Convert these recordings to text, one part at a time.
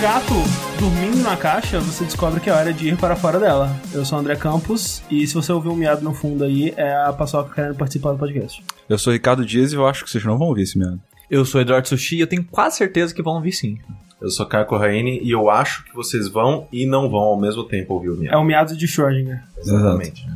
gato dormindo na caixa, você descobre que é hora de ir para fora dela. Eu sou o André Campos e se você ouvir um miado no fundo aí, é a Paçoca querendo participar do podcast. Eu sou o Ricardo Dias e eu acho que vocês não vão ouvir esse meado. Eu sou Eduardo Sushi e eu tenho quase certeza que vão vir sim. Eu sou Caio Corraine e eu acho que vocês vão e não vão ao mesmo tempo ouvir o É miado. o miado de Schrödinger. Exatamente.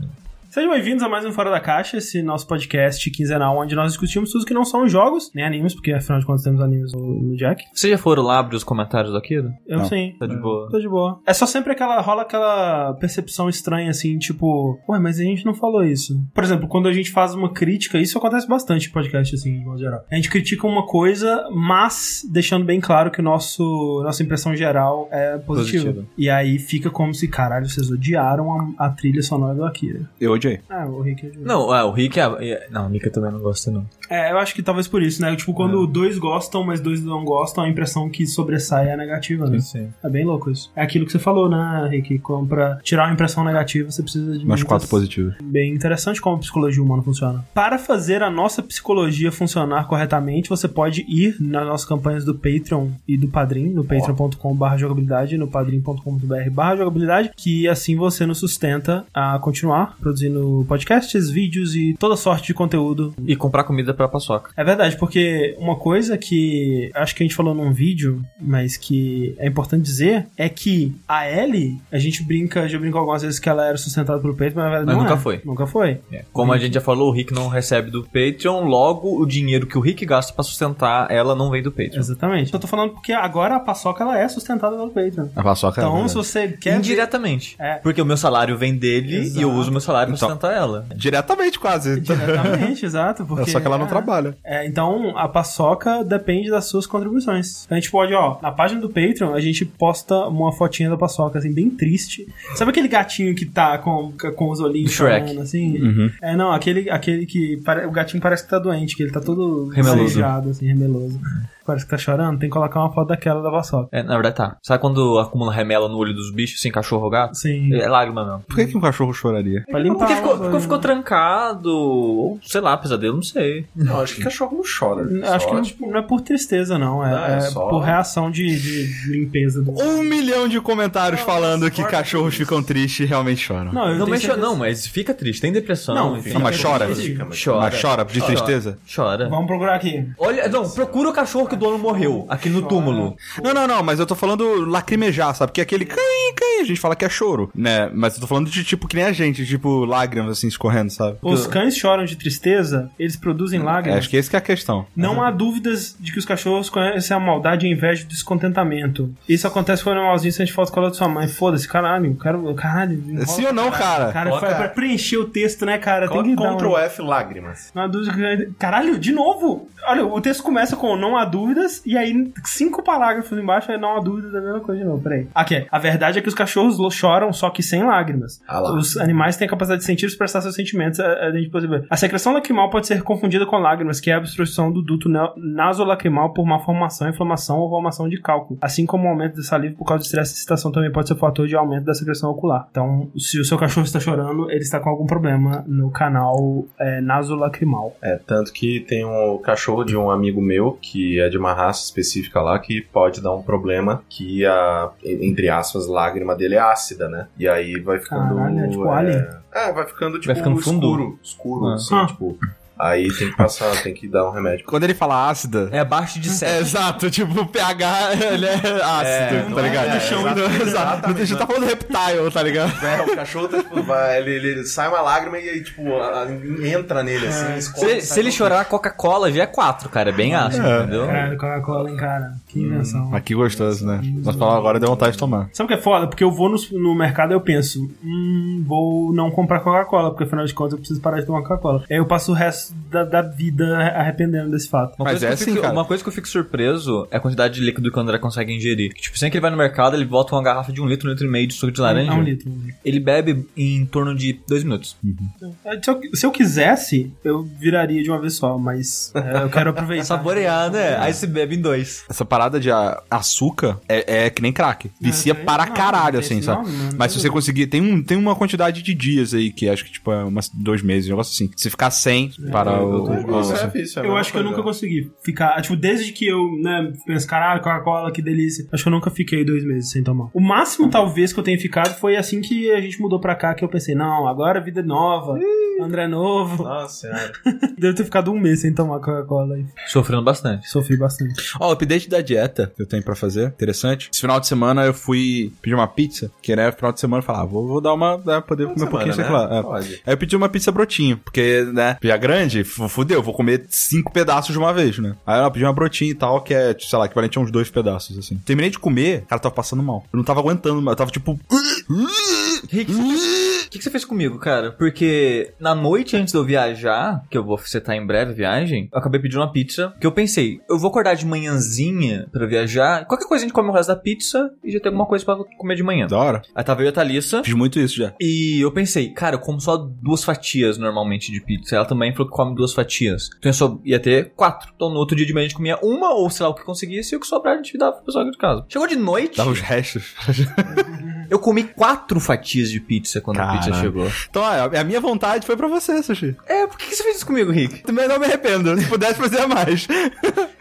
Sejam bem-vindos a mais um Fora da Caixa, esse nosso podcast quinzenal onde nós discutimos tudo que não são jogos, nem animes, porque afinal de contas temos animes no, no Jack. Vocês já foram lá abrir os comentários daquilo? Eu Não. sim. Tá de boa. Tô de boa. É só sempre aquela. rola aquela percepção estranha, assim, tipo, ué, mas a gente não falou isso. Por exemplo, quando a gente faz uma crítica, isso acontece bastante em podcast, assim, de modo geral. A gente critica uma coisa, mas deixando bem claro que o nosso nossa impressão geral é positiva. Positiva. E aí fica como se, caralho, vocês odiaram a, a trilha sonora do Akira. Eu odiei. Ah, o Rick. Não, é, o Rick é. é- Não, o Mika também não gosta, não. É, eu acho que talvez por isso, né? Tipo, quando dois gostam, mas dois não gostam, a impressão que sobressai é negativa, né? Sim. É bem louco isso. É aquilo que você falou, né, Rick? Como pra tirar uma impressão negativa, você precisa de Mais quatro positivos. Bem interessante como a psicologia humana funciona. Para fazer a nossa psicologia funcionar corretamente, você pode ir nas nossas campanhas do Patreon e do Padrim, no patreon.com.br jogabilidade, no padrim.com.br barra jogabilidade, que assim você nos sustenta a continuar produzindo podcasts, vídeos e toda sorte de conteúdo E comprar comida pra paçoca. é verdade, porque uma coisa que acho que a gente falou num vídeo, mas que é importante dizer, é que a Ellie, a gente brinca, já brincou algumas vezes que ela era sustentada pelo peito, mas na verdade Mas não nunca é. foi. Nunca foi. Como a gente já falou, o Rick não recebe do Patreon, logo o dinheiro que o Rick gasta pra sustentar ela não vem do Patreon. Exatamente. Eu tô falando porque agora a paçoca ela é sustentada pelo Patreon. A paçoca é Então, verdade. se você quer. Indiretamente. É. Porque o meu salário vem dele Exato. e eu uso o meu salário pra Então- sustentar ela. Diretamente, quase. Diretamente, exato. Porque, Só que ela não é, trabalha. É, então a paçoca depende das suas contribuições. Então a gente pode, ó, na página do Patreon, a gente posta uma fotinha da paçoca, assim, bem triste. Sabe aquele gatinho que tá com, com os olhinhos Shrek. chorando, assim? Uhum. É, não, aquele, aquele que. pare- O gatinho parece que tá doente, que ele tá todo Remeloso. assim, remeloso. Parece que tá chorando, tem que colocar uma foto daquela da paçoca. É, na verdade tá. Sabe quando acumula remela no olho dos bichos, assim, cachorro ou gato? Sim. É lágrima mesmo. Por que, que um cachorro choraria? Pra limpar. Porque ficou, ficou, ficou trancado, ou sei lá, pesadelo, não sei. Não, acho que cachorro não chora. Acho Só, que não, tipo, não é por tristeza, não. É, Não, é é só- por reação de, de limpeza do. Um milhão de comentários falando que cachorros ficam tristes e realmente choram. Não, eu Não, tenho mas, cho- certeza- não, mas fica triste, tem depressão. Não, enfim. Não, mas chora. Fica, mas- Chora. Mas chora de tristeza? Chora. Vamos procurar aqui. Olha, não, procura o cachorro que o dono morreu, aqui no túmulo. Não, não, não, mas eu tô falando lacrimejar, sabe? Que é aquele cãe, cãe, a gente fala que é choro, né? Mas eu tô falando de tipo que nem a gente, tipo lágrimas assim escorrendo, sabe? Os cães choram de tristeza, eles produzem É, lágrimas. acho que esse que é a questão. Não há dúvidas de que os cachorros conhecem a maldade, a inveja e o descontentamento. Isso acontece quando o animalzinho sente falta com a da sua mãe. Foda-se, caralho, quero. Caralho. enrola, Sim ou não, cara? Cara, Coloca- foi pra preencher o texto, né, cara? Tem que dar. Ctrl um- F lágrimas. Não há dúvida que. Caralho, de novo! Olha, o texto começa com não há dúvidas, e aí cinco parágrafos embaixo é não há dúvidas, é a mesma coisa de novo. Peraí. Aqui, a verdade é que os cachorros choram, só que sem lágrimas. Ah. Os animais têm a capacidade de sentir e expressar seus sentimentos. A, a, gente pode ver. a secreção lacrimal pode ser confundida com lágrimas, que é a obstrução do duto na- nasolacrimal por malformação, inflamação ou formação de cálculo. Assim como o aumento de saliva por causa de estresse e excitação também pode ser fator de aumento da secreção ocular. Então, se o seu cachorro está chorando, ele está com algum problema no canal é, nasolacrimal. É, tanto que tem um cachorro de um amigo meu, que é de uma raça específica lá, que pode dar um problema que a, entre aspas, lágrima dele é ácida, né? E aí vai ficando. Caralho, é tipo alien. É, vai ficando tipo Vai ficando fundo. escuro. Escuro, Ah. assim, Ah. tipo. Aí tem que passar, tem que dar um remédio. Quando ele fala ácida. É abaixo de É, 7. exato, tipo, o pH, ele é ácido, não tá é, ligado? é, Exato, exatamente. exato. A gente tá falando reptile, tá ligado? É, o cachorro tá, tipo, vai, ele, ele sai uma lágrima e aí, tipo, a- entra nele, assim, escorre, Se, se ele chorar Coca-Cola, já é 4, cara. É bem ácido, É. entendeu? Caralho, Coca-Cola, hein, cara? Que invenção. Mas que gostoso, né? Mas falar agora deu vontade de tomar. Sabe o que é foda? Porque eu vou no, no mercado e eu penso, hum, vou não comprar Coca-Cola, porque afinal de contas eu preciso parar de tomar Coca-Cola. Aí eu passo o resto da, da vida arrependendo desse fato. Uma Mas é assim, fico, cara. uma coisa que eu fico surpreso é a quantidade de líquido que o André consegue ingerir. Tipo, sempre que ele vai no mercado, ele bota uma garrafa de um litro, um litro e meio de suco de laranja. É um litro. Ele bebe em torno de dois minutos. Se eu, se eu quisesse, eu viraria de uma vez só, mas é, eu quero aproveitar. Saborear, né? Aí se bebe em dois. Essa parada parada de açúcar é, é que nem crack. Vicia É, para não, caralho, não assim, sabe? Mas se você conseguir. Tem, um, tem uma quantidade de dias aí, que acho que, tipo, é umas dois meses, um negócio assim. Se ficar sem para eu- o. eu- o- Isso é é Eu acho que eu coisa. nunca consegui ficar. Tipo, desde que eu, né, penso, caralho, Coca-Cola, que delícia. Acho que eu nunca fiquei dois meses sem tomar. O máximo, talvez, que eu tenha ficado foi assim que a gente mudou pra cá, que eu pensei, não, agora a vida é nova, André é novo. Nossa. Devo ter ficado um mês sem tomar Coca-Cola aí. Sofrendo bastante. Sofri bastante. Ó, o update da dieta que eu tenho pra fazer, interessante. Esse final de semana eu fui pedir uma pizza, que né, final de semana eu falei, ah, vou, vou dar uma, né, poder comer um pouquinho, sei né? lá. É. Pode. Aí eu pedi uma pizza brotinho, porque, né, já grande, fu- fudeu, vou comer cinco pedaços de uma vez, né? Aí eu pedi uma brotinha e tal, que é, sei lá, equivalente a uns dois pedaços, assim. Terminei de comer, cara, tava passando mal. Eu não tava aguentando, eu tava tipo... Rick, o que, que você fez comigo, cara? Porque na noite antes de eu viajar, que eu vou setar em breve a viagem, eu acabei pedindo uma pizza. Que eu pensei, eu vou acordar de manhãzinha pra viajar. Qualquer coisa a gente come o resto da pizza e já tem alguma coisa pra comer de manhã. Da hora. Aí tava eu e a Thalissa. Fiz muito isso já. E eu pensei, cara, eu como só duas fatias normalmente de pizza. Ela também falou que come duas fatias. Então eu só ia ter quatro. Então no outro dia de manhã a gente comia uma, ou sei lá o que conseguisse, e o que sobrar a gente dava pro pessoal aqui de casa. Chegou de noite, Dava os restos. eu comi quatro fatias de pizza quando a pizza chegou. Então, ó, a minha vontade foi pra você, Sushi. É, por que que você fez isso comigo, Rick? Também não me arrependo. Se pudesse fazer mais.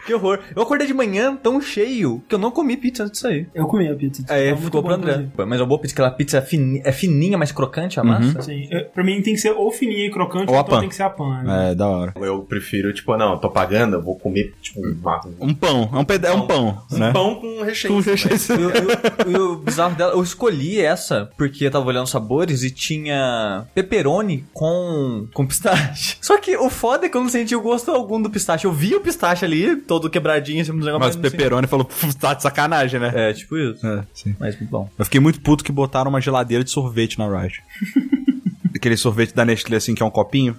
Que horror. Eu acordei de manhã tão cheio que eu não comi pizza antes de sair. Eu comi a pizza. Aí Tava ficou muito pro bom, André. Mas é uma boa pizza, aquela pizza é, fini- é fininha, mas crocante a massa. Sim, eu- pra mim tem que ser ou fininha e crocante, Ou ou, a então tem que ser a pan. né? É, da hora. Eu prefiro, tipo, não, eu tô pagando, eu vou comer, tipo, um Um pão. É um, peda é um pão, né? pão com recheio. Com recheio. E o- bizarro dela, eu escolhi essa porque eu tava olhando os sabores e tinha pepperoni com, com pistache. Só que o foda é que eu não senti o gosto algum do pistache. Eu vi o pistache ali, todo quebradinho, assim, negócios, Mas o não senti. Pepperoni falou, "Pff, tá de sacanagem, né? É, tipo isso. É, sim. Mas muito bom. Eu fiquei muito puto que botaram uma geladeira de sorvete na Ride. Aquele sorvete da Nestlé, assim, que é um copinho.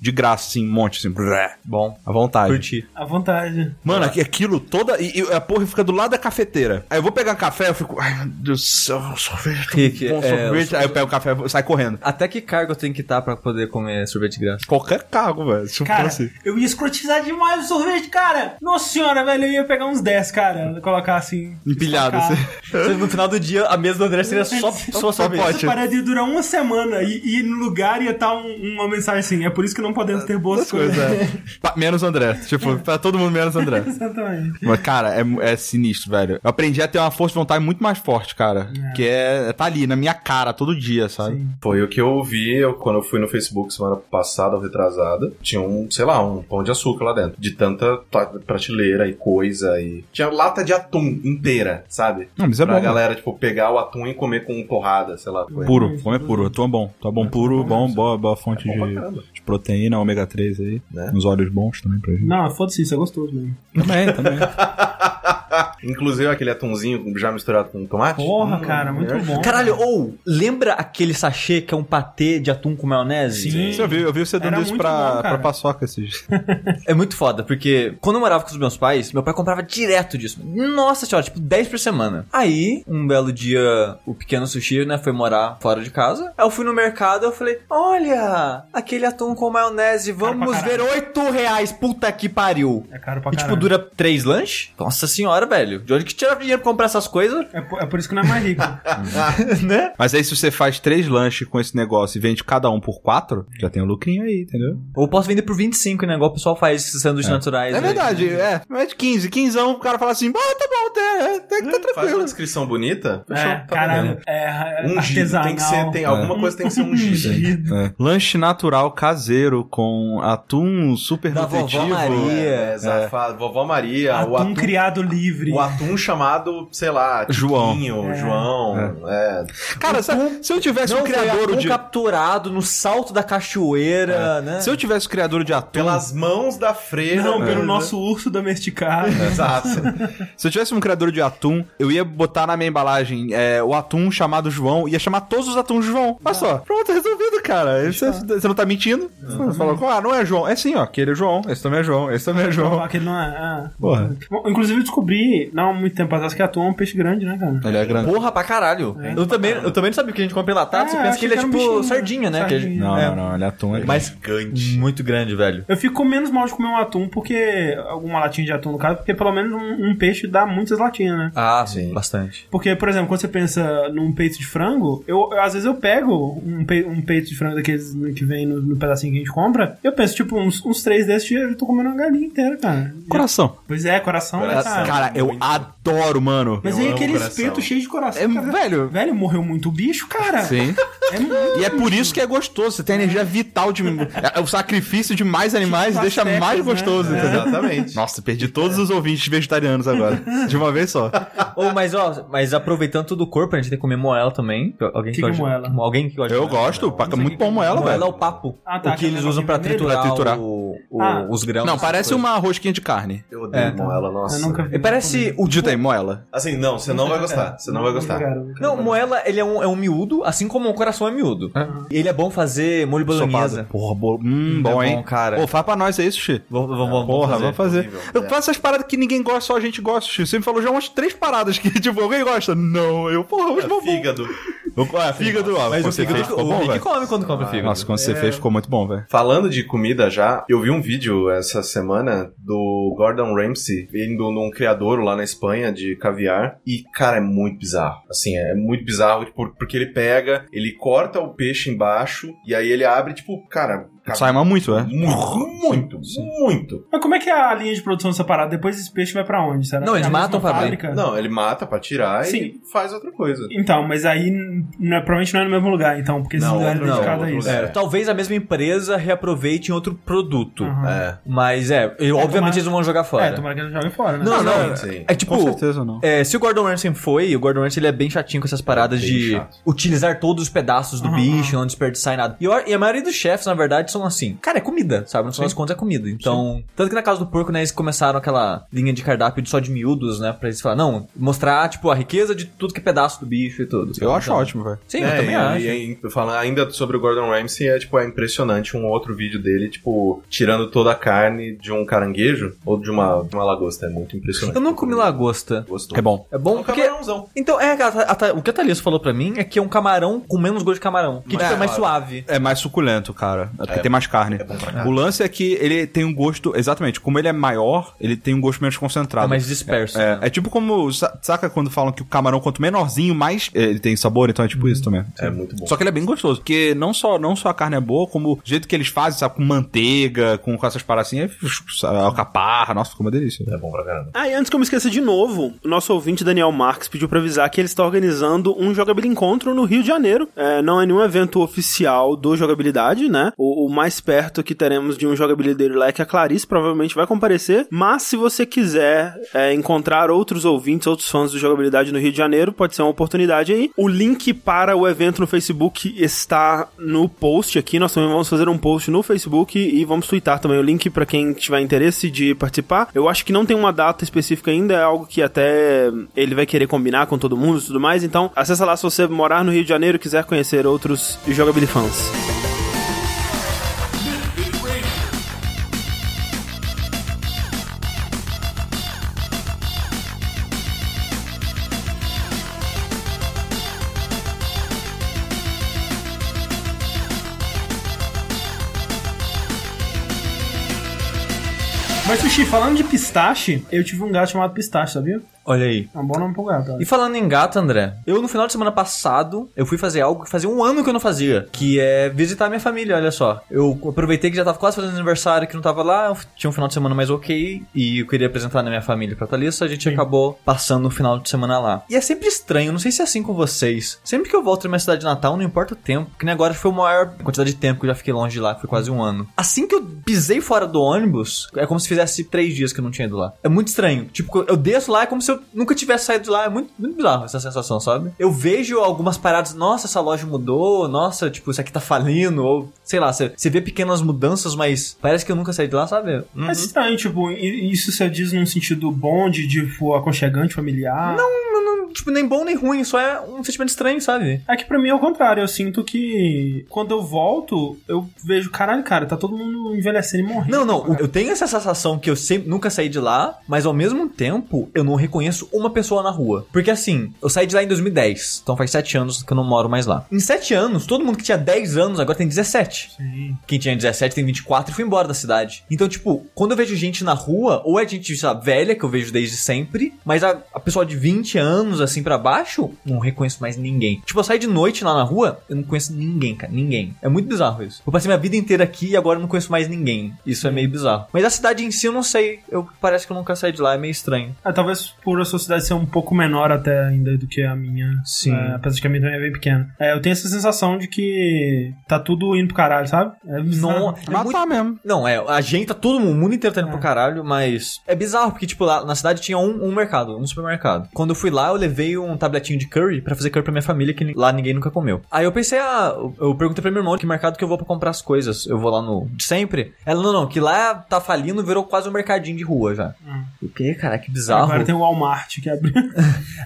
De graça, assim, um monte, assim. brrr, Bom. À vontade. Curti. À vontade. Mano, aqui- aquilo toda. E, e a porra fica do lado da cafeteira. Aí eu vou pegar um café, eu fico. Ai, meu Deus do céu, sorvete. Rick, bom é, sorvete. Aí eu pego o café e sai correndo. Até que cargo eu tenho que estar pra poder comer sorvete de graça? Qualquer cargo, velho. Cara, assim. eu ia escrotizar demais o sorvete, cara. Nossa senhora, velho, eu ia pegar uns 10, cara. Colocar assim. Empilhado, assim. No final do dia, a mesa do André seria só, só sorvete. pote. Essa parada ia durar uma semana e, e no lugar ia estar um- uma mensagem assim: é por isso que não podemos ter boas coisas, coisas. é. Pa- Menos André. Tipo, pra todo mundo menos André. Exatamente. Mas, cara, é, é sinistro, velho. Eu aprendi a ter uma força de vontade muito mais forte, cara. Que é, tá ali, na minha cara, todo dia, sabe? Sim. Foi o que eu vi eu- quando eu fui no Facebook semana passada ou retrasada. Tinha um, sei lá, um pão de açúcar lá dentro. De tanta ta- prateleira e coisa. e Tinha lata de atum inteira, sabe? Não, mas é pra bom. galera, tipo, pegar o atum e comer com porrada, sei lá. Foi. Puro, come é puro. Atum é bom. Tá bom puro, bom, boa, boa fonte É bom de, de proteína, ômega 3 aí. Né? Uns óleos bons também pra gente. Não, foda-se, isso é gostoso mesmo. Também, também. Inclusive aquele atumzinho já misturado com tomate. Porra, Hum, cara, muito é. bom. Caralho, ou, lembra aquele sachê que é um patê de atum com maionese? Sim. eu, vi, eu vi você dando Era isso pra, bom, pra paçoca esses. É muito foda, porque quando eu morava com os meus pais, meu pai comprava direto disso. Nossa senhora, tipo 10 por semana. Aí, um belo dia, o pequeno sushi, né, foi morar fora de casa. Aí eu fui no mercado eu falei: Olha, aquele atum com maionese, vamos ver 8 reais. Puta que pariu. É caro pra E tipo, caralho. dura três lanches? Nossa senhora, velho. De onde que tira dinheiro pra comprar essas coisas? É, por- é por isso que não é mais rico. né? Mas aí se você faz três lanches com esse negócio e vende cada um por quatro, já tem um lucrinho aí, entendeu? Ou posso vender por 25, né? Igual o pessoal faz esses sanduíches naturais. É aí. verdade, é. É de 15. 15 o cara fala assim, ah, tá bom, tá, é, tá, tá Faz tranquilo. uma descrição bonita. é, tá caralho. valendo. É, Ungido, artesanal. tem que ser, tem, alguma coisa tem que ser ungida. Ungido. É. Lanche natural caseiro com atum super Da vovó nutritivo. Maria. É, exato. Vovó Maria, o Atum atum, criado livre. O atum chamado, sei lá, João. Tiquinho, É. João. É. Cara, sabe, se eu tivesse um criador atum de... capturado no salto da cachoeira, né? Se eu tivesse um criador de atum... Pelas mãos da freira. Não, pelo né? nosso urso domesticado. Exato. Se eu tivesse um criador de atum, eu ia botar na minha embalagem é, o atum chamado João, ia chamar todos os atuns João. Olha só, pronto, resolvido, cara. Você, você não tá mentindo? Você falou, ah, não é João. É sim, ó, aquele é João, esse também é João, esse também é João. Aquele não é. é. Porra. Bom, Inclusive, eu descobri não há muito tempo atrás que atum é um peixe grande, né, cara? Ele é grande. Porra pra caralho. É. eu, também, eu também não sabia que a gente compra enlatado. É, você eu pensa que ele é um tipo bichinho, sardinha, né? Que a gente- sardinha. Não, é. não, não, ele é atum. É Mas Gigante. muito grande, velho. Eu fico com menos mal de comer um atum, porque. Alguma latinha de atum, no caso, porque pelo menos um, um peixe dá muitas latinhas, né? Ah, Sim. bastante. Porque, por exemplo, quando você pensa num peito de frango, eu, eu- às vezes eu pego um, pe- um peito de frango daqueles que vem no, no pedacinho que a gente compra, eu penso, tipo, uns, uns três desses eu tô comendo uma galinha inteira, cara. Coração. Pois é, coração, né, Coração. cara? Cara, eu muito. Adoro, mano. Mas Eu aí aquele coração. espeto cheio de coração. É, cara. velho. Velho, morreu muito bicho, cara. Sim. É muito. E é por isso que é gostoso. Você tem a energia vital de. é O sacrifício de mais animais Tipo deixa as mais né? gostoso, É. entendeu? Exatamente. Nossa, perdi todos os ouvintes vegetarianos agora. De uma vez só. Ô, mas ó, mas aproveitando todo o corpo, a gente tem que comer moela também. Alguém que, Que que é gosta moela? Alguém que gosta Eu de gosto. paca- Muito bom moela, Moela é velho. o papo. Ah, tá, o que eles usam pra triturar? Pra triturar. o- o- Ah. os grãos. Não, parece uma rosquinha de carne. Eu odeio É. moela, nossa. Eu nunca vi. É, Parece o Dita aí, moela. Assim, não, você não vai gostar. Você não vai gostar. Não, moela, ele é um, é um miúdo, assim como o coração é miúdo. E ele é bom fazer molho bolonhesa. Porra, bo... hum, bom, é hein? bom, cara. Pô, faz pra nós aí, Sushi. Vamos, vamos, vamos Porra, vamos fazer. Eu É. faço essas paradas que ninguém gosta, só a gente gosta, Sushi. Você me falou já umas três paradas que, tipo, alguém gosta. Não, eu, porra, hoje vou bom. Fígado. Ah, fígado, ó. Mas o fígado, fez, ficou o bom, come quando compra fígado. Nossa, quando você fez, ficou muito bom, velho. Falando de comida já, eu vi um vídeo essa semana do Gordon Ramsay indo num criadouro lá na Espanha de caviar e, cara, é muito bizarro. Assim, é muito bizarro tipo, porque ele pega, ele corta o peixe embaixo e aí ele abre, tipo, cara... Sai mas muito, é? Muito, muito, muito. Mas como é que é a linha de produção separada? Depois esse peixe vai pra onde? Será Não, eles é a mesma matam pra fábrica? Não, ele mata pra tirar Sim. e faz outra coisa. Então, mas aí não é, provavelmente não é no mesmo lugar, então, porque esses Não, outro- dedicados não, a outro isso. lugar. É, talvez a mesma empresa reaproveite em outro produto. Aham. É. Mas é, e, obviamente tomara- eles não vão jogar fora. É, tomara que ele jogue fora, né? Não, não. Sim. É tipo, Com certeza não. É, se o Gordon Ramsay foi, o Gordon Ramsay ele é bem chatinho com essas paradas bem de chato. utilizar todos os pedaços do Aham, bicho, não desperdiçar em nada. E, e a maioria dos chefs, na verdade, são assim. Cara, é comida, sabe? No final das contas é comida. Então, tanto que na casa do porco, né, eles começaram aquela linha de cardápio de só de miúdos, né? Pra eles falar, não, mostrar, tipo, a riqueza de tudo que é pedaço do bicho e tudo. Eu acho Então- ótimo, velho. Sim, É, eu também e, acho. E, e, falando ainda sobre o Gordon Ramsay, é tipo, é impressionante um outro vídeo dele, tipo, tirando toda a carne de um caranguejo ou de uma, de uma lagosta. É muito impressionante. Eu não comi lagosta. Gostou. É bom. É bom um porque... camarãozão. Então, é, a- a- a- o que a Thalissa falou pra mim é que é um camarão com menos gosto de camarão. Que tipo, é mais suave. É mais suculento, cara. É É, tem mais carne. é o lance é que ele tem um gosto. Exatamente, como ele é maior, ele tem um gosto menos concentrado. É mais disperso. É, né? é tipo como. sa- Saca quando falam que o camarão, quanto menorzinho, mais eh, ele tem sabor, então é tipo isso também. É muito bom. Só que ele é bem gostoso. Porque não só, não só a carne é boa, como o jeito que eles fazem, sabe? Com manteiga, com, com essas paracinhas, é alcaparra. Nossa, ficou uma delícia. É bom pra caramba. Ah, e antes que eu me esqueça de novo, o nosso ouvinte Daniel Marques pediu pra avisar que ele está organizando um Jogabilidade Encontro no Rio de Janeiro. É, não é nenhum evento oficial do Jogabilidade, né? O, o mais perto que teremos de um Jogabilideiro lá é que a Clarice provavelmente vai comparecer. Mas se você quiser é, encontrar outros ouvintes, outros fãs do Jogabilidade no Rio de Janeiro, pode ser uma oportunidade aí. O link para o evento no Facebook está no post aqui. Nós também vamos fazer um post no Facebook e vamos twittar também o link para quem tiver interesse de participar. Eu acho que não tem uma data específica ainda, é algo que até ele vai querer combinar com todo mundo e tudo mais. Então, acessa lá se você morar no Rio de Janeiro e quiser conhecer outros jogabilidade Sushi, falando de pistache, eu tive um gato chamado pistache, sabia? Olha aí. É um bom nome pro gato. E falando em gato, André, eu no final de semana passado, eu fui fazer algo que fazia um ano que eu não fazia, que é visitar minha família, olha só. Eu aproveitei que já tava quase fazendo aniversário, que não tava lá, eu tinha um final de semana mais ok, e eu queria apresentar na minha família pra Thalissa, a gente acabou passando o final de semana lá. E é sempre estranho, não sei se é assim com vocês. Sempre que eu volto pra minha cidade de Natal, não importa o tempo, que nem agora foi a maior quantidade de tempo que eu já fiquei longe de lá, foi quase um ano. Assim que eu pisei fora do ônibus, é como se fizesse três dias que eu não tinha ido lá. É muito estranho. Tipo, eu desço lá, é como se eu nunca tivesse saído de lá. É muito, muito bizarro essa sensação, sabe? Eu vejo algumas paradas, nossa, essa loja mudou, nossa, tipo, isso aqui tá falindo, ou sei lá, você você vê pequenas mudanças, mas parece que eu nunca saí de lá, sabe? É estranho, tipo, e- isso você diz num sentido bom de, tipo, aconchegante, familiar? Não, tipo, nem bom nem ruim, só é um sentimento estranho, sabe? É que pra mim é o contrário. Eu sinto que quando eu volto, eu vejo, caralho, cara, tá todo mundo envelhecendo e morrendo. Não, não, eu tenho essa sensação que eu sempre nunca saí de lá, mas ao mesmo tempo eu não reconheço uma pessoa na rua. Porque assim, eu saí de lá em 2010, então faz 7 anos que eu não moro mais lá. Em 7 anos, todo mundo que tinha 10 anos agora tem 17. Sim. Quem tinha 17 tem 24 e foi embora da cidade. Então, tipo, quando eu vejo gente na rua, ou é gente, sei lá, velha, que eu vejo desde sempre, mas a, a pessoa de 20 anos, assim, pra baixo, não reconheço mais ninguém. Tipo, eu saio de noite lá na rua, eu não conheço ninguém, cara, ninguém. É muito bizarro isso. Eu passei minha vida inteira aqui e agora eu não conheço mais ninguém. Isso é meio bizarro. Mas a cidade em si eu não sei. Eu parece que eu nunca saí de lá, é meio estranho. É, talvez por a sua cidade ser um pouco menor até ainda do que a minha. Sim. É, apesar de que a minha também é bem pequena. É, eu tenho essa sensação de que tá tudo indo pro caralho, sabe? É bizarro. Não, é muito- tá mesmo. Não, é, a gente, tá todo mundo, o mundo inteiro tá indo É. pro caralho, mas é bizarro, porque, tipo, lá na cidade tinha um, um mercado, um supermercado. Quando eu fui lá, eu levei um tabletinho de curry pra fazer curry pra minha família, que lá ninguém nunca comeu. Aí eu pensei, ah, eu- perguntei pra minha irmã que mercado que eu vou pra comprar as coisas. Eu vou lá no de sempre. Ela, não, não, que lá tá falindo, virou quase um mercadinho de rua já. Hum. O quê, cara? Que bizarro. Agora tem o Walmart que abriu.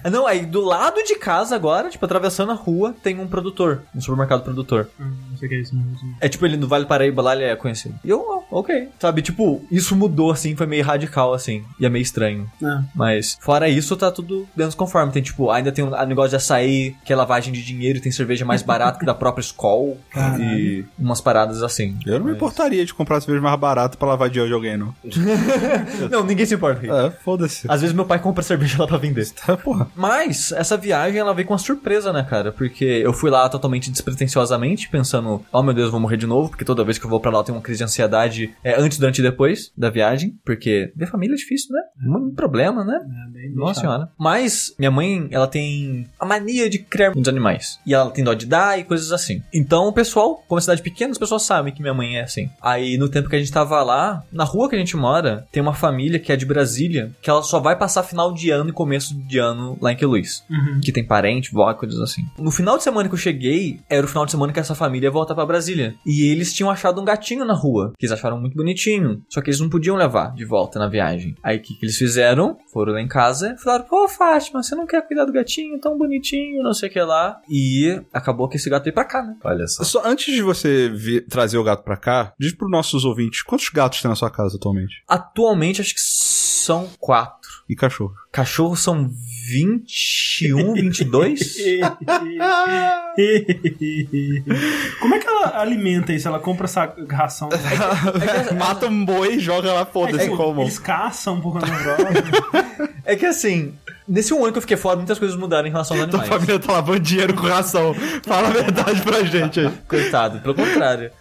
Ah, Não, aí do lado de casa agora, tipo, atravessando a rua, tem um produtor, um supermercado produtor. Hum, não sei o que é isso mesmo. É tipo, ele no Vale Paraíba lá, ele é conhecido. E eu, ok. Sabe, tipo, isso mudou, assim, foi meio radical, assim. E é meio estranho. É. Mas, fora isso, tá tudo dentro do conforme. Tem, tipo, ainda tem o negócio de açaí, que é lavagem de dinheiro, tem cerveja mais barata que da própria Skol. Caralho. E umas paradas assim. Eu não me Mas- importaria de comprar cerveja mais barata pra lavar de hoje alguém, não. Não, ninguém se importa. É, foda-se. Às vezes meu pai compra cerveja lá pra vender. Tá, porra. Mas, essa viagem, ela veio com uma surpresa, né, cara? Porque eu fui lá totalmente despretensiosamente, pensando, oh meu Deus, vou morrer de novo, porque toda vez que eu vou pra lá eu tenho uma crise de ansiedade é, antes, durante e depois da viagem. Porque ver família é difícil, né? Muito problema, né? É, Nossa senhora. Mas minha mãe, ela tem a mania de criar muitos animais. E ela tem dó de dar e coisas assim. Então o pessoal, como é cidade pequena, as pessoas sabem que minha mãe é assim. Aí no tempo que a gente tava lá, na rua que a gente mora, tem uma família que é de Brasília, que ela só vai passar final de ano e começo de ano lá em Queluz. Uhum. Que tem parente, vó, coisas assim. No final de semana que eu cheguei, era o final de semana que essa família volta pra Brasília. E eles tinham achado um gatinho na rua, que eles acharam muito bonitinho. Só que eles não podiam levar de volta na viagem. Aí o que, que eles fizeram? Foram lá em casa e falaram: Pô, Fátima, você não quer cuidar do gatinho tão bonitinho, não sei o que lá. E acabou que esse gato veio pra cá, né? Olha só. Só antes de você vir- trazer o gato pra cá, diz pros nossos ouvintes, quantos gatos tem na sua casa atualmente? Atualmente acho que são quatro. E cachorro? Cachorros são 21, 22? Como é que ela alimenta isso? Ela compra essa ração? Mata um boi e joga lá, foda-se, Tipo, como. Eles caçam por causa do É que assim, nesse um ano que eu fiquei fora, muitas coisas mudaram em relação aos Tua animais. família tá lavando dinheiro com ração. Fala a verdade pra gente aí. Coitado, pelo contrário.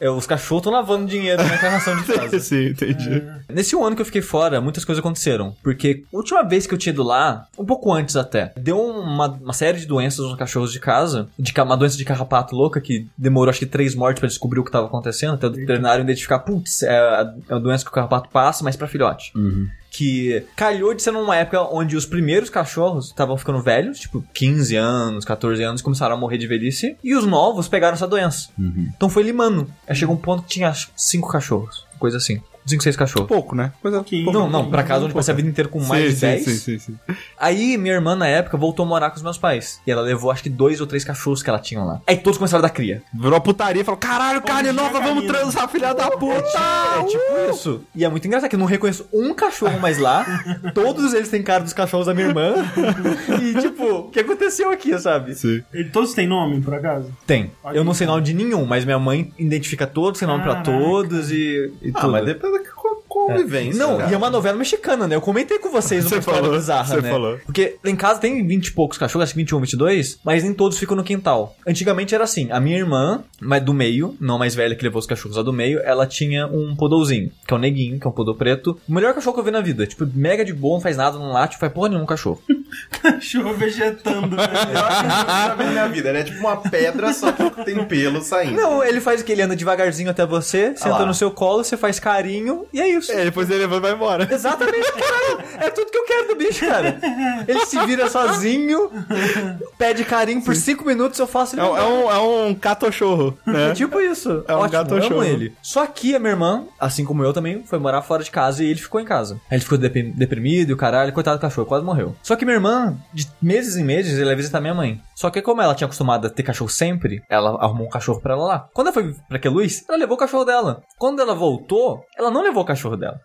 É, os cachorros estão lavando dinheiro na encarnação de casa. Sim, entendi. Nesse um ano que eu fiquei fora, muitas coisas aconteceram. Porque a última vez que eu tinha ido lá, um pouco antes até, deu uma, uma série de doenças nos cachorros de casa. De, uma doença de carrapato louca que demorou acho que três mortes pra descobrir o que tava acontecendo. Até o veterinário identificar, putz, é a, é uma doença que o carrapato passa, mas pra filhote. Que calhou de ser numa época onde os primeiros cachorros estavam ficando velhos, tipo 15 anos, 14 anos, começaram a morrer de velhice. E os novos pegaram essa doença. Então foi limando. Aí chegou um ponto que tinha cinco cachorros. Coisa assim. Cinco, seis cachorros. Pouco, né? Coisa pouquinho. Não, não, pra casa onde passei a vida inteira com mais sim, de sim, 10. Sim, sim, sim. Aí minha irmã, na época, voltou a morar com os meus pais. E ela levou acho que dois ou três cachorros que ela tinha lá. Aí todos começaram a dar cria. Virou a putaria e falou: caralho, carne dia, nova, vamos Karina." transar, filha da puta! É tipo isso. E é muito engraçado que eu não reconheço um cachorro mais lá. Todos eles têm cara dos cachorros da minha irmã. E tipo, o que aconteceu aqui, sabe? Sim. Ele- Todos têm nome, por acaso? Tem. Eu não sei nome de nenhum, mas minha mãe identifica todos, tem nome pra todos e, e Ah, tudo. mas co- convivência. Não, cara. e é uma novela mexicana, né? Eu comentei com vocês uma Você história falou, bizarra, você né? falou. Porque em casa tem 20 e poucos cachorros, acho que 21, 22, mas nem todos ficam no quintal. Antigamente era assim, a minha irmã, mas do meio, não a mais velha que levou os cachorros lá do meio, ela tinha um podolzinho, que é um neguinho, que é um podol preto. O melhor cachorro que eu vi na vida. Tipo, mega de boa, não faz nada, não late, faz porra nenhuma um cachorro. Cachorro vegetando. né? Eu acho que vem na minha vida. Ele é tipo uma pedra, só que tem pelo saindo. Não, ele faz o que? Ele anda devagarzinho até você, senta lá. no seu colo, você faz carinho, e é isso. É, depois ele levanta e vai embora. Exatamente, caralho. É tudo que eu quero do bicho, cara. Ele se vira sozinho, pede carinho por 5 minutos, eu faço ele É, um- é um, é um catochorro, né? É tipo isso. É um Ótimo, show. ele. Só que a minha irmã, assim como eu também, foi morar fora de casa e ele ficou em casa. Aí ele ficou deprim- deprimido e o caralho, coitado do cachorro, quase morreu. Só que minha irmã, de meses em meses, ela ia visitar minha mãe. Só que como ela tinha acostumado a ter cachorro sempre, ela arrumou um cachorro pra ela lá. Quando ela foi pra Queluz, ela levou o cachorro dela. Quando ela voltou, ela não levou o cachorro dela.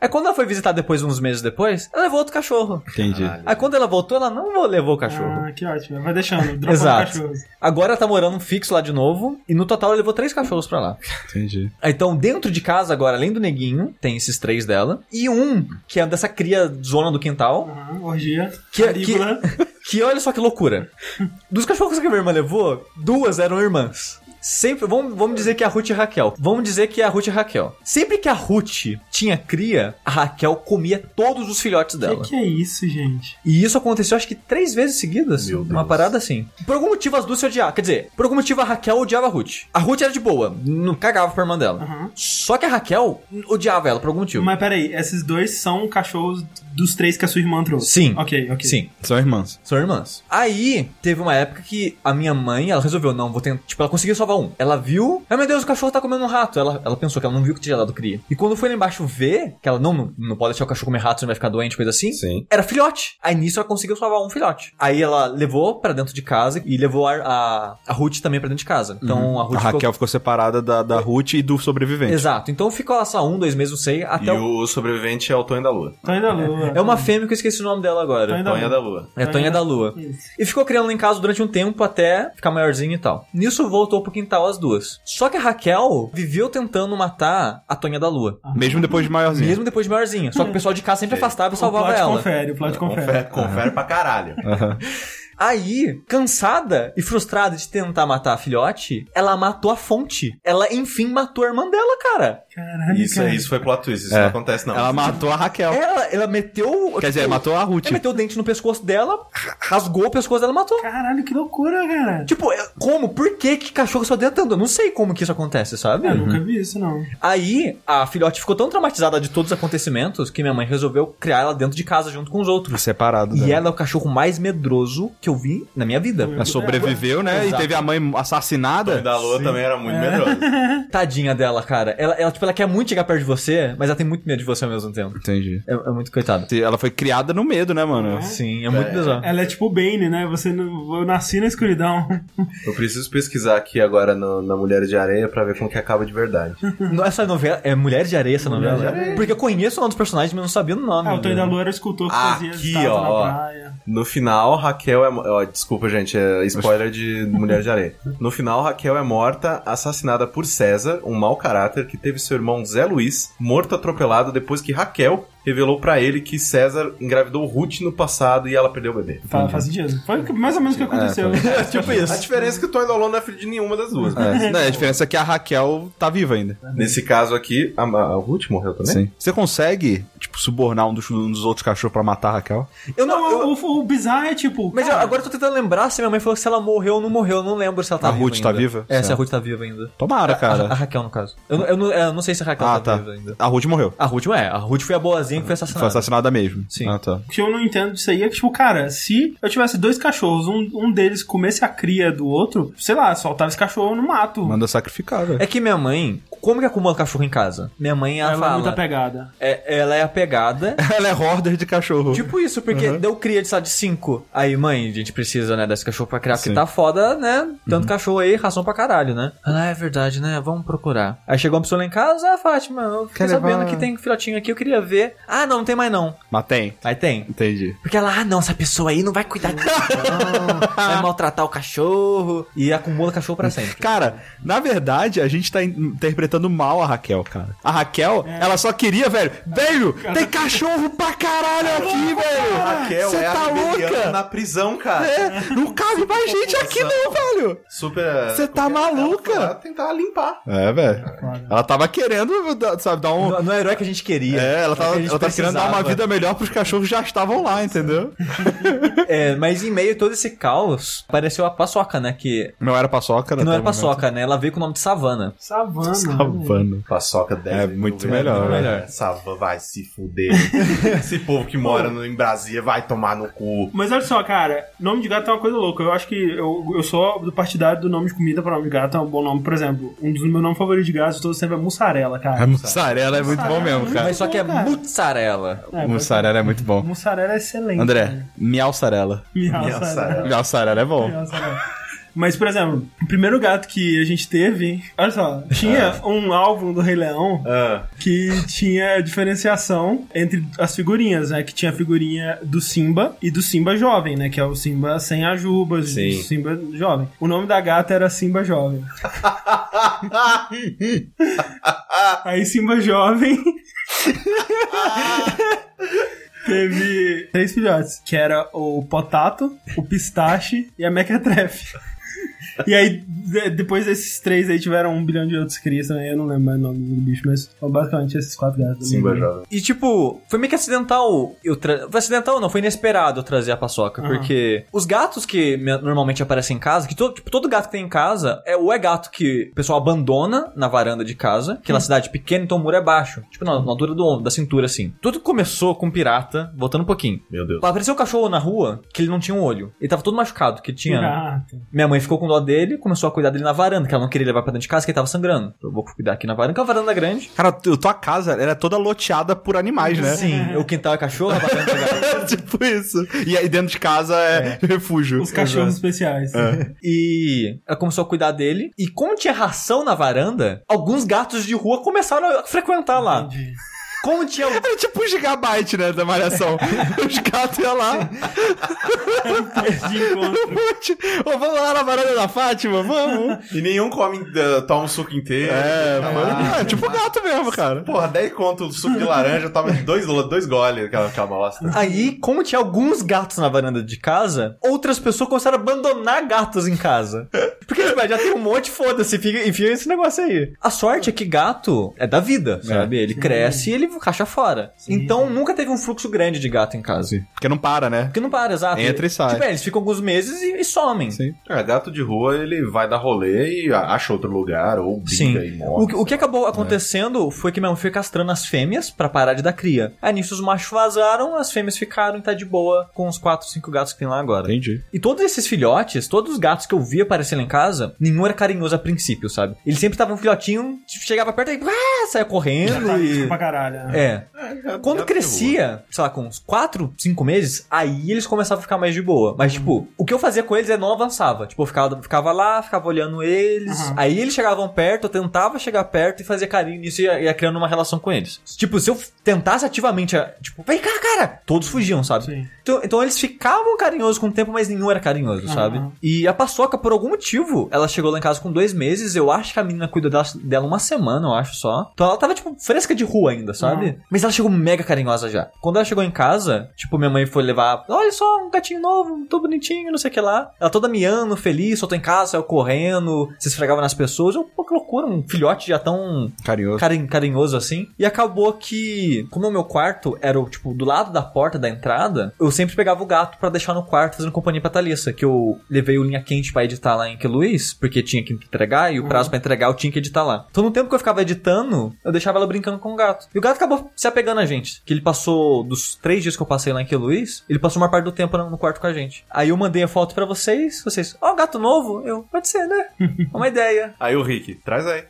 Aí quando ela foi visitar depois, uns meses depois, ela levou outro cachorro. Entendi. Aí quando ela voltou, ela não levou o cachorro. Ah, que ótimo. Vai deixando, dropando Exato. cachorros. Agora ela tá morando fixo lá de novo. E no total ela levou três cachorros pra lá. Entendi. Então, dentro de casa, agora, além do neguinho, tem esses três dela. E um, que é dessa cria zona do quintal. Aham, orgia. Que, que, Carígula. que olha só que loucura. Dos cachorros que a minha irmã levou, duas eram irmãs. Sempre, vamos, vamos dizer que é a Ruth e a Raquel. Vamos dizer que é a Ruth e a Raquel. Sempre que a Ruth tinha cria, a Raquel comia todos os filhotes Que dela. que é isso, gente? E isso aconteceu acho que três vezes seguidas. Meu Uma Deus. parada assim. Por algum motivo as duas se odiavam. Quer dizer, por algum motivo a Raquel odiava a Ruth. A Ruth era de boa, não cagava pra irmã dela. Aham. Só que a Raquel odiava ela por algum motivo. Mas peraí, esses dois são cachorros dos três que a sua irmã trouxe? Sim. Ok, ok. Sim. São irmãs. São irmãs. Aí, teve uma época que a minha mãe, ela resolveu, não, vou tentar. Tipo, ela conseguiu salvar um. Ela viu. Ai meu Deus, o cachorro tá comendo um rato. Ela, ela pensou que ela não viu que tinha dado cria. E quando foi lá embaixo ver, que ela não, não, não pode deixar o cachorro comer rato, senão vai ficar doente, coisa assim. Sim. Era filhote. Aí nisso ela conseguiu salvar um filhote. Aí ela levou pra dentro de casa e levou a, a, a Ruth também pra dentro de casa. Então a Ruth A ficou- Raquel ficou separada da, da Ruth e do sobrevivente. Exato. Então ficou lá só um, dois meses, não sei, até E o... o sobrevivente é o Tonho da Lua. Tonho da Lua. É uma fêmea que eu esqueci o nome dela agora. Tonha Lua. da Lua. É Tonha da Lua. Isso. E ficou criando lá em casa durante um tempo até ficar maiorzinho e tal. Nisso voltou pro quintal as duas. Só que a Raquel viveu tentando matar a Tonha da Lua. Mesmo depois de maiorzinho. Mesmo depois de maiorzinha. Só que o pessoal de casa sempre afastava e salvava o plot ela. confere, o plot confere. Confere, confere pra caralho. Aí, cansada e frustrada de tentar matar a filhote, ela matou a fonte. Ela, enfim, matou a irmã dela, cara. Caralho, Isso, cara. é, isso foi plot twist, isso É. não acontece não. Ela matou a Raquel. Ela, ela meteu. Quer dizer, matou a Ruth. Ela meteu o dente no pescoço dela, rasgou o pescoço dela e matou. Caralho, que loucura, cara. Tipo, é- como? Por que que cachorro só tentando? Eu não sei como que isso acontece, sabe? Eu nunca vi isso, não. Aí, a filhote ficou tão traumatizada de todos os acontecimentos que minha mãe resolveu criar ela dentro de casa junto com os outros. Separado. E dela. ela é o cachorro mais medroso que eu vi na minha vida. Ela sobreviveu, né? Exato. E teve a mãe assassinada. da Lua também era muito medroso. Tadinha dela, cara. Ela, ela, tipo, ela quer muito chegar perto de você, mas ela tem muito medo de você ao mesmo tempo. Entendi. É, é muito coitada. Ela foi criada no medo, né, mano? Sim, é muito É. bizarro. Ela é tipo o Bane, né? Você não- eu nasci na escuridão. Eu preciso pesquisar aqui agora no- na Mulheres de Areia pra ver como que acaba de verdade. Não, Essa novela é Mulheres de Areia, essa Mulheres novela? Areia. Porque eu conheço o nome dos personagens, mas não sabia o nome. Ah, o Tonho da? Lua era o escultor que Ah, fazia aqui, estátua ó. na praia. No final, Raquel é. Ó, desculpa, gente, é spoiler de Mulher de Areia. No final, Raquel é morta, assassinada por César, um mau caráter que teve seu irmão Zé Luiz morto atropelado depois que Raquel revelou pra ele que César engravidou Ruth no passado e ela perdeu o bebê. Fa- Faz sentido. Foi mais ou menos o que aconteceu. tipo A isso. diferença é que o da Lua não é filho de nenhuma das duas. É. Não, a diferença é que a Raquel tá viva ainda. Nesse caso aqui, a, a Ruth morreu também? Sim. Você consegue, tipo, subornar um dos, um dos outros cachorros pra matar a Raquel? Eu não. Não, eu- o, o bizarro é tipo. mas eu- cara, agora eu tô tentando lembrar se minha mãe falou que se ela morreu ou não morreu. Eu não lembro se ela tá A viva. Ruth tá ainda. viva? É, se a. Ruth tá viva ainda. Tomara, A, a cara. Raquel, no caso. Eu, não- eu, não, eu não sei se a Raquel Ah, tá, tá. viva ainda. A Ruth morreu. A Ruth é. A Ruth foi a boazinha que foi assassinada. Foi assassinada mesmo. Sim. Ah, tá. O que eu não entendo disso aí é que, tipo, cara, se eu tivesse dois cachorros, um, um deles comesse a cria do outro, sei lá, soltava esse cachorro no mato. Manda sacrificar, velho. É que minha mãe, como que acumula cachorro em casa? Minha mãe, ela, ela é muito fala. apegada. é, ela é apegada. Ela é hoarder de cachorro. Tipo isso, porque deu cria de, sabe, de cinco. Aí, mãe, a gente precisa, né, desse cachorro pra criar, porque Sim. tá foda, né? Tanto cachorro aí, ração pra caralho, né? Ah, é verdade, né? Vamos procurar. Aí chegou uma pessoa lá em casa, ah, Fátima, eu fiquei Quer sabendo levar- que tem filhotinho aqui, eu queria ver. Ah, não, não tem mais não. Mas tem. Aí tem. Entendi. Porque ela, ah, não, essa pessoa aí não vai cuidar disso, não. vai maltratar o cachorro. E acumula cachorro pra sempre. Cara, na verdade, a gente tá in- interpretando mal a Raquel, cara. A Raquel, ela só queria, velho, velho, tem cachorro pra caralho aqui, velho. Raquel Você é tá louca? na prisão, cara. É, não cabe mais gente aqui não, velho. Super. Você tá Ela foi maluca? lá tentar limpar. É, velho. Ela tava querendo, sabe, dar um... Não, não é o herói que a gente queria. É, ela É tava, tava querendo dar uma vida melhor pros cachorros que já estavam lá, entendeu? É, mas em meio a todo esse caos, apareceu a paçoca, né? Que, Não era paçoca, né? não era até o momento. paçoca, né? Ela veio com o nome de Savana. Savana. Savana. Paçoca 10 É muito melhor, melhor. Savana vai se fuder. Esse povo que mora no, em Brasília vai tomar no cu. Mas olha só, cara, nome de gato é uma coisa louca. Eu acho que eu, eu sou do partidário do nome de comida para nome de gato, é um bom nome. Por exemplo, um dos meus nomes favoritos de gato todo sempre é mussarela, cara. A mussarela é muito bom mesmo, cara. Mas só que é cara. Mussarela. É, Mussarela é muito bom. Mussarela é excelente. André, Miau sarela. sarela. Miauçarela é bom. Mas, por exemplo, o primeiro gato que a gente teve, olha só, tinha um álbum do Rei Leão Ah, que tinha diferenciação entre as figurinhas, né? Que tinha a figurinha do Simba e do Simba jovem, né? Que é o Simba sem ajubas, Sim. o Simba jovem. O nome da gata era Simba Jovem. Aí Simba Jovem teve três filhotes, que era o Potato, o Pistache e a Mequetrefe. E aí, de- depois desses três aí, tiveram um bilhão de outros crias também. Eu não lembro mais o nome do bicho, mas são basicamente esses quatro gatos. Jovem. E tipo, foi meio que acidental. Eu tra... Foi acidental, não, foi inesperado eu trazer a paçoca. Aham. Porque os gatos que me- normalmente aparecem em casa, que todo, tipo, todo gato que tem em casa, é ou é gato que o pessoal abandona na varanda de casa, que é na cidade pequena, então o muro é baixo. Tipo, na, na altura do ombro, da cintura, assim. Tudo começou com um pirata, voltando um pouquinho. Meu Deus. Apareceu um cachorro na rua que ele não tinha um olho. Ele tava todo machucado, que tinha. Gato. Minha mãe ficou com dó dele, começou a cuidar dele na varanda, que ela não queria levar pra dentro de casa, que ele tava sangrando. Eu vou cuidar aqui na varanda, que é uma varanda grande. Cara, tu- tua casa era toda loteada por animais, né? Sim, o quintal é cachorro, a varanda é gato. tipo isso. E aí dentro de casa é, refúgio. Os cachorros especiais. E ela começou a cuidar dele. E como tinha ração na varanda, alguns gatos de rua começaram a frequentar lá. Entendi. Como tinha. Era tipo um gigabyte, né, da malhação. Os gatos iam lá. De encontro. Ô, vamos lá na varanda da Fátima, vamos. E nenhum come, uh, toma um suco inteiro. É, Tá mano. lá. É tipo gato mesmo, cara. Porra, 10 conto o suco de laranja, toma dois, dois goles aquela, aquela bosta. Aí, como tinha alguns gatos na varanda de casa, outras pessoas começaram a abandonar gatos em casa. Porque tipo, já tem um monte, foda-se, enfia esse negócio aí. A sorte é que gato é da vida, sabe? Ele cresce e ele caixa fora. então nunca teve um fluxo grande de gato em casa. Porque não para, né? Porque não para, exato. Entra e sai. Tipo, é, eles ficam alguns meses e, e somem. Sim. É, gato de rua, ele vai dar rolê e acha outro lugar, ou briga Sim. e morre. O, que- o que acabou acontecendo foi que minha mãe foi castrando as fêmeas pra parar de dar cria. Aí nisso os machos vazaram, as fêmeas ficaram e tá de boa com os 4, 5 gatos que tem lá agora. Entendi. E todos esses filhotes, todos os gatos que eu via aparecer lá em casa, nenhum era carinhoso a princípio, sabe? Eles sempre estavam um filhotinho, chegava perto e ah, saia correndo Tá e. pra caralho. É. gato- Quando crescia, sei lá, com uns 4, 5 meses, aí eles começavam a ficar mais de boa. Mas, tipo, o que eu fazia com eles é não avançava. Tipo, eu ficava, ficava lá, ficava olhando eles. Uhum. Aí eles chegavam perto, eu tentava chegar perto e fazia carinho nisso e ia, ia criando uma relação com eles. Tipo, se eu tentasse ativamente, tipo, vem cá, cara! Todos fugiam, sabe? Sim. Então, então eles ficavam carinhosos com o tempo, mas nenhum era carinhoso, Uhum. sabe? E a paçoca, por algum motivo, ela chegou lá em casa com dois meses. Eu acho que a menina cuidou dela, dela uma semana, eu acho só. Então ela tava, tipo, fresca de rua ainda, sabe? Uhum. Mas ela chegou mega carinhosa já. Quando ela chegou em casa, tipo, minha mãe foi levar. Olha só, um gatinho novo, todo bonitinho, não sei o que lá. Ela toda miando, feliz, soltou em casa, saiu correndo, se esfregava nas pessoas. Eu, pô, que loucura, um filhote já tão Carinhoso. carin- carinhoso assim. E acabou que, como o meu quarto era, o, tipo, do lado da porta da entrada, eu sempre pegava o gato pra deixar no quarto fazendo companhia pra Thalissa, que eu levei o linha quente pra editar lá em Queluz, porque tinha que entregar, e o prazo pra entregar eu tinha que editar lá. Então no tempo que eu ficava editando, eu deixava ela brincando com o gato. E o gato acabou se apegando a gente. Que ele passou, dos três dias que eu passei lá em Queluz, ele passou uma parte do tempo no quarto com a gente. Aí eu mandei a foto pra vocês, vocês, ó, gato novo? Eu, pode ser, né? É uma ideia. Aí o Rick, traz aí.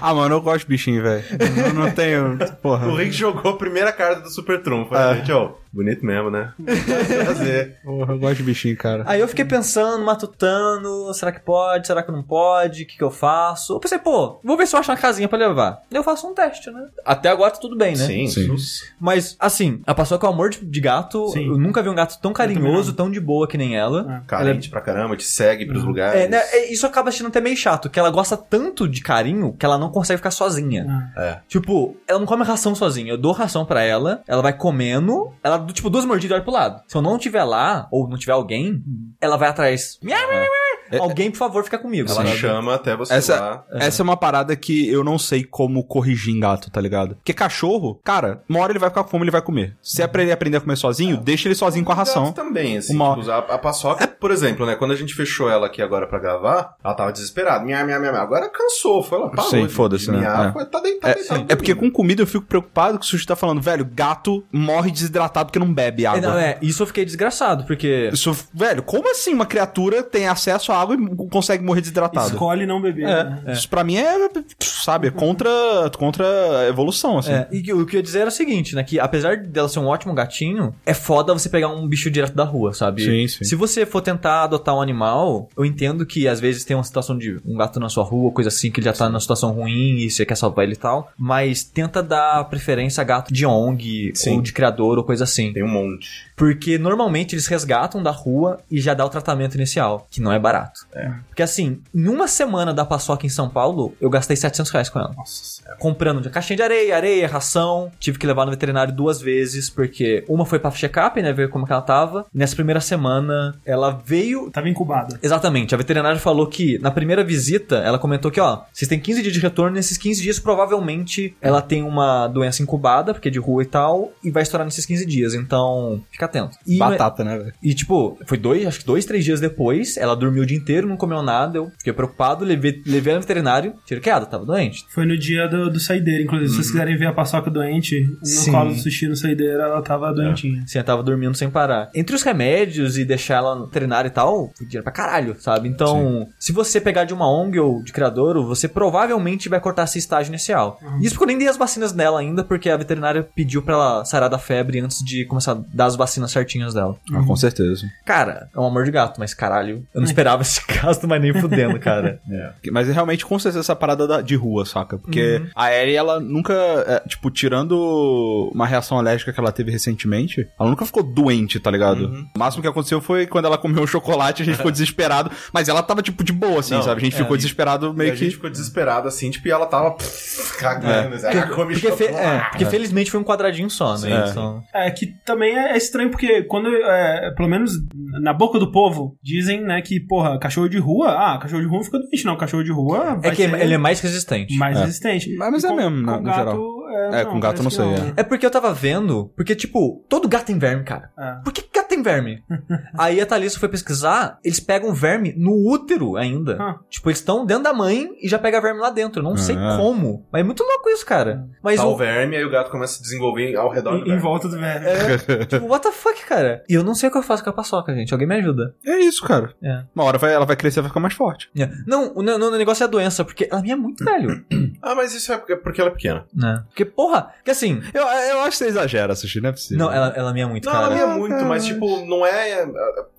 Ah, mano, eu gosto de bichinho, velho. Eu não tenho. Porra. O Rick jogou a primeira carta do Super Trunfo. Aí, gente, ó, bonito mesmo, né? Prazer. Porra, eu gosto de bichinho, cara. Aí eu fiquei pensando, matutando, será que pode, será que não pode, o que, que eu faço? Eu pensei, pô, vou ver se eu acho uma casinha pra levar. Eu faço um teste, né? Até agora tá tudo bem, né? Sim, Sim. Mas, assim, a paçoca é um amor de, de gato. Sim. Eu nunca vi um gato tão carinhoso, tão de boa que nem ela. Carente pra caramba, te segue pros lugares. É, né, é, isso acaba sendo até meio chato, que ela gosta tanto de carinho que ela não consegue ficar sozinha. É. Tipo, ela não come ração sozinha. Eu dou ração pra ela, ela vai comendo, ela, tipo, duas mordidas olha pro lado. Se eu não tiver lá, ou não tiver alguém, ela vai atrás. Miau, miau, miau. Alguém, por favor, fica comigo. Ela sabe? chama até você Essa, lá. essa é uma parada que eu não sei como corrigir em gato, tá ligado? Porque cachorro, cara, uma hora ele vai ficar com fome, ele vai comer. Se aprender, aprender a comer sozinho, deixa ele sozinho com a ração. Gato também, assim. Uma- tipo, a, a paçoca, por exemplo, né? Quando a gente fechou ela aqui agora pra gravar, ela tava desesperada. Minha, minha, minha, minha. Agora cansou. Foi ela parou. Sim, de- foda-se, né? miar, É. foi- Tá deitado, deitado. É porque com comida eu fico preocupado que o sushi tá falando, velho, gato morre desidratado porque não bebe É, água. não, é, isso eu fiquei desgraçado, porque. Isso, velho, como assim uma criatura tem acesso à água e consegue morrer desidratado? Escolhe não beber. né? É, isso pra mim é, sabe, é contra, contra a evolução, assim. É, e o que eu ia dizer era o seguinte, né? Que apesar dela ser um ótimo gatinho, é foda você pegar um bicho direto da rua, sabe? Sim, sim. Se você for tentar adotar um animal, eu entendo que às vezes tem uma situação de um gato na sua rua, coisa assim, que ele já tá numa situação ruim e você quer salvar ele e tal. Mas tenta dar preferência a gato de ONG Sim. ou de criador ou coisa assim. Tem um monte. Porque normalmente eles resgatam da rua e já dá o tratamento inicial, que não é barato. Porque assim, em uma semana da paçoca em São Paulo, eu gastei 700 reais com ela. Nossa senhora. Comprando de caixinha de areia, areia, ração. Tive que levar no veterinário duas vezes, porque uma foi pra check-up, né, ver como que ela tava. Nessa primeira semana, ela veio... Tava incubada. Exatamente, a veterinária falou que na primeira visita, ela comentou que, ó, vocês têm 15 dias de retorno, nesses 15 dias provavelmente ela tem uma doença incubada, porque é de rua e tal, e vai estourar nesses 15 dias, então fica atento. E, Batata, né, velho? e, tipo, foi dois, acho que dois, três dias depois, ela dormiu o dia inteiro, não comeu nada, eu fiquei preocupado, levei, levei ela no veterinário, tiro queda, tava doente. Foi no dia do, do saideira, inclusive. Se vocês quiserem ver a paçoca doente, no Sim. colo do sushi no saideira, ela tava doentinha. Assim, ela tava dormindo sem parar. Entre os remédios e deixar ela no veterinário e tal, foi dinheiro pra caralho, sabe? Então, se você pegar de uma ONG ou de criadouro, você provavelmente vai cortar esse estágio inicial. Isso porque eu nem dei as vacinas dela ainda, porque a veterinária pediu pra ela sarar da febre antes de começar a dar as vacinas certinhas dela. Ah, com certeza. Cara, é um amor de gato, mas caralho, eu não esperava esse caso, mas nem fudendo, cara. Mas é realmente com certeza essa parada da- de rua, saca? Porque a Ellie, ela nunca, é, tipo, tirando uma reação alérgica que ela teve recentemente, ela nunca ficou doente, tá ligado? O máximo que aconteceu foi quando ela comeu um chocolate, a gente ficou desesperado, mas ela tava, tipo, de boa, assim, Não, sabe? A gente ficou desesperado meio a que... gente ficou desesperado assim, tipo, e ela tava pff, cagando. ah, come Porque, fe- é, porque felizmente foi um quadradinho só, né? sim. Então- É que também é estranho porque quando, é, pelo menos na boca do povo, dizem, né, que, porra, cachorro de rua, ah, cachorro de rua não fica doente, não. Cachorro de rua vai É que ser ele é mais resistente. mais É. resistente. Mas E é com- mesmo, no- no gato, geral. É, É, com gato não sei, né? É porque eu tava vendo, porque, tipo, todo gato tem verme, cara. É. Por que tem verme? Aí a Thalissa foi pesquisar, eles pegam verme no útero ainda. Ah. Tipo, eles estão dentro da mãe e já pega verme lá dentro. Não sei Ah. como. Mas é muito louco isso, cara. Mas Tá o. o verme, aí o gato começa a se desenvolver ao redor do Em, em verme. volta do velho. É, tipo, what the fuck, cara? E eu não sei o que eu faço com a paçoca, gente. Alguém me ajuda. É isso, cara. É. Uma hora vai, ela vai crescer e vai ficar mais forte. É. Não, o, o negócio é a doença, porque ela minha é muito velho. Ah, mas isso é porque, ela é pequena. né? Porque, porra, que assim. Eu, eu acho que você exagera, Sushi, não é possível. Não, ela, ela minha muito, Não, cara. ela é muito, mas, tipo, não é, é.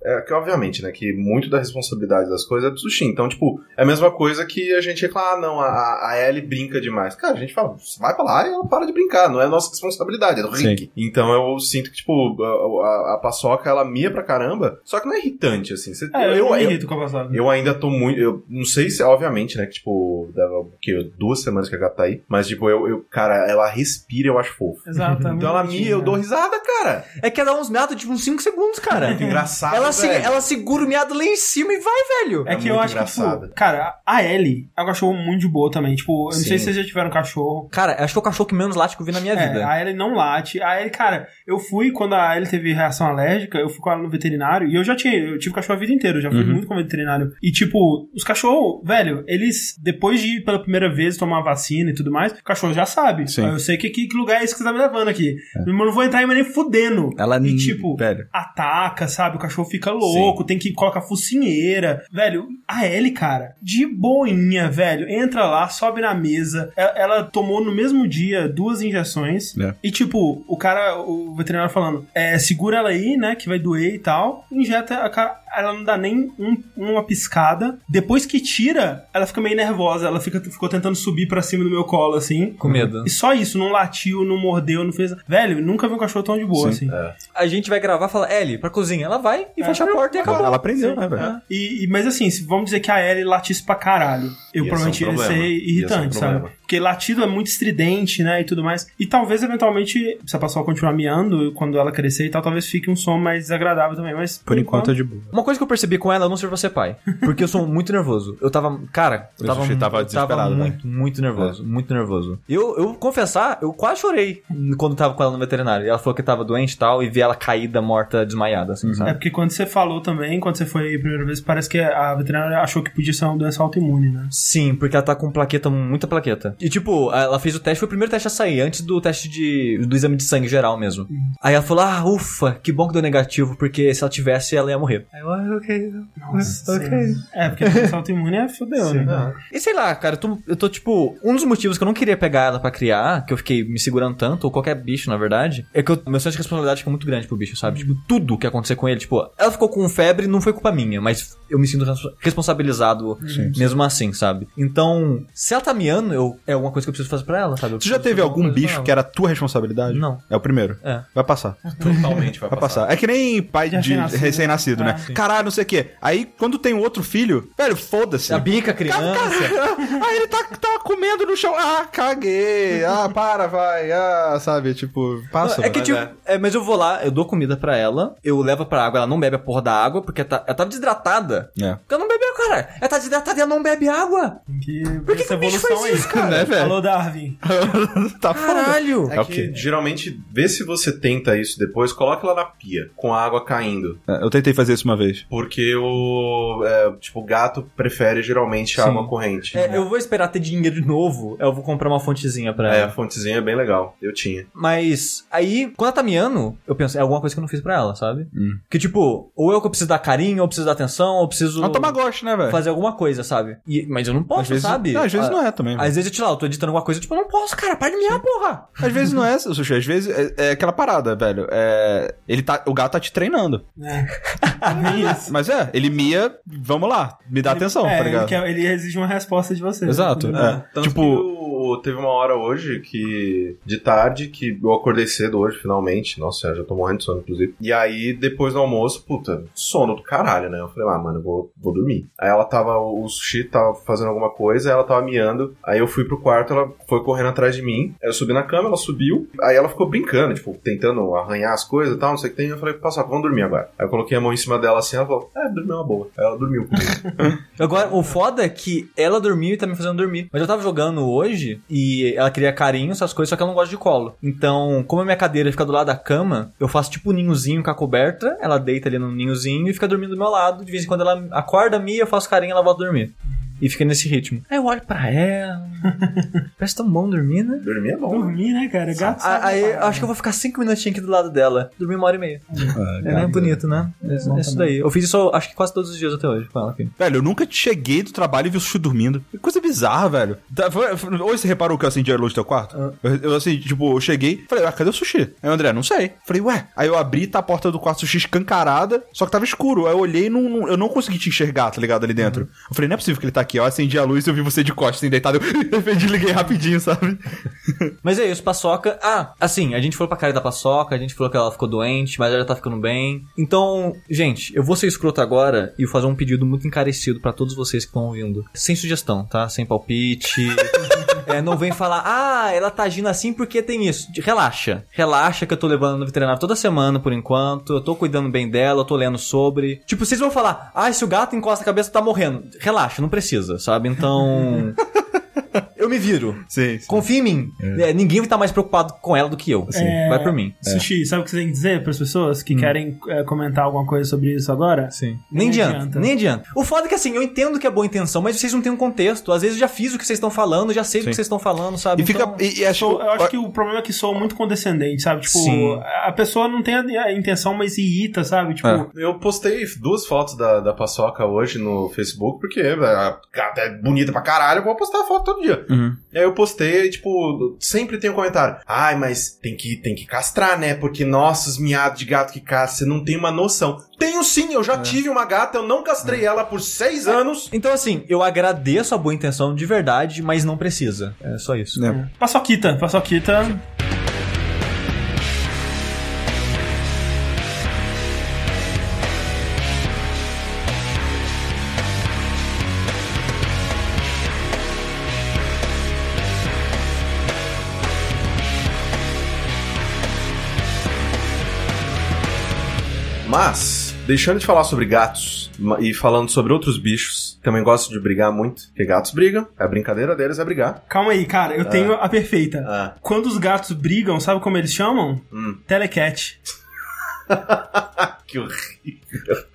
É que, obviamente, né, que muito da responsabilidade das coisas é do sushi. Então, tipo, é a mesma coisa que a gente reclama, ah, não, a, a Ellie brinca demais. Cara, a gente fala, vai pra lá e ela para de brincar. Não é nossa responsabilidade, é do Sim. Rick. Então eu sinto que, tipo, a, a, a paçoca, ela mia pra caramba, só que não é irritante, assim. Você- É, eu, eu, me eu, irrito com a paçoca. eu ainda tô muito. Eu não sei se, obviamente, né? Que, tipo, dava o quê? Duas semanas que a gata tá aí. Mas, tipo, eu, eu cara, ela respira, eu acho fofo. Exato. é Então ela mia, eu né? dou risada, cara. É que ela dá uns miados de uns 5 segundos, cara. Muito engraçado. ela, se- velho. ela segura o miado lá em cima e vai, velho. É, É que eu acho que, engraçado. tipo, cara, a Ellie é um cachorro muito de boa também. Tipo, eu não sei Sim. se vocês já tiveram cachorro. Cara, acho que é o cachorro que menos late que eu vi na minha É, vida. a Ellie não late. A Ellie, cara, eu fui quando a Ellie teve reação alérgica, eu fui com ela no veterinário e eu já tinha, eu tive cachorro a vida inteira, eu já fui Uhum. muito com o veterinário. E tipo, os cachorros, velho, eles, depois de ir pela primeira vez tomar vacina e tudo mais, o cachorro já sabe. Sim. Eu sei que, que, que lugar é esse que você tá me levando aqui. Eu não vou entrar aí mas nem fudendo. Ela E tipo, velho. Ataca, sabe? O cachorro fica louco, tem que colocar focinheira. Velho, a Ellie, cara, de boinha, velho, entra lá, sobe na mesa. Ela, ela tomou no mesmo dia duas injeções. É. E, tipo, o cara, o veterinário falando, é, segura ela aí, né, que vai doer e tal. Injeta a cara. Ela não dá nem um- uma piscada. Depois que tira, ela fica meio nervosa. Ela fica, ficou tentando subir pra cima do meu colo, assim. Com medo. E só isso, não latiu, não mordeu, não fez. Velho, nunca vi um cachorro tão de boa, Sim. assim. A gente vai gravar e fala, Ellie, pra cozinha. Ela vai e fecha a porta e acabou. Ela aprendeu, né, velho? E, e- mas assim, se- vamos dizer que a Ellie latisse pra caralho. Eu Ia provavelmente ser um ia ser. Ia ser um irritante, sabe? Porque latido é muito estridente, né? E tudo mais. E talvez, eventualmente, se a paçoca continuar miando, quando ela crescer e tal, talvez fique um som mais agradável também. Mas Por enquanto é de boa. Uma coisa que eu percebi com ela, eu não sirvo ser pai. Porque eu sou muito nervoso. Eu tava. Cara, eu tava, Sushi tava eu tava desesperado, né? muito, muito nervoso. Muito nervoso. Eu, eu confessar, eu quase chorei quando tava com ela no veterinário. E ela falou que tava doente e tal, e vi ela caída, morta, desmaiada, assim, É sabe? porque quando você falou também, quando você foi a primeira vez, parece que a veterinária achou que podia ser uma doença autoimune, né? Sim, porque ela tá com plaqueta, muita plaqueta. E tipo, ela fez o teste, foi o primeiro teste a sair, antes do teste de, do exame de sangue geral mesmo. Aí ela falou, ah, ufa, que bom que deu negativo, porque se ela tivesse, ela ia morrer. Aí eu, ah, ok. Nossa. Ok. Senhora. É, porque a doença autoimune é fodeu, né? Ah, E sei lá, cara, eu tô, eu tô, tipo, um dos motivos que eu não queria pegar ela pra criar, que eu fiquei me segurando tanto, ou qualquer bicho, na verdade, é que eu, meu senso de responsabilidade fica muito grande pro bicho, sabe? Tipo, tudo que acontecer com ele, tipo, ela ficou com febre, não foi culpa minha, mas eu me sinto responsa- responsabilizado mesmo assim, sabe? Então, se ela tá miando, eu, é alguma coisa que eu preciso fazer pra ela, sabe? Eu Tu já teve algum bicho que era tua responsabilidade? Não. É o primeiro? É. Vai passar. Totalmente vai Vai passar. passar. É que nem pai de Recém-nascido, recém-nascido, né? né? É. Caralho, não sei o quê. Aí, quando tem outro filho, velho, foda-se. A bica, a criança. Aí ele tá, tá comendo no chão. Ah, caguei. Ah, para, vai. Ah, sabe? Tipo, passa. é que, tipo, é. é, mas eu vou lá, eu dou comida pra ela, eu levo pra água, ela não bebe a porra da água, porque ela, tá, ela tava desidratada. É. Porque ela não bebeu, cara. Ela tá desidratada e ela não bebe água. Que Por que que o bicho evolução faz aí. isso, cara? Né, velho? Alô, Darwin. tá. Caralho. É É o que quê? geralmente, vê se você tenta isso depois, coloca ela na pia, com a água caindo. É, Eu tentei fazer isso uma vez. Porque o. é, tipo, o gato prefere geralmente a água corrente. É, eu vou esperar ter dinheiro de novo, eu vou comprar uma fontezinha pra É, ela. a fontezinha é bem legal. Eu tinha. Mas aí, quando ela tá miando, eu penso, é alguma coisa que eu não fiz pra ela, sabe? Hum. Que tipo, ou eu que eu preciso dar carinho, ou eu preciso dar atenção, ou eu preciso Não toma gosto, né, velho? fazer alguma coisa, sabe? E- mas eu não posso, vezes, sabe? Não, às vezes Ah, não é também. Às vezes, eu, lá, eu tô editando alguma coisa, tipo, eu não posso, cara, para de miar, porra! Às vezes não é, Sushi. Às vezes é, é aquela parada, velho. É, ele tá, o gato tá te treinando. É. É. Mas é, ele mia, vamos lá, me dá atenção, é, tá ligado? Ele, quer- ele exige uma resposta de você. Exato, né? é. Tanto Tipo- teve uma hora hoje que. De tarde, que eu acordei cedo hoje, finalmente. Nossa, já tô morrendo de sono, inclusive. E aí, depois do almoço, puta, sono do caralho, né? Eu falei, ah, mano, vou, vou dormir. Aí ela tava. O sushi tava fazendo alguma coisa, ela tava miando. Aí eu fui pro quarto, ela foi correndo atrás de mim. Eu subi na cama, ela subiu. Aí ela ficou brincando, tipo, tentando arranhar as coisas e tal, não sei o que tem. Eu falei, passa, vamos dormir agora. Aí eu coloquei a mão em cima dela assim, ela falou, é, dormiu uma boa. Aí ela dormiu comigo. Agora, o foda é que ela dormiu e tá me fazendo dormir. Mas eu tava jogando hoje e ela queria carinho, essas coisas, só que ela não gosta de colo. Então, como a minha cadeira fica do lado da cama, eu faço tipo um ninhozinho com a coberta, ela deita ali no ninhozinho e fica dormindo do meu lado. De vez em quando ela acorda minha, eu faço carinho e ela volta a dormir. E fica nesse ritmo. Aí eu olho pra ela. Parece tão bom dormir, né? dormir é bom. né? Dormir, né, cara? Gato Ah, sabe Aí eu acho que eu vou ficar cinco minutinhos aqui do lado dela. Dormir uma hora e meia. É, né? Bonito, né? É, bom isso também. daí. Eu fiz isso acho que quase todos os dias até hoje com ela aqui. Velho, eu nunca cheguei do trabalho e vi o sushi dormindo. Que coisa bizarra, velho. Tá, foi- foi- Hoje você reparou que eu acendi a luz do teu quarto? Eu, eu, assim, tipo, eu cheguei, falei, ah, cadê o sushi? Aí o André, não sei. Falei, ué. Aí eu abri, tá a porta do quarto sushi escancarada, só que tava escuro. Aí eu olhei e não, não- eu não consegui te enxergar, tá ligado, ali dentro. Eu falei, não é possível que ele tá aqui. Eu acendi a luz e eu vi você de costas, assim, deitado. Eu de repente liguei rapidinho, sabe? Mas é isso, paçoca. Ah, assim, a gente falou pra cara da paçoca, a gente falou que ela ficou doente, mas ela tá ficando bem. Então, gente, eu vou ser escroto agora e fazer um pedido muito encarecido pra todos vocês que estão ouvindo. Sem sugestão, tá? Sem palpite. É, não vem falar, ah, ela tá agindo assim porque tem isso. Relaxa. Relaxa que eu tô levando no veterinário toda semana por enquanto. Eu tô cuidando bem dela, eu tô lendo sobre. Tipo, vocês vão falar, ah, se o gato encosta a cabeça tá morrendo. Relaxa, não precisa, sabe? Então. eu me viro. Sim, sim. Confia em mim. É, ninguém vai estar mais preocupado com ela do que eu. É, Vai por mim. Sushi, sabe o que você tem que dizer pras pessoas Hum. que querem é, comentar alguma coisa sobre isso agora? Sim. Nem Nem, adianta, adianta. nem adianta. O foda é que assim, eu entendo que é boa intenção, mas vocês não têm um contexto. Às vezes eu já fiz o que vocês estão falando, já sei do Sim. que vocês estão falando, sabe? E fica. Então, E, e acho, Sou- eu acho que o problema é que soa muito condescendente, sabe? Tipo, Sim. a pessoa não tem a, a intenção, mas irrita, sabe? Tipo, É. Eu postei duas fotos da, da paçoca hoje no Facebook, porque gata é bonita pra caralho, eu vou postar a foto todo dia. Uhum. E aí eu postei, tipo, sempre tem um comentário. Ai, mas tem que, tem que castrar, né? Porque, nossa, os miados de gato que castra, você não tem uma noção. Tenho sim, eu já tive uma gata, eu não castrei ela por seis anos. então, assim, eu agradeço a boa intenção de verdade, mas não precisa. É só isso. É. paçoquita, paçoquita. Mas, deixando de falar sobre gatos e falando sobre outros bichos, também gosto de brigar muito, porque gatos brigam, a brincadeira deles é brigar. Calma aí, cara, eu tenho a perfeita. Ah, Quando os gatos brigam, sabe como eles chamam? hum. Telecat. Que horrível.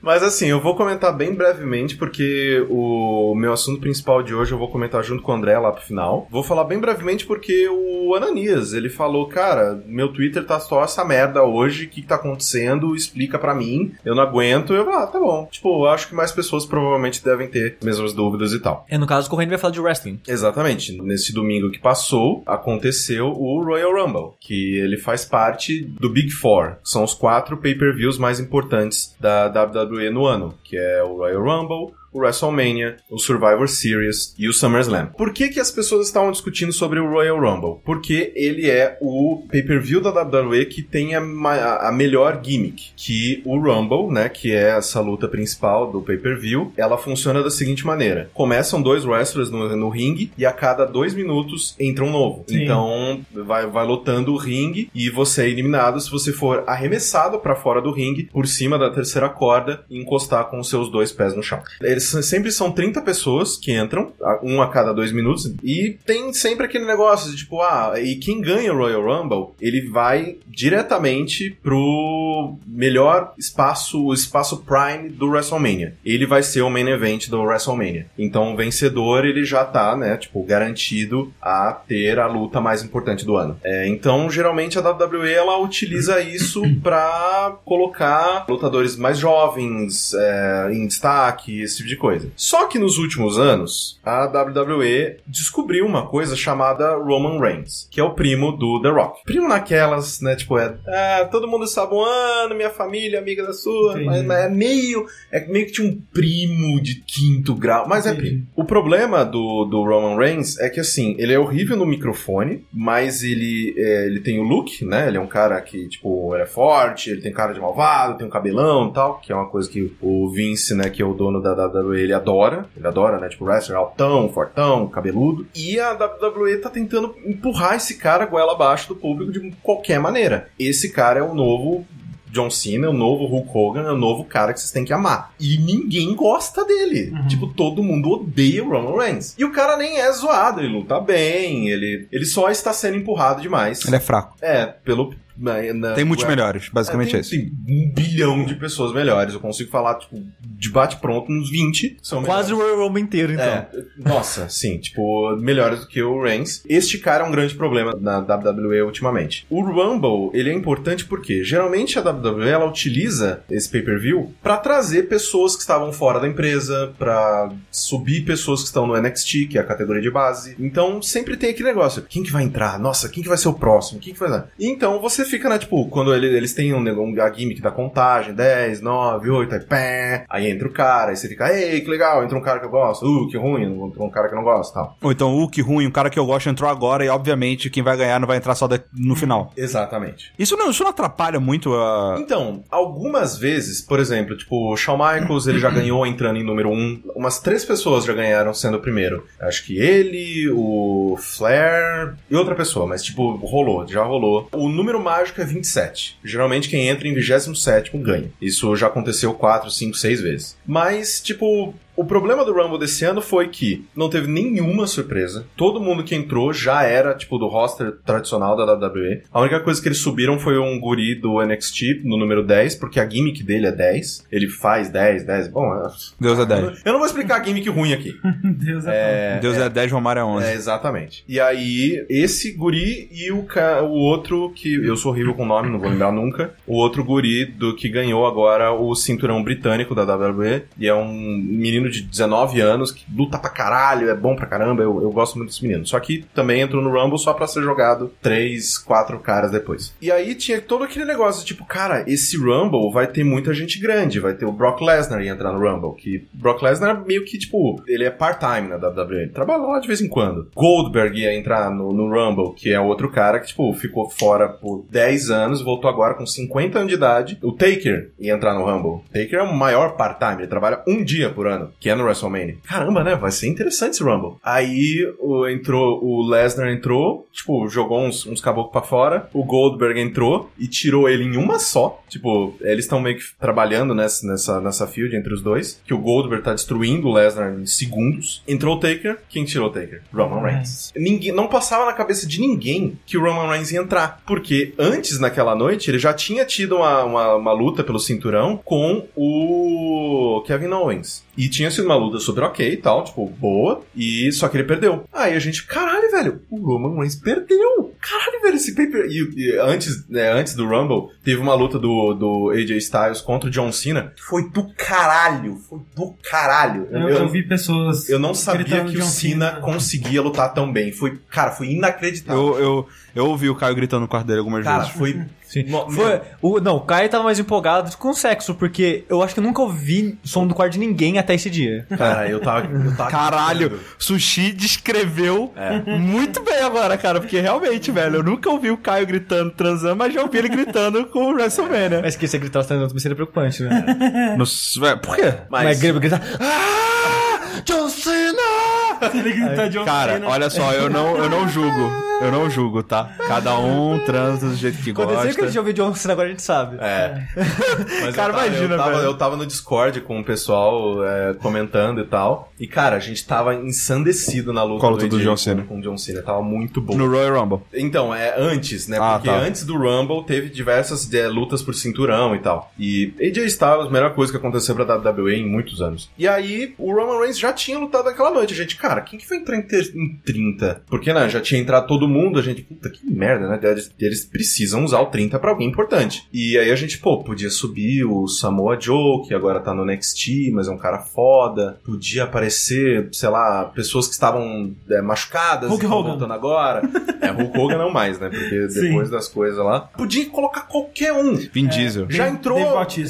Mas assim, eu vou comentar bem brevemente, porque o meu assunto principal de hoje eu vou comentar junto com o André lá pro final. Vou falar bem brevemente porque o Ananias, ele falou, cara, meu Twitter tá só essa merda hoje, o que, que tá acontecendo? Explica pra mim, eu não aguento. Eu, ah, tá bom. Tipo, eu acho que mais pessoas provavelmente devem ter as mesmas dúvidas e tal. É, no caso, o Corrêa vai falar de wrestling. Exatamente. Nesse domingo que passou, aconteceu o Royal Rumble, que ele faz parte do Big Four, que são os quatro pay-per-views mais importantes da WWE no ano, que é o Royal Rumble, o WrestleMania, o Survivor Series e o SummerSlam. Por que, que as pessoas estavam discutindo sobre o Royal Rumble? Porque ele é o pay-per-view da WWE que tem a, a melhor gimmick. Que o Rumble, né, que é essa luta principal do pay-per-view, ela funciona da seguinte maneira. Começam dois wrestlers no, no ringue e a cada dois minutos entra um novo. Sim. Então vai, vai lotando o ringue e você é eliminado se você for arremessado pra fora do ringue por cima da terceira corda e encostar com os seus dois pés no chão. Eles sempre são 30 pessoas que entram, um a cada dois minutos, e tem sempre aquele negócio de tipo, ah, e quem ganha o Royal Rumble, ele vai diretamente pro melhor espaço, o espaço Prime do WrestleMania. Ele vai ser o main event do WrestleMania. Então o vencedor, ele já tá, né, tipo, garantido a ter a luta mais importante do ano. É, então, geralmente a WWE, ela utiliza isso pra colocar lutadores mais jovens é, em destaque, esse tipo de coisa. Só que nos últimos anos, a WWE descobriu uma coisa chamada Roman Reigns, que é o primo do The Rock. Primo naquelas, né, tipo, é, ah, todo mundo saboando, minha família, amiga da sua, Entendi. mas, mas é meio, é meio que tinha um primo de quinto grau, mas é primo. O problema do, do Roman Reigns é que, assim, ele é horrível no microfone, mas ele, é, ele tem o look, né? Ele é um cara que, tipo, é forte, ele tem cara de malvado, tem um cabelão e tal, que é uma coisa que o Vince, né, que é o dono da WWE, ele adora. Ele adora, né? Tipo, wrestler altão, fortão, cabeludo. E a WWE tá tentando empurrar esse cara goela abaixo do público de qualquer maneira. Esse cara é o novo John Cena, é o novo Hulk Hogan, é o novo cara que vocês têm que amar. E ninguém gosta dele. Uhum. Tipo, todo mundo odeia o Roman Reigns. E o cara nem é zoado, ele luta bem, ele, ele só está sendo empurrado demais. Ele é fraco. É, pelo. Na- na- Tem muitos melhores, basicamente tem, é isso. tem um bilhão de pessoas melhores. Eu consigo falar, tipo, de bate-pronto, uns 20 são Quase o melhores. Royal Rumble inteiro, então. É, nossa, sim, tipo, melhores do que o Reigns. Este cara é um grande problema na WWE ultimamente. O Rumble, ele é importante porque geralmente a WWE ela utiliza esse pay-per-view pra trazer pessoas que estavam fora da empresa, pra subir pessoas que estão no NXT, que é a categoria de base. Então sempre tem aquele negócio, quem que vai entrar? Nossa, quem que vai ser o próximo? Quem que vai dar? Então você fica, né, tipo, quando ele- eles têm um, um, a gimmick da contagem, 10, 9, 8, aí pé, aí entra o cara, aí você fica, ei, que legal, entra um cara que eu gosto, uh, que ruim, entra um cara que eu não gosto, tal. Ou então, o que ruim, um cara que eu gosto entrou agora e, obviamente, quem vai ganhar não vai entrar só no final. Exatamente. Isso não, isso não atrapalha muito a. Então, algumas vezes, por exemplo, tipo, o Shawn Michaels, ele já ganhou entrando em número 1. Umas três pessoas já ganharam sendo o primeiro. Acho que ele, o Flair e outra pessoa, mas tipo, rolou, já rolou. O número mágico é 27. Geralmente quem entra em 27 ganha. Isso já aconteceu 4, 5, 6 vezes. Mas, tipo, o problema do Rumble desse ano foi que não teve nenhuma surpresa. Todo mundo que entrou já era, tipo, do roster tradicional da WWE. A única coisa que eles subiram foi um guri do NXT no número 10, porque a gimmick dele é 10. Ele faz 10, 10. Bom, é- Deus é 10. eu não vou explicar a gimmick ruim aqui. Deus é. É, Deus é 10, Romário é 11. é, exatamente. E aí, esse guri e o, ca... o outro, que eu sou horrível com o nome, não vou lembrar nunca, o outro guri do que ganhou agora o cinturão britânico da WWE, e é um menino de 19 anos que luta pra caralho, é bom pra caramba, eu, eu gosto muito desse menino. Só que também entrou no Rumble só pra ser jogado 3, 4 caras depois. E aí tinha todo aquele negócio, tipo, cara, esse Rumble vai ter muita gente grande, vai ter o Brock Lesnar ia entrar no Rumble, que Brock Lesnar meio que, tipo, ele é part-time na WWE, ele trabalha lá de vez em quando. Goldberg ia entrar no, no Rumble, que é outro cara que, tipo, ficou fora por 10 anos, voltou agora com 50 anos de idade. O Taker ia entrar no Rumble. Taker é o maior part-time, ele trabalha um dia por ano. Que é no WrestleMania. Caramba, né? Vai ser interessante esse Rumble. Aí o, entrou, o Lesnar entrou, tipo, jogou uns, uns caboclos pra fora. O Goldberg entrou e tirou ele em uma só. Tipo, eles estão meio que trabalhando nessa, nessa, nessa field entre os dois. Que o Goldberg tá destruindo o Lesnar em segundos. Entrou o Taker. Quem tirou o Taker? Roman Reigns. Ninguém, não passava na cabeça de ninguém que o Roman Reigns ia entrar. Porque antes, naquela noite, ele já tinha tido uma, uma, uma luta pelo cinturão com o Kevin Owens. E tinha sido uma luta super ok e tal, tipo, boa. E só que ele perdeu. Aí a gente, caralho, velho, o Roman Reigns perdeu. Caralho, velho, esse paper. E, e antes, né, antes do Rumble, teve uma luta do, do AJ Styles contra o John Cena. Foi do caralho. Foi do caralho. Eu, eu vi pessoas. eu não sabia que o John Cena Cena. conseguia lutar tão bem. Foi, cara, foi inacreditável. Eu, eu, eu ouvi o Caio gritando no quarto dele algumas Cara, vezes. foi. Sim. No- Foi, o, não, o Caio tava mais empolgado com sexo, porque eu acho que eu nunca ouvi som do quarto de ninguém até esse dia. Cara, eu tava. Eu tava Caralho, gritando. Sushi descreveu É. muito bem agora, cara, porque realmente, velho, eu nunca ouvi o Caio gritando transando, mas já ouvi ele gritando com o WrestleMania. Mas que você gritar os treinando também seria preocupante, né? No, velho, por quê? Mas, Mas grita, grita, Ah! John Cena! Ele grita John Cara, Cena. olha só, eu não, eu não julgo. Eu não julgo, tá? Cada um transa do jeito que Aconteceu que a gosta. gente ouviu John Cena, agora a gente sabe. É. Mas Cara, eu tava, imagina, eu tava, velho. eu tava no Discord com o pessoal é, comentando e tal. E, cara, a gente tava ensandecido na luta, luta do AJ John com- Cena. Com, o John Cena. Tava muito bom. No Royal Rumble. Então, é antes, né? Ah, Porque tá. antes do Rumble teve diversas é, lutas por cinturão e tal. E AJ Styles, a melhor coisa que aconteceu pra WWE em muitos anos. E aí, o Roman Reigns já tinha lutado naquela noite. A gente, cara, quem que vai entrar em, ter- em 30? Porque, né, já tinha entrado todo mundo. A gente, puta, que merda, né? Eles, eles precisam usar o 30 pra alguém importante. E aí a gente, pô, podia subir o Samoa Joe, que agora tá no NXT, mas é um cara foda. Podia aparecer, sei lá, pessoas que estavam é, machucadas Hulk e tão Hogan. voltando agora. É, Hulk Hogan não mais, né? Porque Sim. depois das coisas lá. Podia colocar qualquer um. Vin Diesel. Já entrou.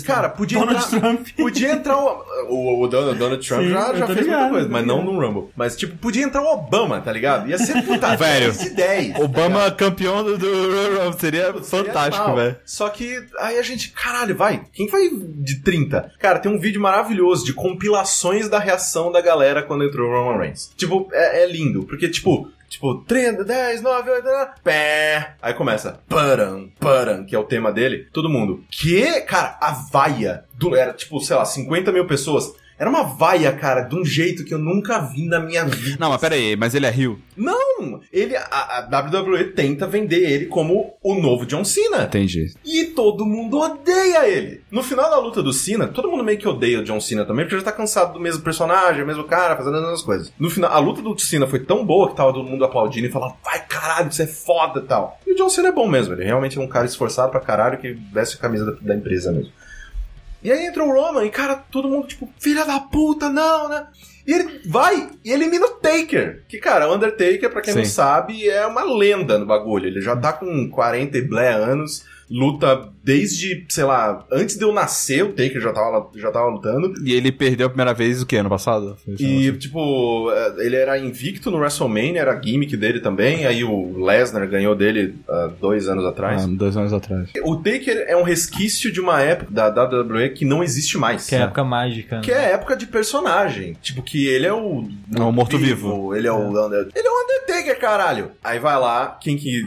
Cara, podia Donald entrar. Trump. Podia entrar o. O, o Donald, Donald Trump Sim, já, já fez ligado, muita coisa, mas não no Rumble. Mas, tipo, podia entrar o Obama, tá ligado? Ia ser puta Velho, 10 de 10. tá Obama campeão do, do. Seria Seria fantástico, velho. Só que aí a gente, caralho, vai. Quem vai de 30? Cara, tem um vídeo maravilhoso de compilações da reação da galera quando entrou o Roman Reigns. Tipo, é, é lindo, porque, tipo. Tipo, 30, 10, 9, 8, 9, pé. Aí começa, param, param, que é o tema dele. Todo mundo, que? Cara, a vaia. Do, era tipo, sei lá, 50 mil pessoas. Era uma vaia, cara, de um jeito que eu nunca vi na minha vida. Não, mas pera aí, mas ele é Rio? Não! Ele, a, a WWE tenta vender ele como o novo John Cena. Entendi. E todo mundo odeia ele. No final da luta do Cena, todo mundo meio que odeia o John Cena também, porque já tá cansado do mesmo personagem, o mesmo cara, fazendo as mesmas coisas. No final, a luta do Cena foi tão boa que tava todo mundo aplaudindo e falando, vai caralho, isso é foda e tal. E o John Cena é bom mesmo, ele realmente é um cara esforçado pra caralho que veste a camisa da, da empresa mesmo. E aí entra o Roman e, cara, todo mundo tipo, filha da puta, não, né? E ele vai e elimina o Taker. Que, cara, o Undertaker, pra quem não Sim. sabe, é uma lenda no bagulho. Ele já tá com 40 e blé anos, luta desde, sei lá, antes de eu nascer, o Taker já tava, já tava lutando. E ele perdeu a primeira vez o que? Ano passado? E, tipo, é, ele era invicto no WrestleMania, era a gimmick dele também. Aí o Lesnar ganhou dele há dois anos atrás. Ah, dois anos atrás. O Taker é um resquício de uma época da WWE que não existe mais. Que é a época mágica. né? Que é a época de personagem. Tipo, que ele é o. É o morto-vivo. Ele é o. Under- Ele é o Undertaker, caralho. Aí vai lá, quem que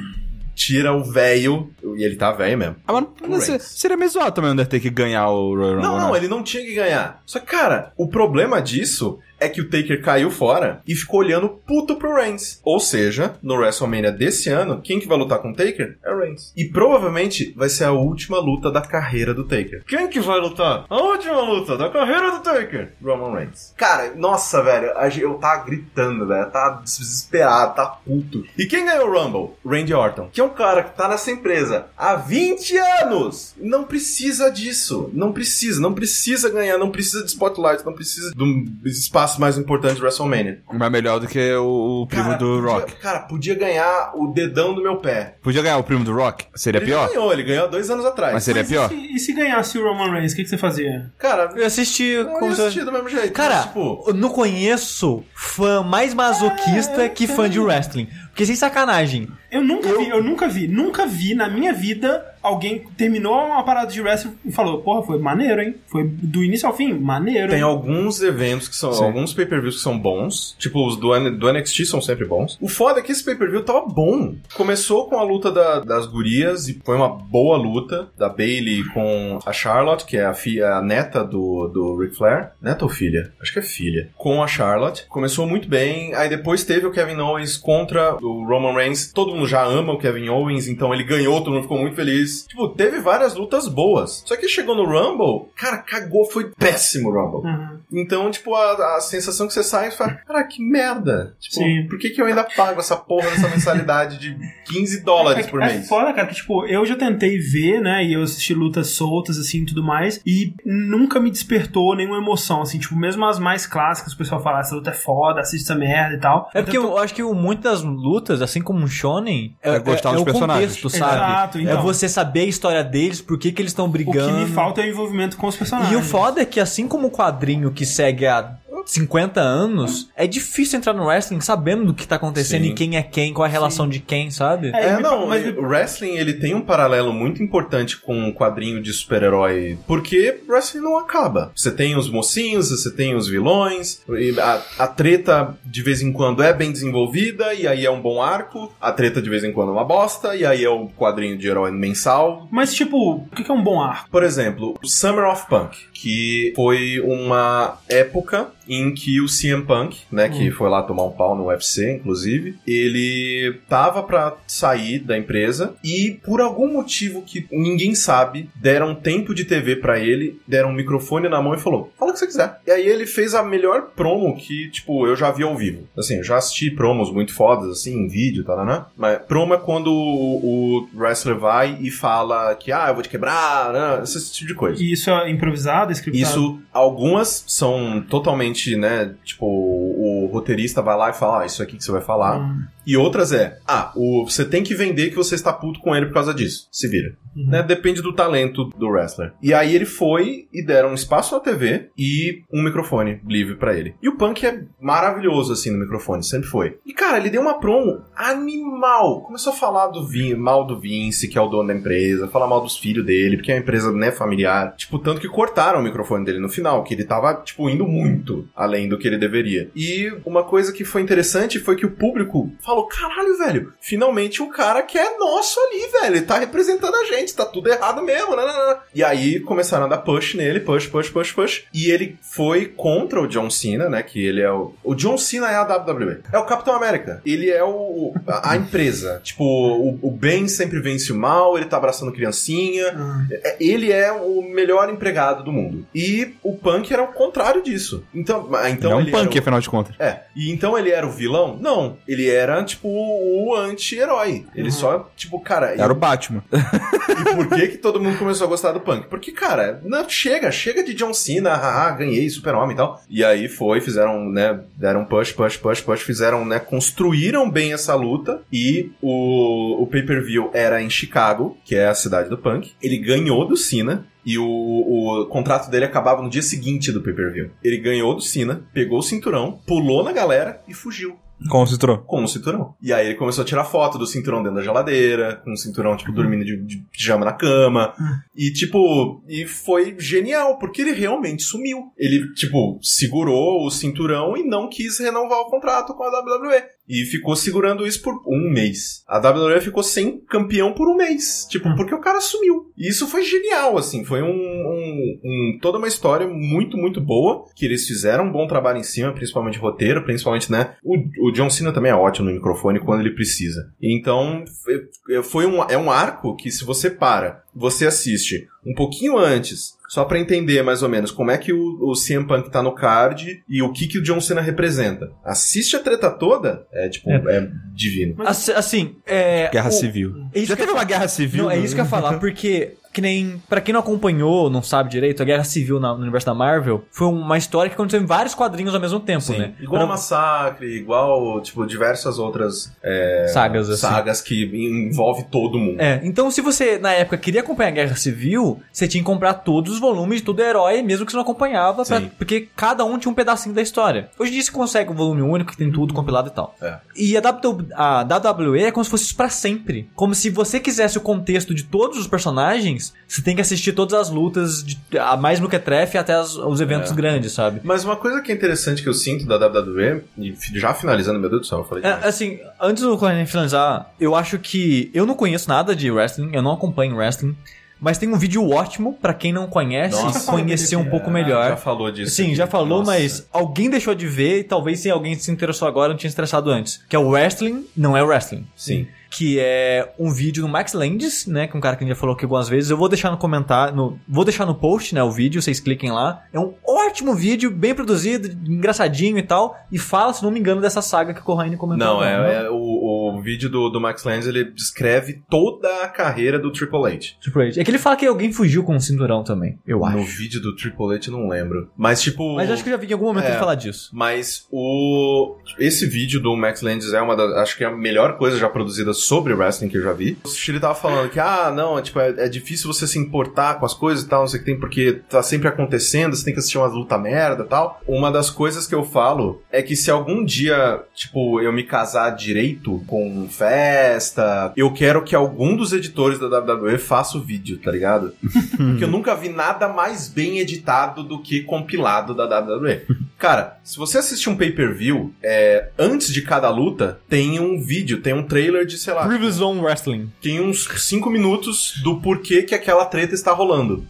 tira o velho. E ele tá velho mesmo. Ah, mas não seria meio zoado também o Undertaker ganhar o Royal Rumble, Não, não, né? ele não tinha que ganhar. Só que, cara, o problema disso é que o Taker caiu fora e ficou olhando puto pro Reigns. Ou seja, no WrestleMania desse ano, quem que vai lutar com o Taker? É o Reigns. E provavelmente vai ser a última luta da carreira do Taker. Quem que vai lutar? A última luta da carreira do Taker? Roman Reigns. Cara, nossa, velho, eu tava gritando, velho. Tava desesperado, tá puto. E quem ganhou o Rumble? Randy Orton. Que é um cara que tá nessa empresa há 20 anos. Não precisa disso. Não precisa. Não precisa ganhar. Não precisa de spotlight. Não precisa de um espaço mais importante do WrestleMania. Mas melhor do que o, o primo Cara, do podia- Rock. Cara, podia ganhar o dedão do meu pé. Podia ganhar o primo do Rock? Seria ele pior? já ganhou. Ele ganhou dois anos atrás. Mas seria Mas pior? E se, e se ganhasse o Roman Reigns, o que, que você fazia? Cara, Eu assisti eu como se- assistir do mesmo jeito. Cara, mas, tipo... eu não conheço fã mais masoquista que fã de wrestling. Porque sem sacanagem. Eu nunca vi, eu nunca vi, nunca vi na minha vida alguém terminou uma parada de wrestling e falou, porra, foi maneiro, hein? Foi do início ao fim, maneiro. Tem hein? alguns eventos que são. Sim. Alguns pay-per-views que são bons. Tipo, os do, do NXT são sempre bons. O foda é que esse pay-per-view tava bom. Começou com a luta da- das gurias e foi uma boa luta da Bailey com a Charlotte, que é a, filha, a neta do, do Ric Flair. Neta ou filha? Acho que é filha. Com a Charlotte. Começou muito bem. Aí depois teve o Kevin Owens contra o Roman Reigns. Todo mundo já ama o Kevin Owens, então ele ganhou, todo mundo ficou muito feliz. Tipo, teve várias lutas boas. Só que chegou no Rumble, cara, cagou, foi péssimo o Rumble. Uhum. Então, tipo, a, a sensação que você sai e fala, cara, que merda. Tipo, Sim. por que, que eu ainda pago essa porra dessa mensalidade de 15 dólares por é, mês? É foda, cara, que tipo, eu já tentei ver, né, e eu assisti lutas soltas, assim, e tudo mais, e nunca me despertou nenhuma emoção, assim, tipo, mesmo as mais clássicas, o pessoal fala, essa luta é foda, assiste essa merda e tal. É porque Eu eu acho que muitas lutas, assim como um shonen, é, É gostar é, dos o personagens. contexto, sabe? Exato, É então. você saber a história deles, por que, que eles estão O brigando. que me falta é o envolvimento com os personagens. E o foda é que, assim como o quadrinho que segue há 50 anos, é difícil entrar no wrestling sabendo do que tá acontecendo Sim. e quem é quem, qual é a relação de quem, sabe? É, É, não, mas o wrestling ele tem um paralelo muito importante com o quadrinho de super-herói, porque o wrestling não acaba. Você tem os mocinhos, você tem os vilões, e a, a treta de vez em quando é bem desenvolvida, e aí é um bom arco, a treta de vez em quando é uma bosta, e aí é o quadrinho de herói mensal, Mas, tipo, o que que é um bom arco? Por exemplo, o Summer of Punk, que foi uma época em que o CM Punk, né, que foi lá tomar um pau no UFC, inclusive, ele tava pra sair da empresa e por algum motivo que ninguém sabe, deram tempo de TV pra ele, deram um microfone na mão e falou: "Fala o que você quiser". E aí ele fez a melhor promo que, tipo, eu já vi ao vivo. Assim, eu já assisti promos muito fodas assim em vídeo, tá, né? Mas promo é quando o, o wrestler vai e fala que ah, eu vou te quebrar, né? esse tipo de coisa. E isso é improvisado, scriptado? Isso, algumas são totalmente, né? Tipo, o roteirista vai lá e fala, ah, isso aqui que você vai falar. Hum, E outras é, ah, o, você tem que vender que você está puto com ele por causa disso. Se vira. Uhum. Né? Depende do talento do wrestler. E aí ele foi e deram um espaço na TV e um microfone livre pra ele. E o Punk é maravilhoso, assim, no microfone, sempre foi. E, cara, ele deu uma promo animal. Começou a falar do Vin, mal do Vince, que é o dono da empresa, falar mal dos filhos dele, porque é uma empresa, né, familiar. Tipo, tanto que cortaram o microfone dele no final, que ele tava, tipo, indo muito além do que ele deveria. E uma coisa que foi interessante foi que o público falou: caralho, velho, finalmente o cara que é nosso ali, velho, ele tá representando a gente, tá tudo errado mesmo, né? né, né. E aí começaram a dar push nele, push, push, push, push. E ele foi contra o John Cena, né? Que ele é o. O John Cena é a WWE. É o Capitão América. Ele é o. a, a empresa. Tipo, o, o bem sempre vence o mal, ele tá abraçando criancinha. Ah. É, Ele é o melhor empregado do mundo. E o Punk era o contrário disso. Então, ah, então Ele é um ele era punk, o- afinal de contas. é, e então ele era o vilão? Não, ele era, tipo, o anti-herói. Ele Uhum. só, tipo, cara... Era o Batman. E por que que todo mundo começou a gostar do Punk? Porque, cara, não, chega, chega de John Cena, haha, ganhei, super-homem e tal. E aí foi, fizeram, né, deram push, push, push, push, fizeram, né, construíram bem essa luta e o, o pay-per-view era em Chicago, que é a cidade do Punk. Ele ganhou do Cena, e o, o contrato dele acabava no dia seguinte do pay-per-view. Ele ganhou do Cena, pegou o cinturão, pulou na galera e fugiu Com o Citroën. com o cinturão. E aí ele começou a tirar foto do cinturão dentro da geladeira, com o cinturão, tipo, dormindo de, de pijama na cama. E, tipo, e foi genial, porque ele realmente sumiu. Ele, tipo, segurou o cinturão e não quis renovar o contrato com a WWE. E ficou segurando isso por um mês. A WWE ficou sem campeão por um mês. Tipo, porque o cara sumiu. E isso foi genial, assim. Foi um, um- um- toda uma história muito, muito boa. Que eles fizeram um bom trabalho em cima, principalmente roteiro, principalmente, né? O, o John Cena também é ótimo no microfone quando ele precisa. Então, foi- foi um, é um arco que se você para, você assiste um pouquinho antes, só pra entender mais ou menos como é que o, o CM Punk tá no card e o que que o John Cena representa. Assiste a treta toda, é tipo, é, divino. Assim, assim, é. Guerra o- Civil. é isso Já teve eu uma guerra civil? Não, é isso que eu ia falar, porque que nem, pra quem não acompanhou, não sabe direito, a Guerra Civil na- no universo da Marvel foi uma história que aconteceu em vários quadrinhos ao mesmo tempo, né? Igual Pra- Massacre, igual, tipo, diversas outras é, Sagas, assim. sagas que envolve todo mundo. É, então se você, na época, queria acompanhar a Guerra Civil, você tinha que comprar todos os volumes de todo herói, mesmo que você não acompanhava, pra- Sim. porque cada um tinha um pedacinho da história. Hoje em dia você consegue um volume único, que tem tudo compilado e tal. É. E a, W- a WWE é como se fosse isso pra sempre. Como se você quisesse o contexto de todos os personagens, você tem que assistir todas as lutas, de, a mais no que trefe até as- os eventos É. grandes, sabe? Mas uma coisa que é interessante que eu sinto da WWE, e já finalizando, meu Deus do céu, eu falei É, assim, antes do Corinthians finalizar, eu acho que eu não conheço nada de wrestling, eu não acompanho wrestling, mas tem um vídeo ótimo pra quem não conhece Nossa. conhecer um pouco Já melhor. falou disso. Sim, aqui. já falou, Nossa. mas alguém deixou de ver e talvez se alguém se interessou agora não tinha interessado antes. Que é o wrestling, não é wrestling. Sim. Que é um vídeo do Max Landis, né? Que é um cara que a gente já falou aqui algumas vezes. Eu vou deixar no comentário, no, vou deixar no post, né? O vídeo, vocês cliquem lá. É um ótimo vídeo, bem produzido, engraçadinho e tal. E fala, se não me engano, dessa saga que o Corraine comentou. Não, é, é o, o vídeo do, do Max Landis, ele descreve toda a carreira do Triple H. Triple H. É que ele fala que alguém fugiu com um cinturão também, eu acho. No vídeo do Triple H eu não lembro. Mas tipo... Mas acho que eu já vi em algum momento É. ele falar disso. Mas o esse vídeo do Max Landis é uma das, acho que é a melhor coisa já produzida sobre wrestling que eu já vi. Ele tava falando que ah, não, é, tipo, é, é difícil você se importar com as coisas e tal, não sei o que tem porque tá sempre acontecendo, você tem que assistir uma luta merda e tal. Uma das coisas que eu falo é que se algum dia, tipo, eu me casar direito com festa, eu quero que algum dos editores da WWE faça o vídeo, tá ligado? Porque eu nunca vi nada mais bem editado do que compilado da WWE. Cara, se você assistir um pay-per-view, é, antes de cada luta, tem um vídeo, tem um trailer de, sei lá, Previous Zone Wrestling. tem uns 5 minutos do porquê que aquela treta está rolando.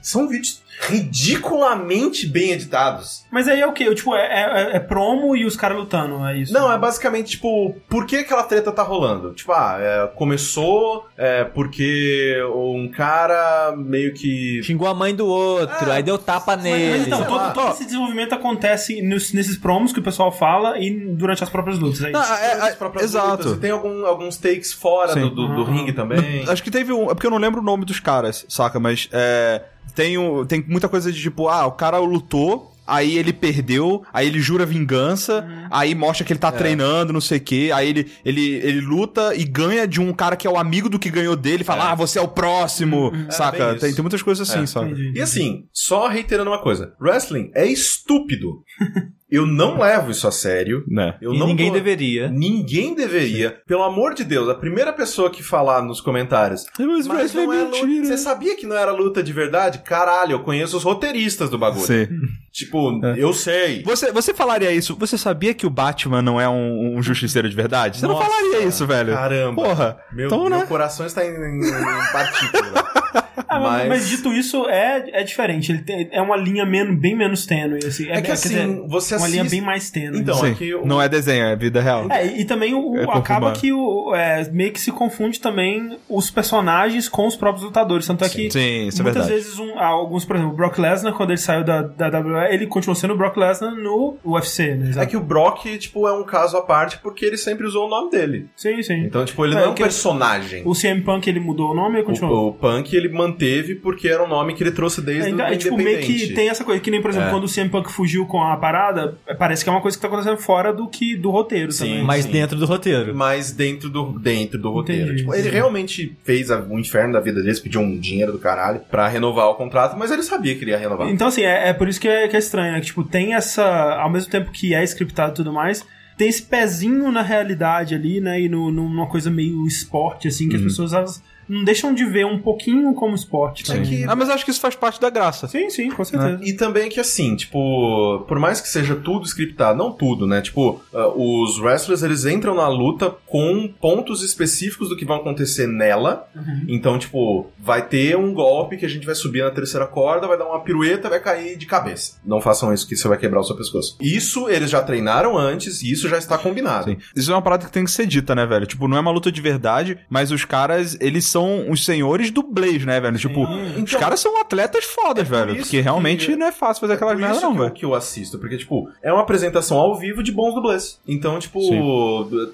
São vídeos ridiculamente bem editados. Mas aí é o quê? Tipo, é, é- é promo e os caras lutando, é isso? Não, é basicamente, tipo, por que aquela treta tá rolando? Tipo, ah, é, começou é, porque um cara meio que... Xingou a mãe do outro, Ah, aí deu tapa Mas, nele. mas então, todo, lá. todo esse desenvolvimento acontece nos- nesses promos que o pessoal fala e durante as próprias lutas. É Não, isso. é- As é- próprias exato. lutas. E tem algum- alguns takes fora Sim. do, do, do Uhum. ringue também. Acho que teve um. É porque eu não lembro o nome dos caras, saca? Mas é. Tem, tem muita coisa de tipo, ah, o cara lutou. Aí ele perdeu, aí ele jura vingança, aí mostra que ele tá treinando, não sei o quê, aí ele, ele, ele luta e ganha de um cara que é o amigo do que ganhou dele, fala, É. ah, você é o próximo, bem saca? isso. Tem, tem muitas coisas assim, É. saca? Entendi. E assim, só reiterando uma coisa: wrestling é estúpido. Eu não levo isso a sério. Né? Eu e não ninguém tô- deveria. Ninguém deveria. Pelo amor de Deus, a primeira pessoa que falar nos comentários. Mas Mas wrestling não é é luta. mentira. Você sabia que não era luta de verdade? Caralho, eu conheço os roteiristas do bagulho. Sim. Tipo, É. eu sei. Você, você falaria isso? Você sabia que o Batman não é um, um justiceiro de verdade? Você Nossa, não falaria isso, velho. Caramba. Porra. Meu, então, meu né? coração está em, em, em partícula. Ah, mas... mas- dito isso, é, é diferente. Ele tem- é uma linha men- bem menos tênue. Assim. É que quer assim, dizer, você Uma linha bem mais tênue. Então, Sim. é que o- Não é desenho, é vida real. É, e, também o, É acaba que o, é, meio que se confunde também os personagens com os próprios lutadores. Tanto é que Sim, isso é muitas verdade. vezes um, alguns, por exemplo, o Brock Lesnar, quando ele saiu da, da WWE, ele continuou sendo o Brock Lesnar no UFC, né? É que o Brock, tipo, é um caso à parte porque ele sempre usou o nome dele. Sim, sim. Então, tipo, ele É, não é um que- personagem. O CM Punk ele mudou o nome e continuou. O, o Punk ele manteve porque era um nome que ele trouxe desde É, então, o é, tipo, meio que tem essa coisa, que nem, por exemplo, É. quando o CM Punk fugiu com a parada, parece que é uma coisa que tá acontecendo fora do que do roteiro Sim. também. Mas Sim. dentro do roteiro. Mas dentro do, dentro do roteiro. Entendi. Tipo, ele realmente fez o inferno da vida deles, pediu um dinheiro do caralho pra renovar o contrato, mas ele sabia que ele ia renovar. Então, assim, é, é por isso que é, que é estranho, né? Que, tipo, tem essa. Ao mesmo tempo que é scriptado e tudo mais, tem esse pezinho na realidade ali, né? E no, numa coisa meio esporte, assim, que as pessoas elas não deixam de ver um pouquinho como esporte É que- Ah, mas eu acho que isso faz parte da graça. Sim, sim, com certeza. E também que assim, tipo, por mais que seja tudo scriptado, não tudo, né? Tipo, ah, os wrestlers eles entram na luta com pontos específicos do que vão acontecer nela. Então, tipo, vai ter um golpe que a gente vai subir na terceira corda, vai dar uma pirueta, vai cair de cabeça. Não façam isso que você vai quebrar o seu pescoço. Isso eles já treinaram antes e isso já está combinado. Sim. Isso é uma parada que tem que ser dita, né, velho? Tipo, não é uma luta de verdade, mas os caras, eles são os senhores do Blaze, né, velho? Tipo, os Então- caras são atletas fodas, por velho. Porque realmente que- não é fácil fazer aquelas por merda, não, que eu, velho. que eu assisto, porque, tipo, é uma apresentação ao vivo de bons dublês. Então, tipo,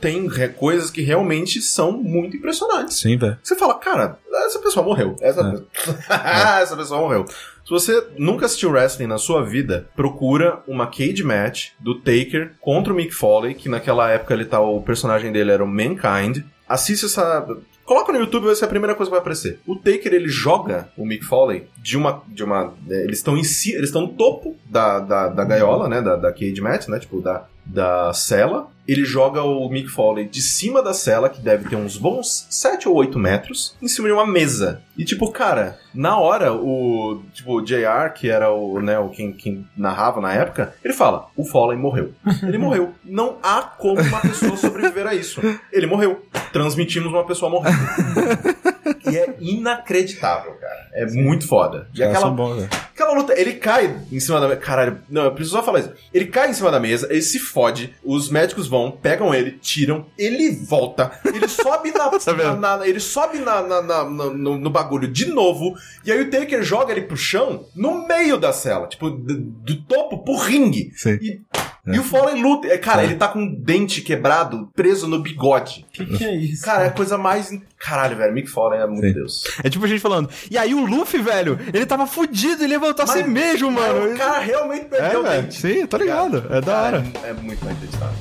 tem re- coisas que realmente são muito impressionantes. Sim, velho. Você fala, cara, essa pessoa morreu. Essa, essa pessoa morreu. Se você nunca assistiu wrestling na sua vida, procura uma cage match do Taker contra o Mick Foley, que naquela época ele tá, o personagem dele era o Mankind. Assiste essa. Coloca no YouTube, vai ser a primeira coisa que vai aparecer. O Taker ele joga o Mick Foley de uma. De uma é, eles estão em si, eles estão no topo da, da, da gaiola, né? Da, da cage match, né? Tipo, da, da cela. Ele joga o Mick Foley de cima da cela, que deve ter uns bons 7 ou 8 metros, em cima de uma mesa. E tipo, cara, na hora, o tipo, o JR, que era o, né, o quem, quem narrava na época, ele fala: o Foley morreu. Ele morreu. Não há como uma pessoa sobreviver a isso. Ele morreu. Transmitimos uma pessoa morrendo. e é inacreditável, cara. É muito foda. E aquela, né? Aquela luta, ele cai em cima da mesa. Caralho, não, eu preciso só falar isso. Ele cai em cima da mesa, ele se fode, os médicos vão, pegam ele, tiram, ele volta, ele sobe na. na, na- ele sobe na- na- na- no, no bagulho de novo, e aí o Taker joga ele pro chão no meio da cela, tipo, do, do topo pro ringue. Sim. E, e o Foley luta. é, Cara, ele tá com um dente quebrado preso no bigode. Que que é isso? Cara, é a coisa mais. in- Caralho, velho, Mick Foley é muito. Deus. É tipo a gente falando. E aí o Luffy, velho, ele tava fudido e levantou assim mesmo, mano. O cara realmente perdeu É, o velho. dente. Sim, tô ligado. É da Cara, hora. É, é muito inacreditável.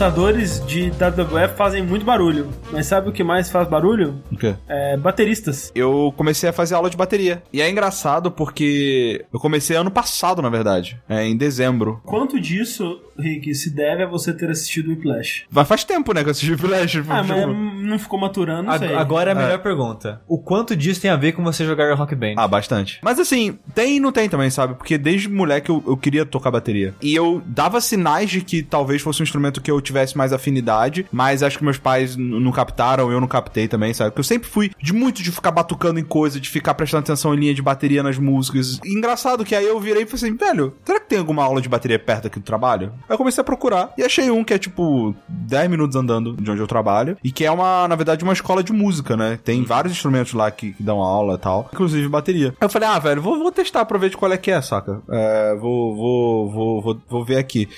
Os lutadores de WWF fazem muito barulho. Mas sabe o que mais faz barulho? O quê? É bateristas. Eu comecei a fazer aula de bateria. E é engraçado porque eu comecei ano passado, na verdade. É, em dezembro. Quanto disso, Rick, se deve a você ter assistido o Whiplash? Mas faz tempo, né, que eu assisti Flash. Ah, mas tipo... não ficou maturando, não sei. Agora é a melhor pergunta. O quanto disso tem a ver com você jogar Rock Band? Ah, bastante. Mas assim, tem e não tem também, sabe? Porque desde moleque eu, eu queria tocar bateria. E eu dava sinais de que talvez fosse um instrumento que eu tivesse mais afinidade, mas acho que meus pais não captaram, eu não captei também, sabe? Porque eu sempre fui de muito de ficar batucando em coisa, de ficar prestando atenção em linha de bateria nas músicas. E engraçado que aí eu virei e falei assim, velho, será que tem alguma aula de bateria perto aqui do trabalho? Aí eu comecei a procurar e achei um que é tipo 10 minutos andando de onde eu trabalho e que é uma, na verdade, uma escola de música, né? Tem vários instrumentos lá que, que dão aula e tal, inclusive bateria. Aí eu falei, ah, velho, vou, vou testar pra ver de qual é que é, saca? É, vou, vou, vou, vou, vou ver aqui.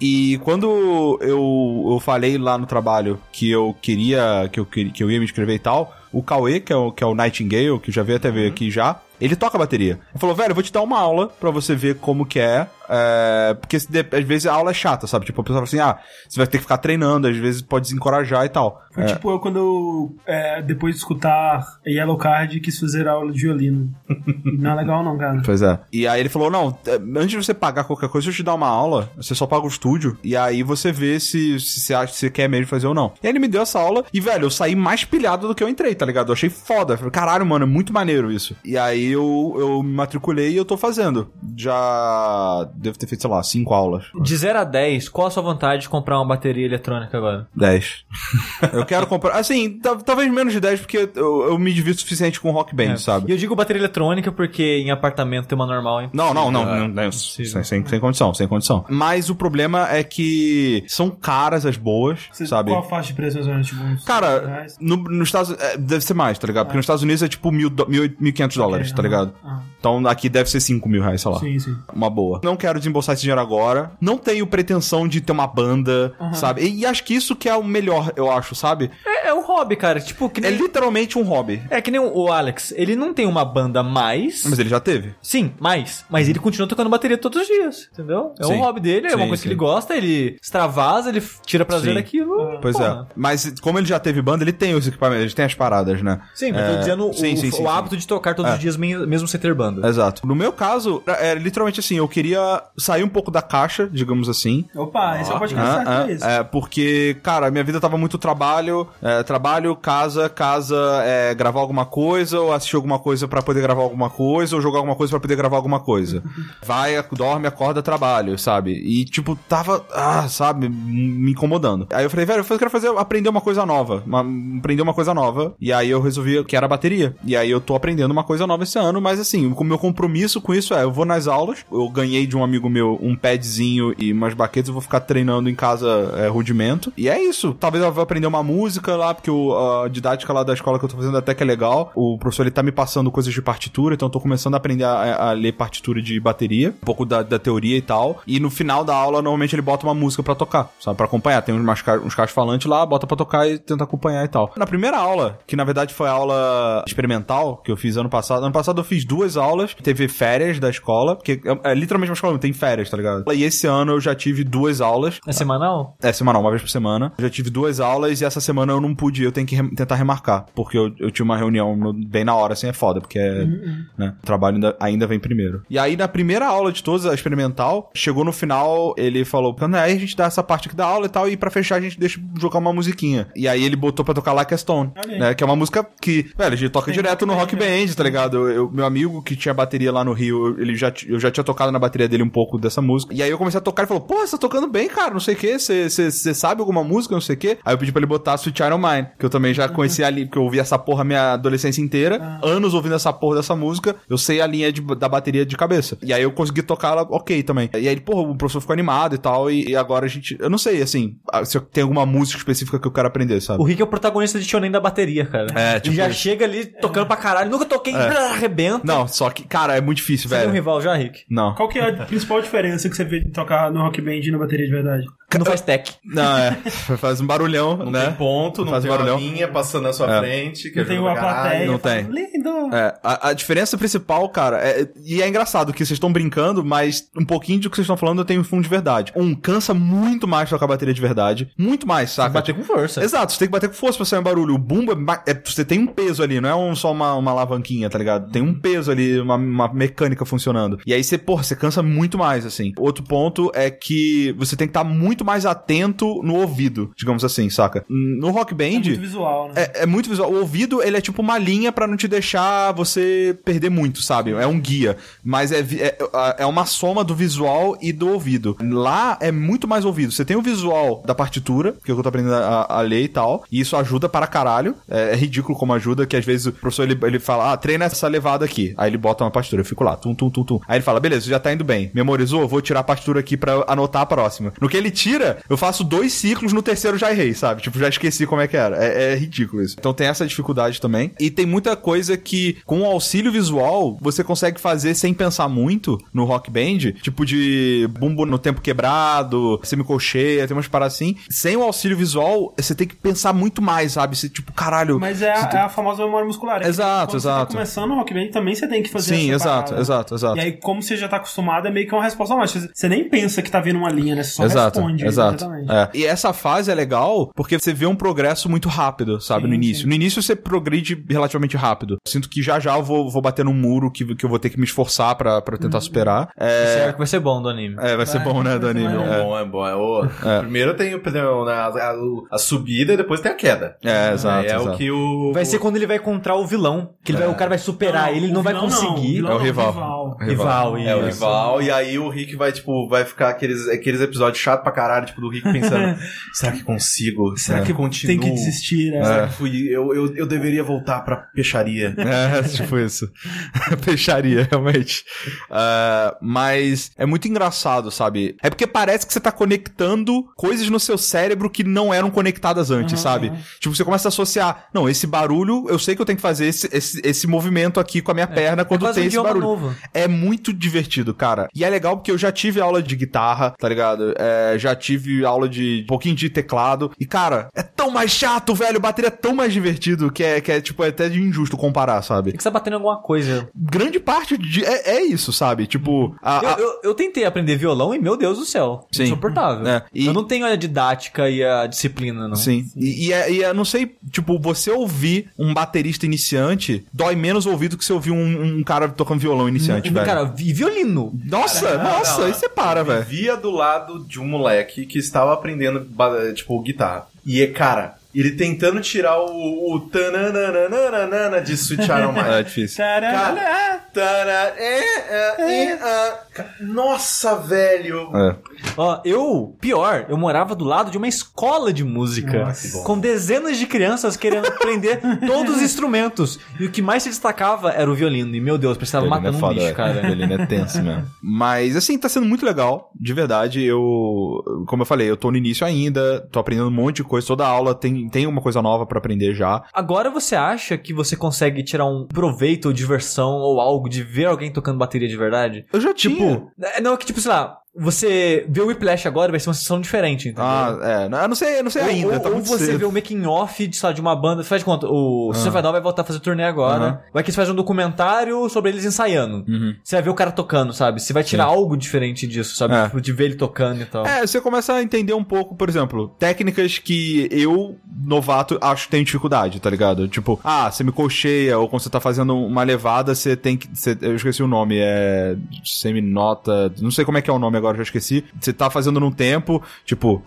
E quando eu, eu falei lá no trabalho que eu queria, que eu, que eu ia me inscrever e tal, o Cauê, que é o, que é o Nightingale, que já veio até ver aqui já, ele toca bateria. Ele falou, velho, eu vou te dar uma aula pra você ver como que é. É, porque se de- às vezes a aula é chata, sabe? Tipo, a pessoa fala assim, ah, você vai ter que ficar treinando, às vezes pode desencorajar e tal. Foi tipo eu quando eu, é, depois de escutar Yellow Card, quis fazer aula de violino. Não é legal não, cara. Pois é. E aí ele falou: não, é, antes de você pagar qualquer coisa, eu te dar uma aula, você só paga o estúdio, e aí você vê se, se você acha que você quer mesmo fazer ou não. E aí ele me deu essa aula, e velho, eu saí mais pilhado do que eu entrei, tá ligado? Eu achei foda. Falei, caralho, mano, é muito maneiro isso. E aí eu, eu me matriculei e eu tô fazendo. Já devo ter feito, sei lá, cinco aulas. De 0 a 10, qual a sua vontade de comprar uma bateria eletrônica agora? 10. eu quero comprar. Assim, ta- talvez menos de 10, porque eu, eu me divirto o suficiente com rock band, É. sabe? E eu digo bateria eletrônica porque em apartamento tem uma normal, hein? Não, não, não, Ah, não, não, sem, sem, sem condição, sem condição. Mas o problema é que são caras as boas, Você- sabe? Qual a faixa de preço mais ou menos? Tipo, Cara, no, nos Estados é, deve ser mais, tá ligado? Porque nos Estados Unidos é tipo mil, mil, mil quinhentos dólares, tá ligado? aham. Então aqui deve ser cinco mil reais, sei lá. Sim, sim. Uma boa. Não quero desembolsar esse dinheiro agora. Não tenho pretensão de ter uma banda, sabe? E, e acho que isso que é o melhor, eu acho, sabe? É, é um hobby, cara. Tipo, que É nem... literalmente um hobby. É que nem o Alex. Ele não tem uma banda mais... Mas ele já teve. Sim, mais. Mas ele continua tocando bateria todos os dias, entendeu? É Sim. um hobby dele, é uma Sim, coisa que sim. ele gosta, ele extravasa, ele tira prazer daquilo. Pois porra. é. Mas como ele já teve banda, ele tem os equipamentos, ele tem as paradas, né? Sim, mas É, tô dizendo o, o hábito de tocar todos É. os dias mesmo sem ter banda. Exato. No meu caso, é literalmente assim, eu queria sair um pouco da caixa, digamos assim. Opa, esse é o podcast certo Ah, pra isso. é, porque, cara, minha vida tava muito trabalho, É, trabalho, casa, casa, é, gravar alguma coisa, ou assistir alguma coisa pra poder gravar alguma coisa, ou jogar alguma coisa pra poder gravar alguma coisa. Vai, dorme, acorda, trabalho, sabe? E, tipo, tava, ah, sabe, me incomodando. Aí eu falei, velho, eu quero fazer, aprender uma coisa nova, uma, aprender uma coisa nova. E aí eu resolvi que era bateria. E aí eu tô aprendendo uma coisa nova esse ano, mas assim, o meu compromisso com isso é, eu vou nas aulas, eu ganhei de um amigo meu um padzinho e umas baquetas, eu vou ficar treinando em casa é, rudimento. E é isso. Talvez eu vá aprender uma música lá, porque o, a didática lá da escola que eu tô fazendo até que é legal. O professor ele tá me passando coisas de partitura, então eu tô começando a aprender a, a ler partitura de bateria, um pouco da, da, teoria e tal. E no final da aula, normalmente ele bota uma música para tocar, sabe? Pra acompanhar. Tem uns, uns caras falantes lá, bota pra tocar e tenta acompanhar e tal. Na primeira aula, que na verdade foi a aula experimental que eu fiz ano passado. Ano passado eu fiz duas aulas, teve férias da escola, porque é, é literalmente uma escola, tem férias, tá ligado? E esse ano eu já tive duas aulas. É semanal? É semanal, uma vez por semana. Eu já tive duas aulas e essa semana eu não pude, eu tenho que re tentar remarcar, porque eu, eu tinha uma reunião no, bem na hora, assim, é foda, porque é, uhum. né, o trabalho ainda, ainda vem primeiro. E aí, na primeira aula de todas, a experimental, chegou no final, ele falou, aí a gente dá essa parte aqui da aula e tal, e pra fechar a gente deixa jogar uma musiquinha. E aí ele botou pra tocar Like a Stone, né, que é uma música que, velho, a gente toca Tem direto no Rock Band, né? tá ligado? Eu, meu amigo que tinha bateria lá no Rio, ele já, eu já tinha tocado na bateria dele um pouco dessa música. E aí eu comecei a tocar e falou, pô, você tá tocando bem, cara, não sei o que, você sabe alguma música, não sei o que. Aí eu pedi pra ele botar Sweet Child Mine, que eu também já uhum. conhecia ali, porque eu ouvi essa porra minha adolescência inteira, ah. anos ouvindo essa porra dessa música, eu sei a linha de, da bateria de cabeça. E aí eu consegui tocar ela ok também. E aí, porra, o professor ficou animado e tal, e, e agora a gente, eu não sei, assim, se tem alguma música específica que eu quero aprender, sabe? O Rick é o protagonista de Shonen da bateria, cara. É, tipo... Ele já isso. chega ali tocando pra caralho, nunca toquei, é. arrebenta. Não, só que, cara, é muito difícil, Você velho. Você tem um rival já, Rick? Não. Qual que é a principal diferença que você vê de tocar no Rock Band e na bateria de verdade? Não faz tech. Não, é. Faz um barulhão, não né? Tem ponto, não, faz tem barulhão. uma linha passando na sua é. frente. não tem uma plateia. Não tem. Lindo! É, a, a, diferença principal, cara, é, e é engraçado que vocês estão brincando, mas um pouquinho do que vocês estão falando tem um fundo de verdade. Um, cansa muito mais tocar bateria de verdade. Muito mais, saca? Tem que bater com força. Exato, você tem que bater com força pra sair um barulho. O bumbo é, é, você tem um peso ali, não é um, só uma, uma alavanquinha, tá ligado? Tem um peso ali, uma, uma mecânica funcionando. E aí você, porra, você cansa muito mais, assim. Outro ponto é que você tem que estar muito mais atento no ouvido, digamos assim, saca? No Rock Band. É muito visual, né? É, é muito visual. O ouvido, ele é tipo uma linha para não te deixar você perder muito, sabe? É um guia. Mas é, é, é uma soma do visual e do ouvido. Lá é muito mais ouvido. Você tem o visual da partitura, que eu tô aprendendo a, a ler e tal. E isso ajuda para caralho. É, é, ridículo como ajuda, que às vezes o professor ele, ele fala, ah, treina essa levada aqui. Aí ele bota uma partitura, eu fico lá, tum, tum, tum, tum. Aí ele fala, beleza, já tá indo bem. Memorizou? Vou tirar a partitura aqui para anotar a próxima. No que ele tira, eu faço dois ciclos, no terceiro já errei, sabe? Tipo, já esqueci como é que era. É, é ridículo isso. Então tem essa dificuldade também. E tem muita coisa que, com o auxílio visual, você consegue fazer sem pensar muito no rock band. Tipo de bumbo no tempo quebrado, semicolcheia, tem umas paradas assim. Sem o auxílio visual, você tem que pensar muito mais, sabe? Você, tipo, caralho. Mas é, a, tem... é a famosa memória muscular. É exato, exato. Você tá começando o rock band, também você tem que fazer Sim, exato, parada. exato, exato. E aí, como você já tá acostumado, é meio que uma resposta automática. Você nem pensa que tá vindo uma linha, né? Você só exato, responde. Exato. É. E essa fase é legal porque você vê um progresso muito rápido, sabe? Sim, no início. Sim. No início você progride relativamente rápido. Sinto que já já eu vou, vou bater num muro que, que eu vou ter que me esforçar pra, pra tentar uhum. superar. É... Certo, vai ser bom do anime. É, vai, vai ser bom, né, do anime. É, bom, é bom. É o... é. Primeiro tem o, a, a, a, subida e depois tem a queda. É, exato. É, exato. o que o. Vai ser quando ele vai encontrar o vilão. Que ele vai, o cara vai superar não, ele, ele não vai conseguir. Não, é o rival. Rival, rival, É o rival. E aí o Rick vai, tipo, vai ficar aqueles, aqueles episódios chato pra caralho, tipo, do Rick pensando: será que consigo? Será é. que continuo? Tem que desistir, né? Será que fui. Eu, eu, eu deveria voltar pra peixaria. É, tipo isso. peixaria, realmente. Uh, mas é muito engraçado, sabe? É porque parece que você tá conectando coisas no seu cérebro que não eram conectadas antes, uhum. sabe? Tipo, você começa a associar, não, esse barulho, eu sei que eu tenho que fazer esse, esse, esse movimento aqui com a minha é. perna quando é tem um esse barulho. Novo. É muito divertido, cara. E é legal porque eu já tive aula de guitarra, tá ligado? É, já tive aula de um pouquinho de teclado. E, cara, é tão mais chato, velho. Bateria é tão mais divertido que é, que é tipo, é até de injusto comparar, sabe? Tem que você tá batendo alguma coisa. Grande parte de, é, é isso, sabe? Tipo. A, a... Eu, eu, eu, tentei aprender violão e, meu Deus do céu. Sim. Insuportável. É. E... Eu não tenho a didática e a disciplina, não. Sim. E, e, é, e é, não sei, tipo, você ouvir um baterista iniciante dói menos ouvido que você ouvir um, um cara tocando violão iniciante, velho. Cara, violino. Nossa, cara, nossa, aí você para, velho. Via do lado de um moleque que estava aprendendo, tipo, guitarra. E, cara, ele tentando tirar o, o tananana de Sweet Child É Mine. difícil. Tarará. Tara- é, é, é, ah. Nossa, velho. É. Ó, eu, pior, eu morava do lado de uma escola de música. Nossa. com dezenas de crianças querendo aprender todos os instrumentos. E o que mais se destacava era o violino. E meu Deus, precisava Violino matar é um foda, bicho, velho. cara. Violino é tenso mesmo. Mas, assim, tá sendo muito legal. De verdade, eu... Como eu falei, eu tô no início ainda. Tô aprendendo um monte de coisa. Toda aula tem, tem uma coisa nova pra aprender já. Agora você acha que você consegue tirar um proveito ou diversão ou algo de ver alguém tocando bateria de verdade? Eu já tinha. Tipo, é, não, que tipo, sei lá, você vê o Whiplash agora vai ser uma sessão diferente, entendeu? Ah, é. Eu não sei, eu não sei Ou- ainda. ou, tá ou você cedo. vê o making off de, sabe, de uma banda, faz de conta, o Ah. Down vai voltar a fazer turnê agora, Aham. vai que eles fazem um documentário sobre eles ensaiando. Uhum. Você vai ver o cara tocando, sabe? Você vai tirar Sim. algo diferente disso, sabe? É. Tipo, de ver ele tocando e tal. É, você começa a entender um pouco, por exemplo, técnicas que eu, novato, acho que tenho dificuldade, tá ligado? Tipo, ah, você me cocheia, ou quando você tá fazendo uma levada, você tem que. você- eu esqueci o nome, é. Seminota. Não sei como é que é o nome agora, já esqueci. Você tá fazendo num tempo, tipo.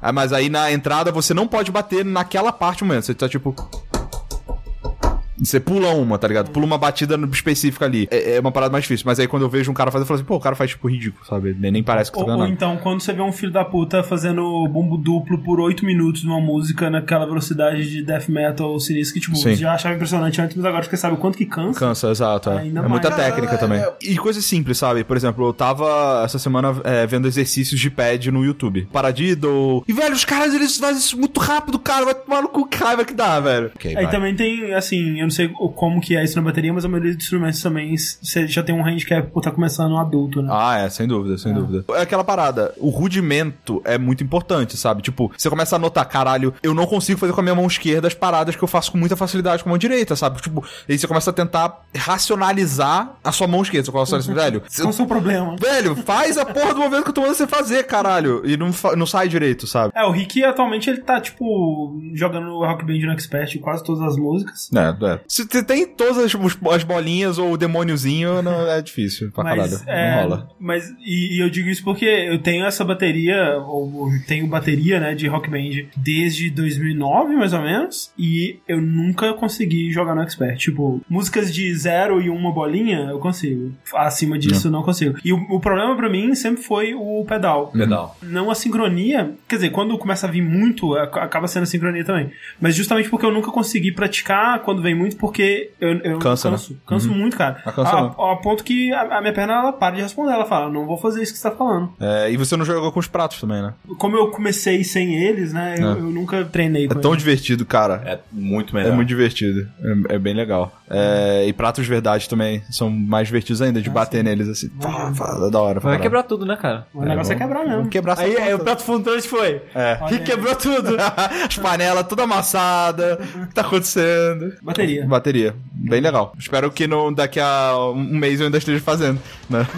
Ah, mas aí na entrada você não pode bater naquela parte momento. Você tá tipo. Você pula uma, tá ligado? Pula uma batida no- específica ali. É, é uma parada mais difícil. Mas aí quando eu vejo um cara fazer, eu falo assim, pô, o cara faz tipo ridículo, sabe? Nem, nem parece que tá Ou, vendo ou nada. então, quando você vê um filho da puta fazendo bumbo duplo por 8 minutos numa música naquela velocidade de death metal sinistro que, tipo, Sim. já achava impressionante antes, mas agora você sabe o quanto que cansa. Cansa, exato. É, é muita técnica Ah, também. é. E coisas simples, sabe? Por exemplo, eu tava essa semana é, vendo exercícios de pad no YouTube. Paradiddle. E, velho, os caras, eles fazem isso muito rápido, cara. Vai tomar no cu, que raiva que dá, velho. Ok, Aí vai. também tem, assim, eu não sei como que é isso na bateria, mas a maioria dos instrumentos também você já tem um handicap por estar começando um adulto, né? Ah, é, sem dúvida, sem dúvida. É aquela parada, o rudimento é muito importante, sabe? Tipo, você começa a notar, caralho, eu não consigo fazer com a minha mão esquerda as paradas que eu faço com muita facilidade com a mão direita, sabe? Tipo, aí você começa a tentar racionalizar a sua mão esquerda. Você começa a assim, velho, Qual é o seu problema? velho, faz a porra do movimento que eu tô mandando você fazer, caralho. E não, não sai direito, sabe? É, o Rick atualmente ele tá, tipo, jogando Rock Band no Expert em quase todas as músicas. É, é. Se você tem todas as, bolinhas ou o demôniozinho, não, é difícil pra Mas, caralho. é, Não rola. mas e, e eu digo isso porque eu tenho essa bateria, ou, ou tenho bateria, né, de Rock Band desde 2009, mais ou menos, e eu nunca consegui jogar no Expert. Tipo, músicas de zero e uma bolinha, eu consigo. Acima disso, não consigo. E o, o problema pra mim sempre foi o pedal. Pedal. Não a sincronia, quer dizer, quando começa a vir muito, ac- acaba sendo a sincronia também. Mas justamente porque eu nunca consegui praticar quando vem muito, porque eu, eu Cansa, né? canso. Canso muito, cara. Ah, cansa a, mesmo. a ponto que a, a minha perna ela para de responder. Ela fala, não vou fazer isso que você tá falando. É, e você não jogou com os pratos também, né? Como eu comecei sem eles, né? Eu, É. eu nunca treinei É com tão eles. divertido, cara. É muito É, melhor. muito divertido. É, é bem legal. É, e pratos de verdade também são mais divertidos ainda, de bater neles assim. Pá, pá, é da hora. Vai quebrar tudo, né, cara? O negócio é, quebrar mesmo. Vamos quebrar Aí, aí o prato fundo onde foi? É. Olha Que quebrou tudo. As panelas toda amassada. O que tá acontecendo? Bateria. Bateria. Bem legal. Espero que no, daqui a um mês eu ainda esteja fazendo, né?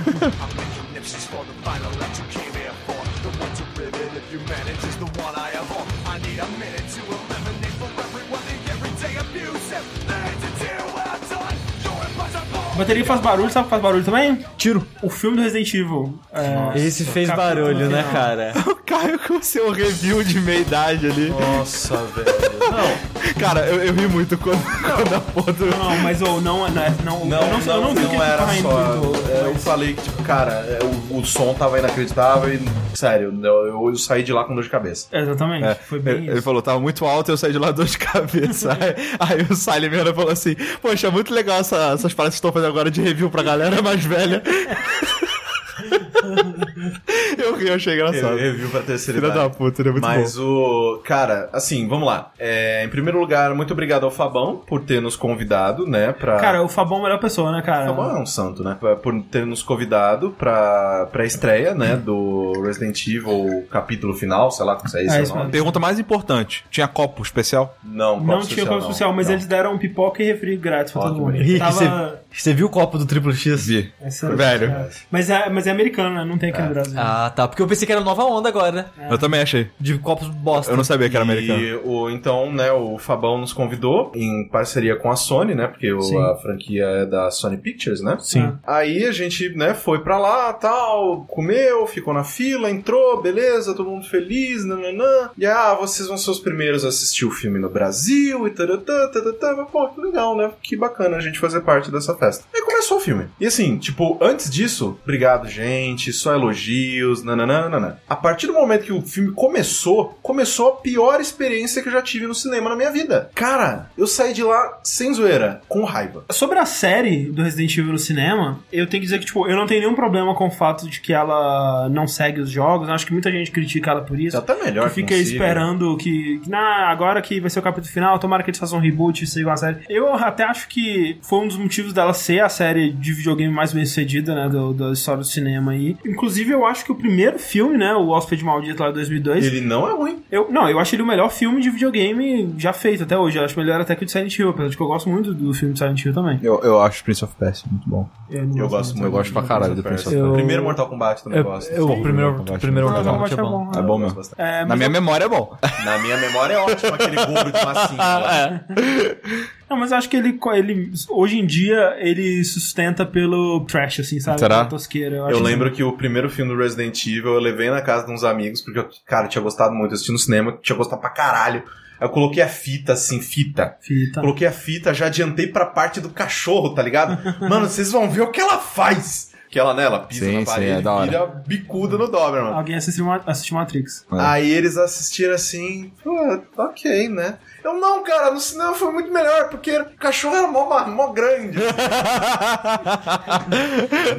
Bateria faz barulho, sabe o que faz barulho também? Tiro. O filme do Resident Evil. É, Esse fez barulho, né, cara? O Caio com o seu review de meia idade ali. Nossa, velho. Cara, eu, eu ri muito quando, quando a porra do... Não, mas ou não, não, é- não, Não, eu não, eu não vi o que era tava indo só. muito, é, eu mas- falei que, tipo, cara, é, o, o som tava inacreditável e, sério, eu, eu, eu saí de lá com dor de cabeça. Exatamente, É, foi bem ele, isso. ele falou, tava muito alto, eu saí de lá dor de cabeça. aí, aí o Silent Miranda falou assim, poxa, muito legal essa- essas paradas que estão fazendo agora de review pra galera mais velha. eu ri, eu achei engraçado. Review pra terceira Filha idade. da puta, ele é muito Mas bom. o. Cara, assim, vamos lá. É, em primeiro lugar, muito obrigado ao Fabão por ter nos convidado, né? Pra... Cara, o Fabão é a melhor pessoa, né, cara? Fabão é um santo, né? Por ter nos convidado pra, pra estreia, né? Do Resident Evil capítulo final, sei lá, se é esse É o isso nome. mesmo. Pergunta mais importante, tinha copo especial? Não, Não copo tinha copo não. social, mas Não. eles deram pipoca e refri grátis pra Ó, todo mundo. Rick, Tava... Você viu o copo do Triplo X? Vi. Velho. é. Mas, é, mas é americano, né? Não tem aqui no Brasil. Ah, tá. Porque eu pensei que era nova onda agora, né? Eu também achei. De copos bosta. Eu não sabia que era americano. E o, então, né, o Fabão nos convidou em parceria com a Sony, né? Porque o- a franquia é da Sony Pictures, né? Sim. Aí a gente, né, foi pra lá, tal, comeu, ficou na fila, entrou, beleza, todo mundo feliz, nananã. E ah, vocês vão ser os primeiros a assistir o filme no Brasil e taratã, taratã. Mas, Pô, que legal, né? Que bacana a gente fazer parte dessa festa. Aí começou o filme. E assim, tipo, antes disso, obrigado, gente, só elogios, nananã. A partir do momento que o filme começou, começou a pior experiência que eu já tive no cinema na minha vida. Cara, eu saí de lá sem zoeira, com raiva. Sobre a série do Resident Evil no cinema, eu tenho que dizer que, tipo, eu não tenho nenhum problema com o fato de que ela não segue os jogos. Acho que muita gente critica ela por isso. É até melhor que fica consiga. esperando que, que na, agora que vai ser o capítulo final, tomara que eles façam um reboot e sigam a série. Eu até acho que foi um dos motivos dela ser a série de videogame mais bem sucedida, né, do, da história do cinema aí. Inclusive, eu acho que o primeiro filme, né, o Hóspede Maldito lá de 2002, Ele não é ruim. eu, não, eu acho ele o melhor filme de videogame já feito até hoje. Eu acho melhor até que o de Silent Hill, apesar de que eu gosto muito do filme de Silent Hill também. Eu, eu acho Prince of Persia muito bom. não Eu gosto muito. Eu gosto pra caralho do Prince of Eu- O primeiro Mortal Kombat também Eu, gosto. eu, o primeiro, o primeiro Mortal Kombat é é bom. É bom Eu mesmo. É, Na minha eu- memória é bom. Na minha memória é ótimo aquele gordo de massinha. Não, mas eu acho que ele, ele, hoje em dia, ele sustenta pelo trash, assim, sabe? Será? Tosqueira. Eu, acho Eu lembro assim. que o primeiro filme do Resident Evil eu levei na casa de uns amigos, porque eu, cara, eu tinha gostado muito. Eu assisti no cinema, tinha gostado pra caralho. Aí eu coloquei a fita, assim, fita. Fita. Coloquei a fita, já adiantei pra parte do cachorro, tá ligado? Mano, vocês vão ver o que ela faz. Que ela, né, ela pisa Sim, na sim, parede é da hora. e vira bicuda no Doberman. Alguém assistiu, assistiu Matrix. É. Aí eles assistiram assim, pô, ok, né? Eu, não, cara, no cinema foi muito melhor, porque o cachorro era mó, mó grande.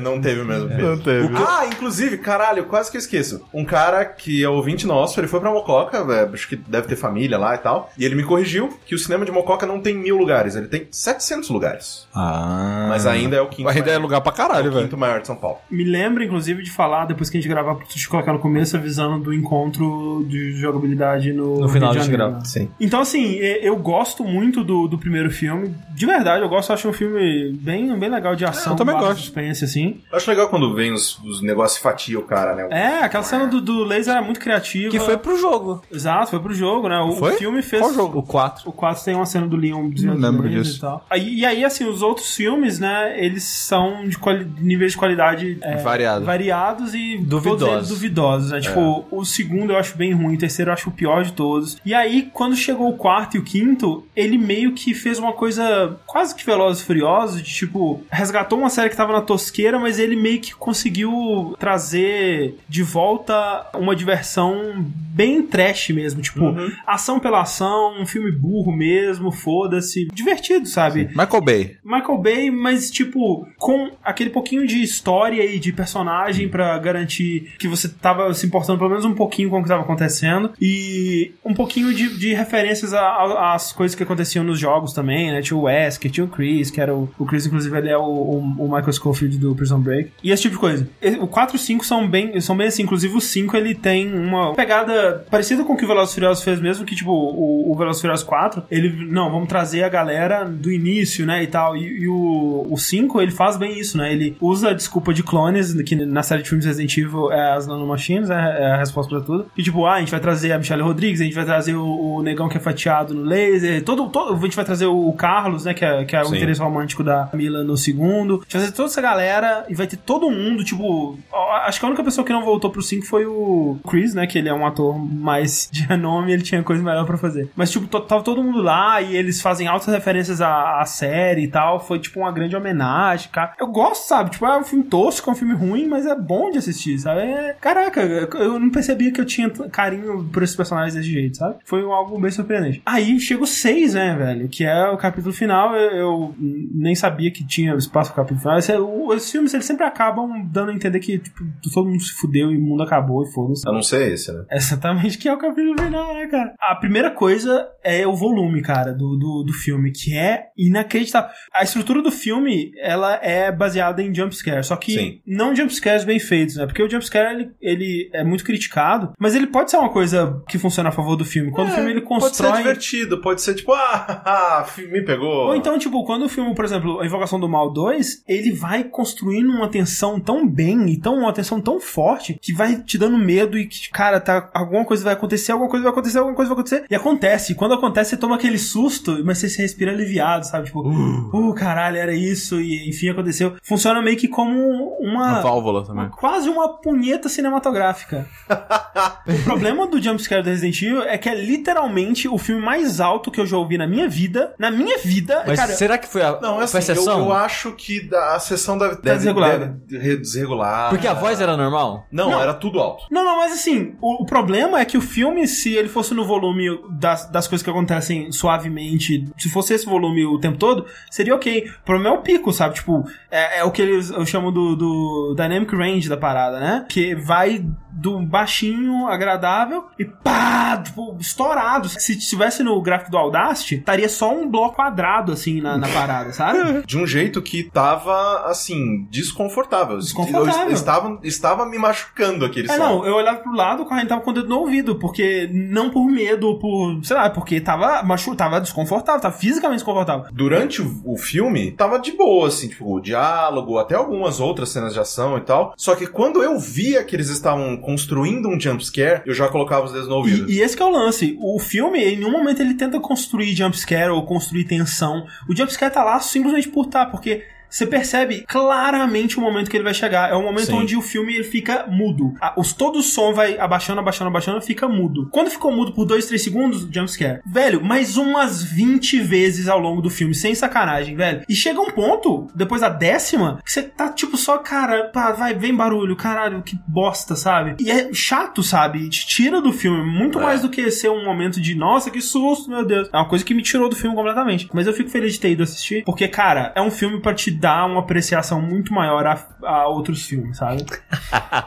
não teve o mesmo peso. Não teve. Ah, inclusive, caralho, quase que eu esqueço. Um cara que é ouvinte nosso, ele foi pra Mococa, é, acho que deve ter família lá e tal, e ele me corrigiu que o cinema de Mococa não tem mil lugares, ele tem 700 lugares. Ah. Mas ainda é o quinto, Ainda é maior, lugar pra é caralho, o velho. quinto maior de São Paulo. Me lembra, inclusive, de falar, depois que a gente gravar, pra te colocar no começo, avisando do encontro de jogabilidade no, No final Rio de grava. né? Sim. Então, assim, eu gosto muito do, do primeiro filme. De verdade, eu gosto, acho um filme bem, bem legal de ação. Eu também gosto. suspense, assim. Eu acho legal quando vem os, os negócios e fatia o cara, né? É, aquela cena do, do laser é muito criativa. Que foi pro jogo. Exato, foi pro jogo, né? O, o Foi? filme fez. Qual jogo? O 4. O 4 tem uma cena do Leon Não lembro disso. E, tal. Aí, e aí, assim, os outros filmes, né, eles são de quali- níveis de qualidade é, Variado. variados e todos Duvidosos. eles duvidosos, né? Tipo, o segundo eu acho bem ruim, o terceiro eu acho o pior de todos. E aí, quando chegou o quarto e o quinto, ele meio que fez uma coisa quase que Velozes e Furiosos, de tipo, resgatou uma série que tava na tosqueira, mas ele meio que conseguiu trazer de volta uma diversão bem trash mesmo, tipo, ação pela ação, um filme burro mesmo, foda-se, divertido, sabe? Michael Bay. Michael Bay, mas tipo, com aquele pouquinho de história e de personagem pra garantir que você tava se importando pelo menos um pouquinho com o que tava acontecendo e um pouquinho de, de referências a- a- às coisas que aconteciam nos jogos também, né? Tinha o Wesker, tinha o Chris, que era o, o Chris, inclusive, ele é o, o, o Michael Schofield do Prison Break. E esse tipo de coisa. O 4 e o 5 são bem, são bem assim, inclusive o 5 ele tem uma pegada parecida com o que o Velozes Furiosos fez mesmo, que tipo, o, o Velozes Furiosos 4, ele, não, vamos trazer a galera do início, né, e tal. E, e o, o 5, ele faz bem isso, né? Ele usa a desculpa de clones, que na série de filmes Resident Evil é as nanomachines, é, é a resposta pra tudo. E tipo, ah, a gente vai trazer a Michelle Rodrigues, a gente vai trazer o, o negão que é fatiado no laser, todo, todo, a gente vai trazer o Carlos, né, que é, que é o Sim. interesse romântico da Mila no segundo. A gente vai trazer toda essa galera e vai ter todo mundo, tipo, acho que a única pessoa que não voltou pro 5 foi o Chris, né, que ele é um ator mais de renome, ele tinha coisa melhor pra fazer. Mas, tipo, tava todo mundo lá e eles fazem altas referências à, à série e tal. Foi, tipo, uma grande homenagem, cara. Eu gosto, sabe? Tipo, é um filme tosco, é um filme ruim, mas é bom de assistir, sabe? É... Caraca, eu não percebia que eu tinha carinho por esses personagens desse jeito, sabe? Foi algo bem surpreendente. Aí chega o 6, né, velho? Que é o capítulo final. Eu, eu nem sabia que tinha espaço pro capítulo final. Esse, é o- os filmes, eles sempre acabam dando a entender que, tipo, todo mundo se fudeu e o mundo acabou e foda-se. A não ser esse, né? Exatamente, que é o capítulo final, né, cara? A primeira coisa é o volume, cara, do, do, do filme, que é inacreditável. A estrutura do filme, ela é baseada em jumpscare, Só que Sim. não jumpscares bem feitos, né? Porque o jumpscare, ele, ele é muito criticado, mas ele pode ser uma coisa que funciona a favor do filme. Quando o filme ele Pode ser constrói... divertido, pode ser tipo, ah, me pegou. Ou então, tipo, quando o filme, por exemplo, A Invocação do Mal 2, ele vai construindo uma tensão tão bem e tão, uma tensão tão forte que vai te dando medo e que, cara, tá, alguma coisa vai acontecer, alguma coisa vai acontecer, alguma coisa vai acontecer. E acontece. E quando acontece, você toma aquele susto, mas você se respira aliviado, sabe? Tipo, uh, caralho, era isso, e enfim, aconteceu. Funciona meio que como uma. Uma válvula também. Quase uma punheta cinematográfica. o problema do jumpscare do Resident Evil é que é literalmente o filme mais alto que eu já ouvi na minha vida. Na minha vida, Mas cara. será que foi a, Não, é foi assim, a eu, sessão? eu acho que da- a sessão deve, deve, desregulada. deve desregular. Porque a voz era normal? Não, Não. era tudo alto. Não, não, mas assim, o, o problema é que o filme, se ele fosse no volume das, das coisas que acontecem suavemente, se fosse esse volume o tempo todo, seria ok. O problema é o pico, sabe? Tipo, é, é o que eles eu chamo do, do Dynamic Range da parada, né? Que vai do baixinho, agradável, e pá! Tipo, estourado. Se estivesse no gráfico do Audacity, estaria só um bloco quadrado, assim, na, na parada, sabe? De um jeito que tava, assim, desconfortável. Desconfortável. Eu estava, estava me machucando aquele É, som. não, eu olhava pro lado, o carrinho tava com o dedo no ouvido, porque não por medo, ou por, sei lá, porque tava machu, tava desconfortável, tava fisicamente desconfortável. Durante o, o filme, tava de boa, assim, tipo, o diálogo, até algumas outras cenas de ação e tal. Só que quando eu via que eles estavam construindo um jumpscare, eu já colocava os dedos no ouvido. E, e esse é o lance. O filme, em nenhum momento ele tenta construir jumpscare ou construir tensão. O jumpscare tá lá simplesmente por tá, porque você percebe claramente o momento que ele vai chegar. É o momento Sim. onde o filme ele fica mudo. A- os, todo o som vai abaixando, abaixando, abaixando, fica mudo. Quando ficou mudo por 2, 3 segundos, jumpscare. Velho, mais umas 20 vezes ao longo do filme, sem sacanagem, velho. E chega um ponto, depois da décima, que você tá tipo só, cara, pá, vai, vem barulho, caralho, que bosta, sabe? E é chato, sabe? Te tira do filme, muito É. mais do que ser um momento de, nossa, que susto, meu Deus. É uma coisa que me tirou do filme completamente. Mas eu fico feliz de ter ido assistir, porque, cara, é um filme pra te dar uma apreciação muito maior a, a outros filmes, sabe?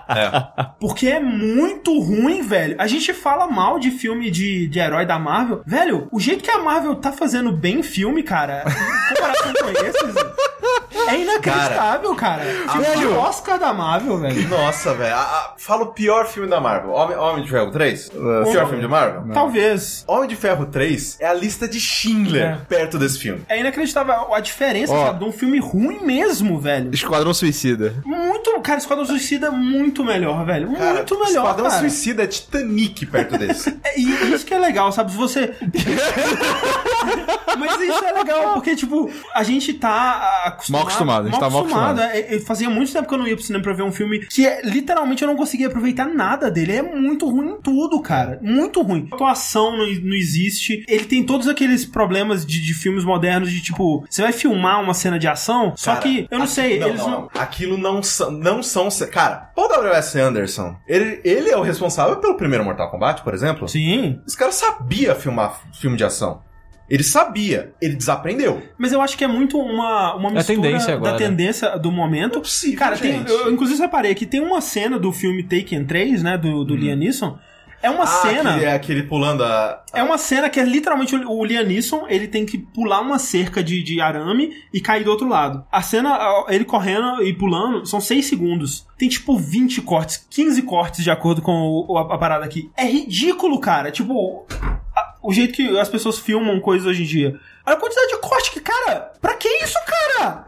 É. Porque é muito ruim, velho. A gente fala mal de filme de, de herói da Marvel. Velho, o jeito que a Marvel tá fazendo bem filme, cara, em comparação com esses, é inacreditável, cara. Velho, o Oscar da Marvel, velho. Nossa, velho. Fala o pior filme da Marvel. Homem, Homem de Ferro 3? O pior filme de Marvel? Talvez. Homem de Ferro 3 é a lista de Schindler É. perto desse filme. É inacreditável a diferença, sabe, de um filme ruim mesmo, velho. Esquadrão Suicida. Muito, cara, Esquadrão Suicida é muito melhor, velho. Cara, muito melhor, Esquadrão cara. Suicida é Titanic perto desse. É, E isso que é legal, sabe? Se você. Mas isso é legal, porque, tipo, a gente tá acostumado. Mal acostumado, a gente tá mal acostumado. É, é, fazia muito tempo que eu não ia pro cinema pra ver um filme que é, literalmente eu não conseguia aproveitar nada dele. É muito ruim em tudo, cara. Muito ruim. A atuação não, não existe. Ele tem todos aqueles problemas de, de filmes modernos de, tipo, você vai filmar uma cena de ação, só Cara, que, eu não aqui- sei, não, eles não, não. Aquilo não são, não são. Cara, Paul W.S. Anderson, ele, ele é o responsável pelo primeiro Mortal Kombat, por exemplo. Sim. Esse cara sabia filmar filme de ação. Ele sabia, ele desaprendeu. Mas eu acho que é muito uma, uma mistura tendência agora. da tendência do momento. Não é possível, Cara, tem, eu, eu inclusive reparei que tem uma cena do filme Taken 3, né, do, do Liam Neeson. É uma ah, cena... aquele, é aquele pulando a. É uma cena que é literalmente o o Liam Neeson, ele tem que pular uma cerca de, de arame e cair do outro lado. A cena, a- ele correndo e pulando, são 6 segundos. Tem tipo 20 cortes, 15 cortes de acordo com o- a, a parada aqui. É ridículo, cara. Tipo, a- o jeito que as pessoas filmam coisas hoje em dia. Olha a quantidade de corte que, cara, pra que isso, cara?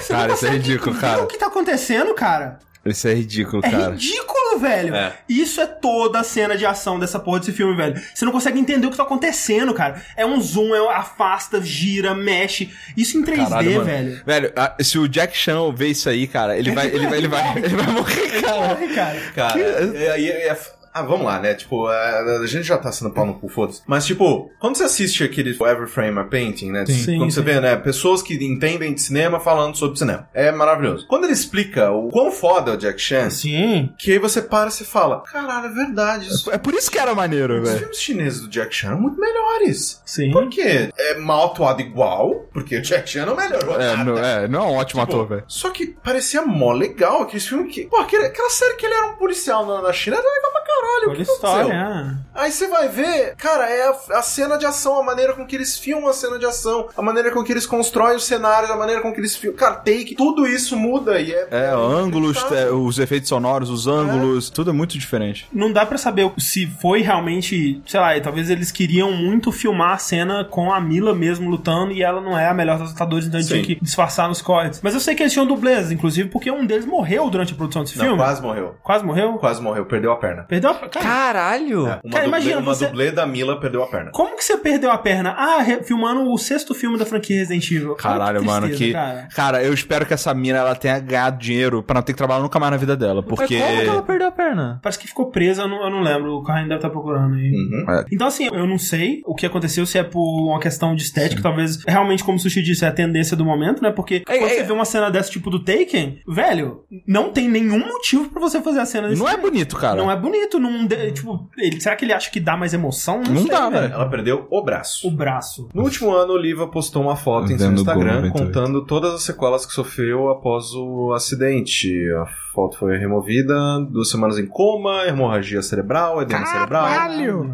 Você Cara, isso é ridículo, cara. o que tá acontecendo, cara? Isso é ridículo, É cara. ridículo, velho. É. Isso é toda a cena de ação dessa porra desse filme, velho. Você não consegue entender o que tá acontecendo, cara. É um zoom, é afasta, gira, mexe. Isso em 3D, Caralho, velho. Velho, se o Jack Chan ver isso aí, cara, ele vai, ele vai, ele vai, ele vai morrer, cara. Corre, cara. Cara, é- é- é- ah, vamos lá, né? Tipo, é, a gente já tá sendo pau no cu, foda-se. Mas, tipo, quando você assiste aquele Every Frame a Painting, né? Sim, quando sim. você vê, né? Pessoas que entendem de cinema falando sobre cinema. É maravilhoso. Quando ele explica o quão foda é o Jack Chan, Sim. que aí você para e você fala, caralho, é verdade. Isso, É por isso que era maneiro, os velho. filmes chineses do Jack Chan eram muito melhores. Sim. Por quê? É mal atuado igual, porque o Jack Chan não melhorou É, nada. não é, não é um ótimo Tipo, ator, velho. Só que parecia mó legal aqueles filmes que. Pô, aquele- aquela série que ele era um policial na, na China era legal pra caralho, o que história. aconteceu? ah. Aí você vai ver, cara, é a, a cena de ação, a maneira com que eles filmam a cena de ação, a maneira com que eles constroem os cenários, a maneira com que eles filmam. Cara, take, tudo isso muda e é. É, ângulos, inacreditável. é, os efeitos sonoros, os ângulos, tudo é muito diferente. Não dá pra saber se foi realmente, sei lá, e talvez eles queriam muito filmar a cena com a Mila mesmo lutando e ela não é a melhor das lutadoras, então tinha que disfarçar nos cortes. Mas eu sei que eles tinham dublês, inclusive, porque um deles morreu durante a produção desse Não, filme. quase morreu. Quase morreu? Quase morreu, perdeu a perna. Perdeu a cara, Caralho! Uma, Cara, dublê, imagina uma você- dublê da Mila perdeu a perna. Como que você perdeu a perna? Ah, re- filmando o sexto filme da franquia Resident Evil. Caralho, mano, tristeza, que. Cara. Cara. eu espero que essa mina ela tenha ganhado dinheiro pra não ter que trabalhar nunca mais na vida dela. Porque. Mas como que ela perdeu a perna? Parece que ficou presa, eu não, eu não lembro. O Carrinho deve estar procurando aí. Uhum. Então, assim, eu não sei o que aconteceu, se é por uma questão de estética, talvez realmente, como o Sushi disse, é a tendência do momento, né? Porque É, quando é- você vê uma cena dessa tipo do Taken, velho, não tem nenhum motivo pra você fazer a cena desse Não é jeito. bonito, cara. Não é bonito, não. de- tipo, ele, será que ele acha que dá mais emoção? Não sei, dá, velho. Ela perdeu o braço. O braço. No último ano, o Liva postou uma foto em seu Instagram Gol 98. contando todas as sequelas que sofreu após o acidente. A foto foi removida, duas semanas em coma, hemorragia cerebral, edema cerebral,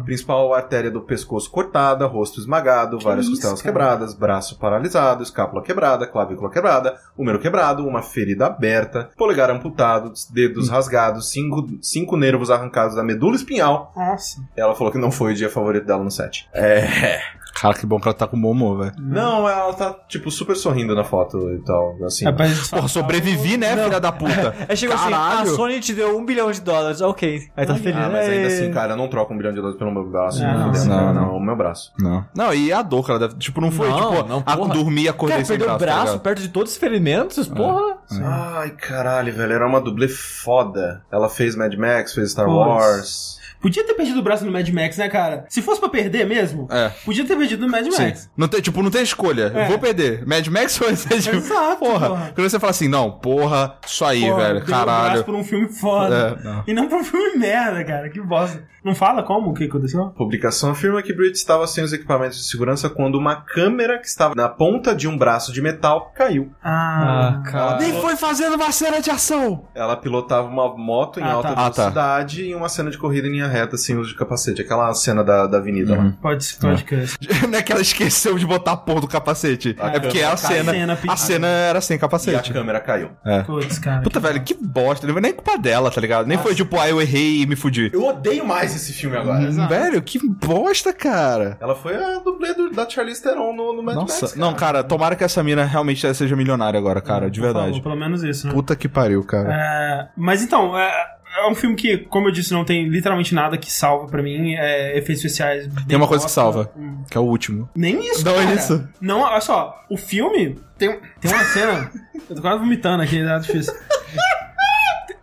principal artéria do pescoço cortada, rosto esmagado, várias isso, costelas cara? quebradas, braço paralisado, escápula quebrada, clavícula quebrada, húmero quebrado, uma ferida aberta, polegar amputado, dedos rasgados, cinco, cinco nervos arrancados da medula espinhal. Nossa. Ela falou que não foi o dia favorito dela no set. É. Cara, que bom que ela tá com bom humor, velho. Não, ela tá, tipo, super sorrindo na foto e tal, assim. Rapaz, Porra, sobrevivi, né, filha da puta? É chegou assim, a Caralho. Sony te deu um bilhão de dólares, ok. Aí tá feliz. Ah, mas ainda É. assim, cara, eu não troco um bilhão de dólares pelo meu braço. Não, não, não, não, não. não, o meu braço. Não. Não, e a dor que ela deve. Tipo, não foi, Não, tipo, não, a, porra. dormir e acordei Cara, sem perdeu o braço. tá braço perto de todos os ferimentos, porra. Ai, caralho, velho, era uma dublê foda. Ela fez Mad Max, fez Star. Wars. Podia ter perdido o braço no Mad Max, né, cara? Se fosse pra perder mesmo, É. podia ter perdido no Mad Sim. Max. Não tem, tipo, não tem escolha. É. Eu vou perder. Mad Max ou esse tipo, Exato, porra. porra. Quando você fala assim, não, porra, isso aí, Pô, velho. braço Caralho. por um filme foda. É, não. E não por um filme merda, cara. Que bosta. Não fala como o que aconteceu? A publicação afirma que Brit estava sem os equipamentos de segurança quando uma câmera que estava na ponta de um braço de metal caiu. Ah, cara. Nem foi fazendo uma cena de ação. Ela pilotava uma moto em Ah, alta tá. Ah, tá. velocidade e uma cena de corrida em linha reta sem uso de capacete. Aquela cena da, da avenida lá. Pode, pode crer. Não é que ela esqueceu de botar a porra do capacete. A é porque a cena, a cena a cena era sem E a capacete. câmera caiu. Putz, cara. Puta, que velho, que bosta. Não foi nem culpa dela, tá ligado? Nem foi tipo, ah, eu errei e me fudi. Eu odeio mais esse filme agora. Exato. Velho, que bosta, cara. Ela foi a dublê do- da Charlize Theron no, no Mad Nossa, Max. não, cara, tomara que essa mina realmente seja milionária agora, cara, de Por favor, verdade. pelo menos isso, né? Puta que pariu, cara. É, mas então, é, é um filme que, como eu disse, não tem literalmente nada que salva pra mim. É, efeitos especiais. Tem uma coisa que salva, Hum. que é o último. Nem isso, Não, cara. isso. Não, olha só, o filme tem, tem uma cena. eu tô quase vomitando aqui, tá difícil.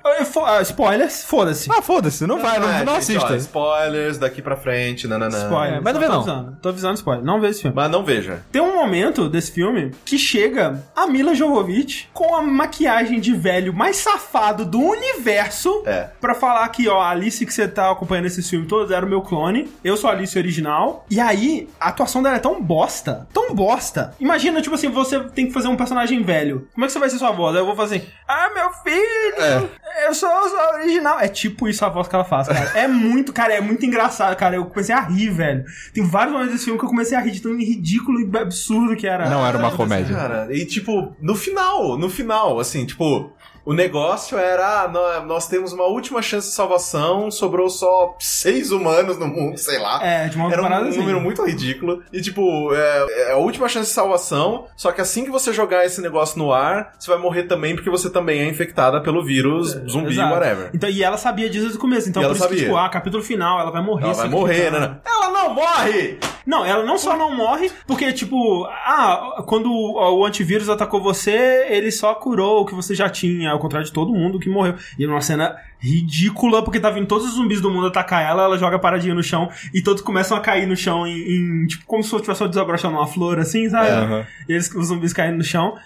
Ah, Spoilers, foda-se. Ah, foda-se, não vai, não, É, não gente, ó, assista. spoilers daqui pra frente, nananã. Spoiler. É, mas não vê tô não. Avisando, tô avisando spoiler. Não vê esse filme. Mas não veja. Tem um momento desse filme que chega a Mila Jovovich com a maquiagem de velho mais safado do universo É. pra falar que, ó, a Alice que você tá acompanhando esse filme todos era o meu clone, eu sou a Alice original. E aí, a atuação dela é tão bosta, tão bosta. Imagina, tipo assim, você tem que fazer um personagem velho. Como é que você vai ser sua voz? Aí eu vou fazer assim, ah, meu filho, eu sou a original. É tipo isso a voz que ela faz, cara. É muito, cara, é muito engraçado, cara. Eu comecei a rir, velho. Tem vários momentos desse filme que eu comecei a rir de tão ridículo e absurdo que era. Não era uma comédia. Cara, e tipo, no final, no final, assim, tipo, o negócio era, ah, nó- nós temos uma última chance de salvação, sobrou só seis humanos no mundo, sei lá. É, de uma Era um, um assim. número muito ridículo. E, tipo, é, é a última chance de salvação. Só que assim que você jogar esse negócio no ar, você vai morrer também, porque você também é infectada pelo vírus, zumbi, Exato. whatever. Então, e ela sabia disso desde o começo. Então, E por ela isso que, sabia. tipo, ah, capítulo final, ela vai morrer. Ela vai morrer, né? Ela não morre! Não, ela não só não morre, porque, tipo, ah, quando o antivírus atacou você, ele só curou o que você já tinha, ao contrário de todo mundo que morreu. E numa cena ridícula, porque tá vindo todos os zumbis do mundo atacar ela, ela joga paradinha no chão e todos começam a cair no chão em, em, tipo, como se tivesse desabrochando uma flor, assim, sabe? É, aham. E eles, os zumbis caindo no chão.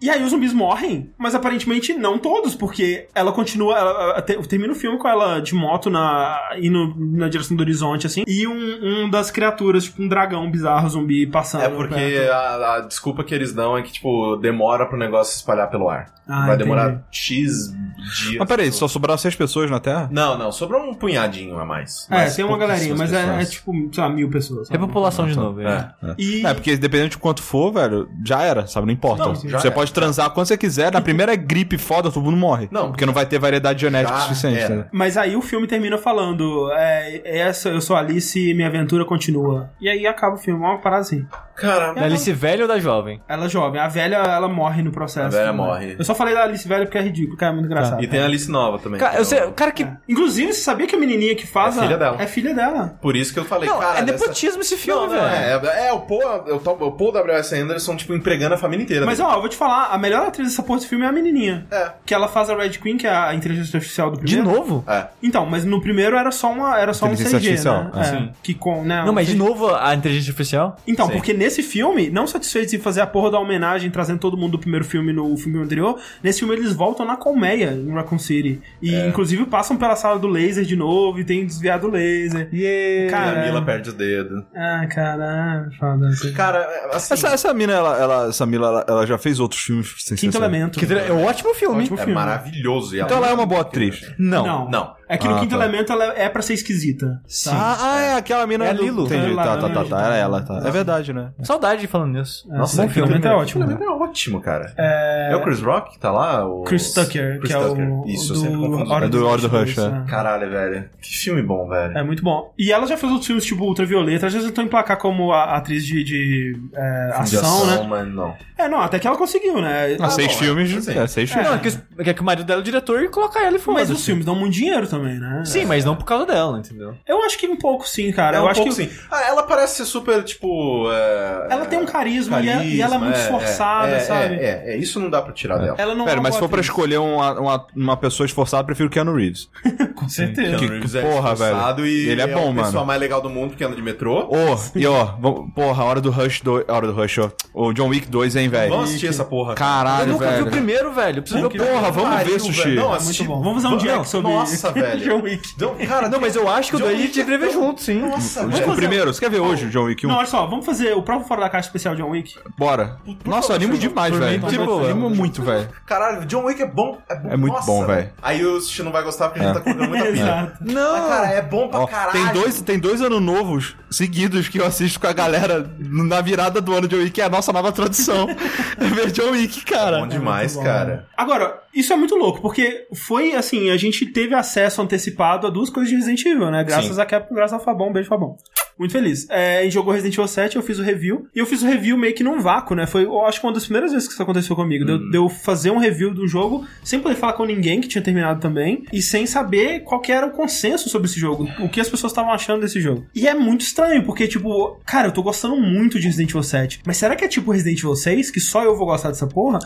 E aí os zumbis morrem, mas aparentemente não todos, porque ela continua. Ela, te- termina o filme com ela de moto na, indo na direção do horizonte, assim, e um, um das criaturas, tipo um dragão bizarro zumbi passando. É porque a, a desculpa que eles dão é que, tipo, demora pro negócio se espalhar pelo ar. Ah, Vai entendi. demorar X dias. Mas peraí, só sobraram seis pessoas na Terra? Não, não, sobrou um punhadinho a mais. É, Mas tem uma galerinha, mas é, é tipo, sei lá, mil pessoas. sabe? Repopulação de tá. novo. É. É. E, É, porque dependendo de quanto for, velho, já era, sabe? Não importa. Não, já você era. Pode transar quando você quiser, na primeira gripe foda, todo mundo morre. Não. Porque não vai ter variedade genética Já suficiente. era. né? Mas aí o filme termina falando: é, essa, eu sou Alice e minha aventura continua. E aí acaba o filme, uma parada assim. Cara, Da Alice velha ou da jovem? Ela é jovem, a velha ela morre no processo. A velha né? morre. Eu só falei da Alice velha porque é ridículo, porque é muito engraçado. e tem a Alice nova também. Cara, que eu é sei, o- cara que. É. Inclusive, você sabia que a menininha que faz É a- filha dela. É filha dela. Por isso que eu falei, Não, cara. é nepotismo esse filme, Não, não, velho. é, é, o Paul, o, o Paul W.S. Anderson, tipo, empregando a família inteira. Mas dele. ó, eu vou te falar, a melhor atriz dessa porra desse filme é a menininha. É. Que ela faz a Red Queen, que é a inteligência artificial do De primeiro. novo? É. Então, mas no primeiro era só uma, era só um Inteligência CG, artificial, né? ah, É, sim. Que com, né, Não, mas de novo a inteligência artificial? Então, porque nesse filme, não satisfeitos em fazer a porra da homenagem, trazendo todo mundo do primeiro filme no filme anterior, nesse filme eles voltam na colmeia, em Raccoon City. E, É. inclusive, passam pela sala do laser de novo e tem desviado o laser. Yeah. E Cara, a Mila perde os dedos. Ah, cara, foda. Cara, assim. Essa, essa mina, ela, ela- essa Mila, ela, ela já fez outros filmes sem Quinto. Elemento. Que é um ótimo filme. Ótimo é filme. maravilhoso. E Então ela é uma boa atriz. Não. Não. Não. É que no Ah, Quinto tá. Elemento ela é pra ser esquisita. Sim. Ah, ah, é aquela mina É do- Lilo. Entendi, É lá, tá, tá, tá, né? tá, era ela, tá. É verdade, né? Saudade falando nisso. Nossa, Bom filme, é ótimo. Aquilo é ótimo, cara. É... o Chris Rock que tá lá? O... Chris Tucker, Chris que é Tucker. o Isso, do eu sempre confundo. Hora É do Hora do Rush, é. é. Caralho, velho. Que filme bom, velho. É muito bom. E ela já fez outros filmes tipo Ultravioleta, às vezes eu tô em placar como a atriz de, de, é, De ação, né? mas não. É, não, até que ela conseguiu, né? Ah, seis filmes, é, é, seis filmes. Não, é que, é o marido dela é o diretor e coloca ela e foda Mas os filmes dão muito dinheiro também, né? Sim, mas não por causa dela, entendeu? Eu acho que um pouco sim, cara. É eu um acho pouco que sim. Ah, ela parece ser super, tipo. é, ela tem um carisma, e, é- e ela é muito é, esforçada, é, sabe? É, é, é, isso não dá pra tirar dela. Ela não é Pera, mas se for pra escolher uma, uma, uma pessoa esforçada, eu prefiro Keanu Reeves. Com certeza. Que- é porra, esforçado velho. E Ele é bom, a pessoa mano. mais legal do mundo que anda de metrô. Ô, e ó, porra, a hora do Rush 2. A hora do Rush, ó. O John Wick 2, hein, velho? Vamos assistir essa porra. cara. Eu Caralho, nunca vi velho. o primeiro, velho. Eu preciso ver o Porra, vamos ver, Sushi. velho. Não, É muito assisti- bom. Vamos fazer um Não, Jack sobre Nossa, velho. John Wick. Cara, Não, mas eu acho que o John daí Wick tinha que ver é junto, sim. Nossa, O, velho. o primeiro, você quer ver hoje o John Wick 1? Não, olha só, vamos fazer o próprio Fora da Caixa especial John Wick. Bora. Nossa, eu animo demais, mim, velho. Tipo, bom. eu animo muito, velho. Caralho, John Wick é bom. É, bom. É muito Nossa, bom, velho. Aí o Sushi não vai gostar porque a gente tá colocando muita pilha. Exato. Não. Mas, cara, é bom pra Ó, caralho. tem dois, tem dois anos novos seguidos que eu assisto com a galera na virada do ano de John Wick, que é a nossa nova tradição. é ver John Wick, cara. Bom demais, bom. cara. Agora, isso é muito louco, porque foi assim, a gente teve acesso antecipado a duas coisas de Resident Evil, né? Graças Sim. a Capcom, graças ao Fabão, beijo Fabão. Muito feliz. É, a gente jogou Resident Evil 7, eu fiz o review, e eu fiz o review meio que num vácuo, né? Foi, eu acho que uma das primeiras vezes que isso aconteceu comigo, de, eu- de eu fazer um review do jogo, sem poder falar com ninguém que tinha terminado também, e sem saber qual que era o consenso sobre esse jogo, o que as pessoas estavam achando desse jogo. E é muito estranho, porque, tipo, cara, eu tô gostando muito de Resident Evil 7, mas será que é tipo Resident Evil 6, que só eu vou gostar dessa porra?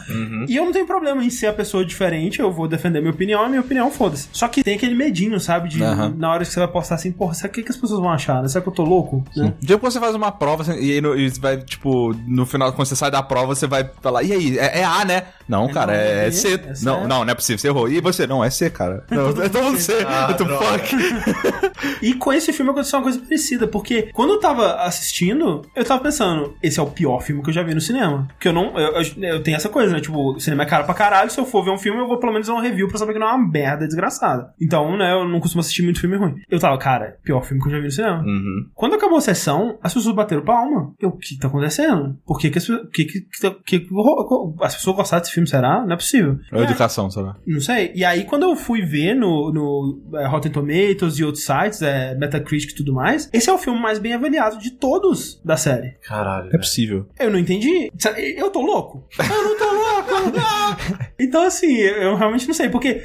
E eu não tenho problema em ser a pessoa diferente, eu vou defender minha opinião, a minha opinião, foda-se. Só que tem aquele medinho, sabe? De Aham. na hora que você vai postar assim, porra, será que, que as pessoas vão achar? Né? Será que eu tô louco? Né? Depois você faz uma prova assim, e aí no, e você vai, tipo, no final, quando você sai da prova, você vai falar, e aí, é, é A, né? Não, É, cara, não, é, é é C. é C. não, não, não é possível, você errou. E você? Não, é C, cara. Não, é todo mundo C. Ah, What the droga. fuck? E com esse filme aconteceu uma coisa parecida, porque quando eu tava assistindo, eu tava pensando, esse é o pior filme que eu já vi no cinema. Porque eu não. Eu, eu- eu tenho essa coisa, né? Tipo, o cinema é caro pra caralho, se eu for ver um filme, eu vou pelo menos ver um review pra saber que não é uma merda desgraçada. Então, né, eu não costumo assistir muito filme ruim. Eu tava, cara, pior filme que eu já vi no cinema. Uhum. Quando acabou a sessão, as pessoas bateram palma. Eu, o que tá acontecendo? Por que, que, as, que, que, que, que- que- as pessoas gostaram desse filme? Será? Não é possível. É a educação, sabe? Não sei. E aí, quando eu fui ver no, no é, Rotten Tomatoes e outros sites, é, Metacritic e tudo mais, esse é o filme mais bem avaliado de todos da série. Caralho. É possível. Eu não entendi. Eu tô louco? Eu não tô louco! então, assim, eu realmente não sei. Porque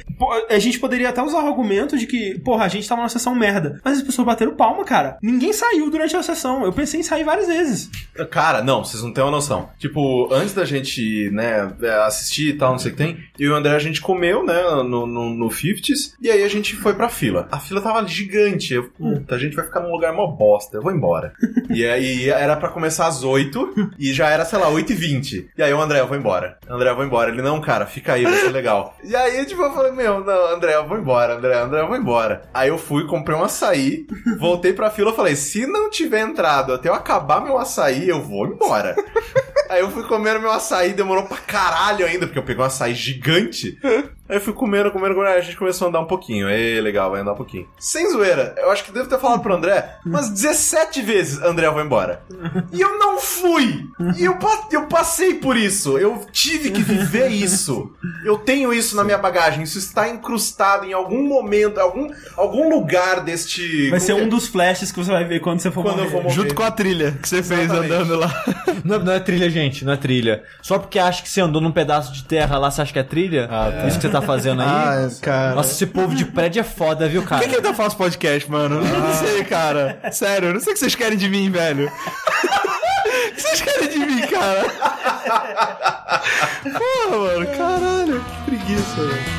a gente poderia até usar o argumento de que, porra, a gente tava numa sessão merda. Mas as pessoas bateram palma, cara. Ninguém saiu durante a sessão. Eu pensei em sair várias vezes. Cara, não, vocês não têm uma noção. Tipo, antes da gente, né, assistir e tal, não sei o que tem, eu e o André a gente comeu, né, no, no, no 50s, e aí a gente foi pra fila. A fila tava gigante. Eu, puta, a gente vai ficar num lugar mó bosta, eu vou embora. e aí era pra começar às 8 e já era, sei lá, 8 e 20 E aí o André, eu vou embora. André, eu vou embora. Ele, não, cara, fica aí, vai ser legal. E aí, tipo, eu falei, meu, não, André, eu vou embora, André, André, eu vou embora. Aí eu fui, comprei um açaí, voltei pra fila, falei, se não tiver entrado até eu acabar meu açaí, eu vou embora. Aí eu fui comendo meu açaí, demorou pra caralho ainda, porque eu peguei um açaí gigante. Aí eu fui comendo, comendo, comendo, aí a gente começou a andar um pouquinho. Ei, legal, vai andar um pouquinho. Sem zoeira, eu acho que devo ter falado pro André umas 17 vezes, André, eu vou embora. E eu não fui! E eu, eu passei por isso. Eu tive que viver isso. Eu tenho isso na minha bagagem. Isso está incrustado em algum momento, algum, algum lugar deste. Vai ser um que dos flashes que você vai ver quando você for Quando eu morrer. for morrer. Junto com a trilha que você fez Exatamente. andando lá. Não, não é trilha, gente, não é trilha. Só porque acha que você andou num pedaço de terra lá, você acha que é trilha? Isso que você tá fazendo aí? Ah, cara. Nossa, esse povo de prédio é foda, viu, cara? Por que, que ainda faz podcast, mano? Eu não sei, cara. Sério, eu não sei o que vocês querem de mim, velho. O que vocês querem de mim, cara? Porra, mano, caralho. Que preguiça, velho.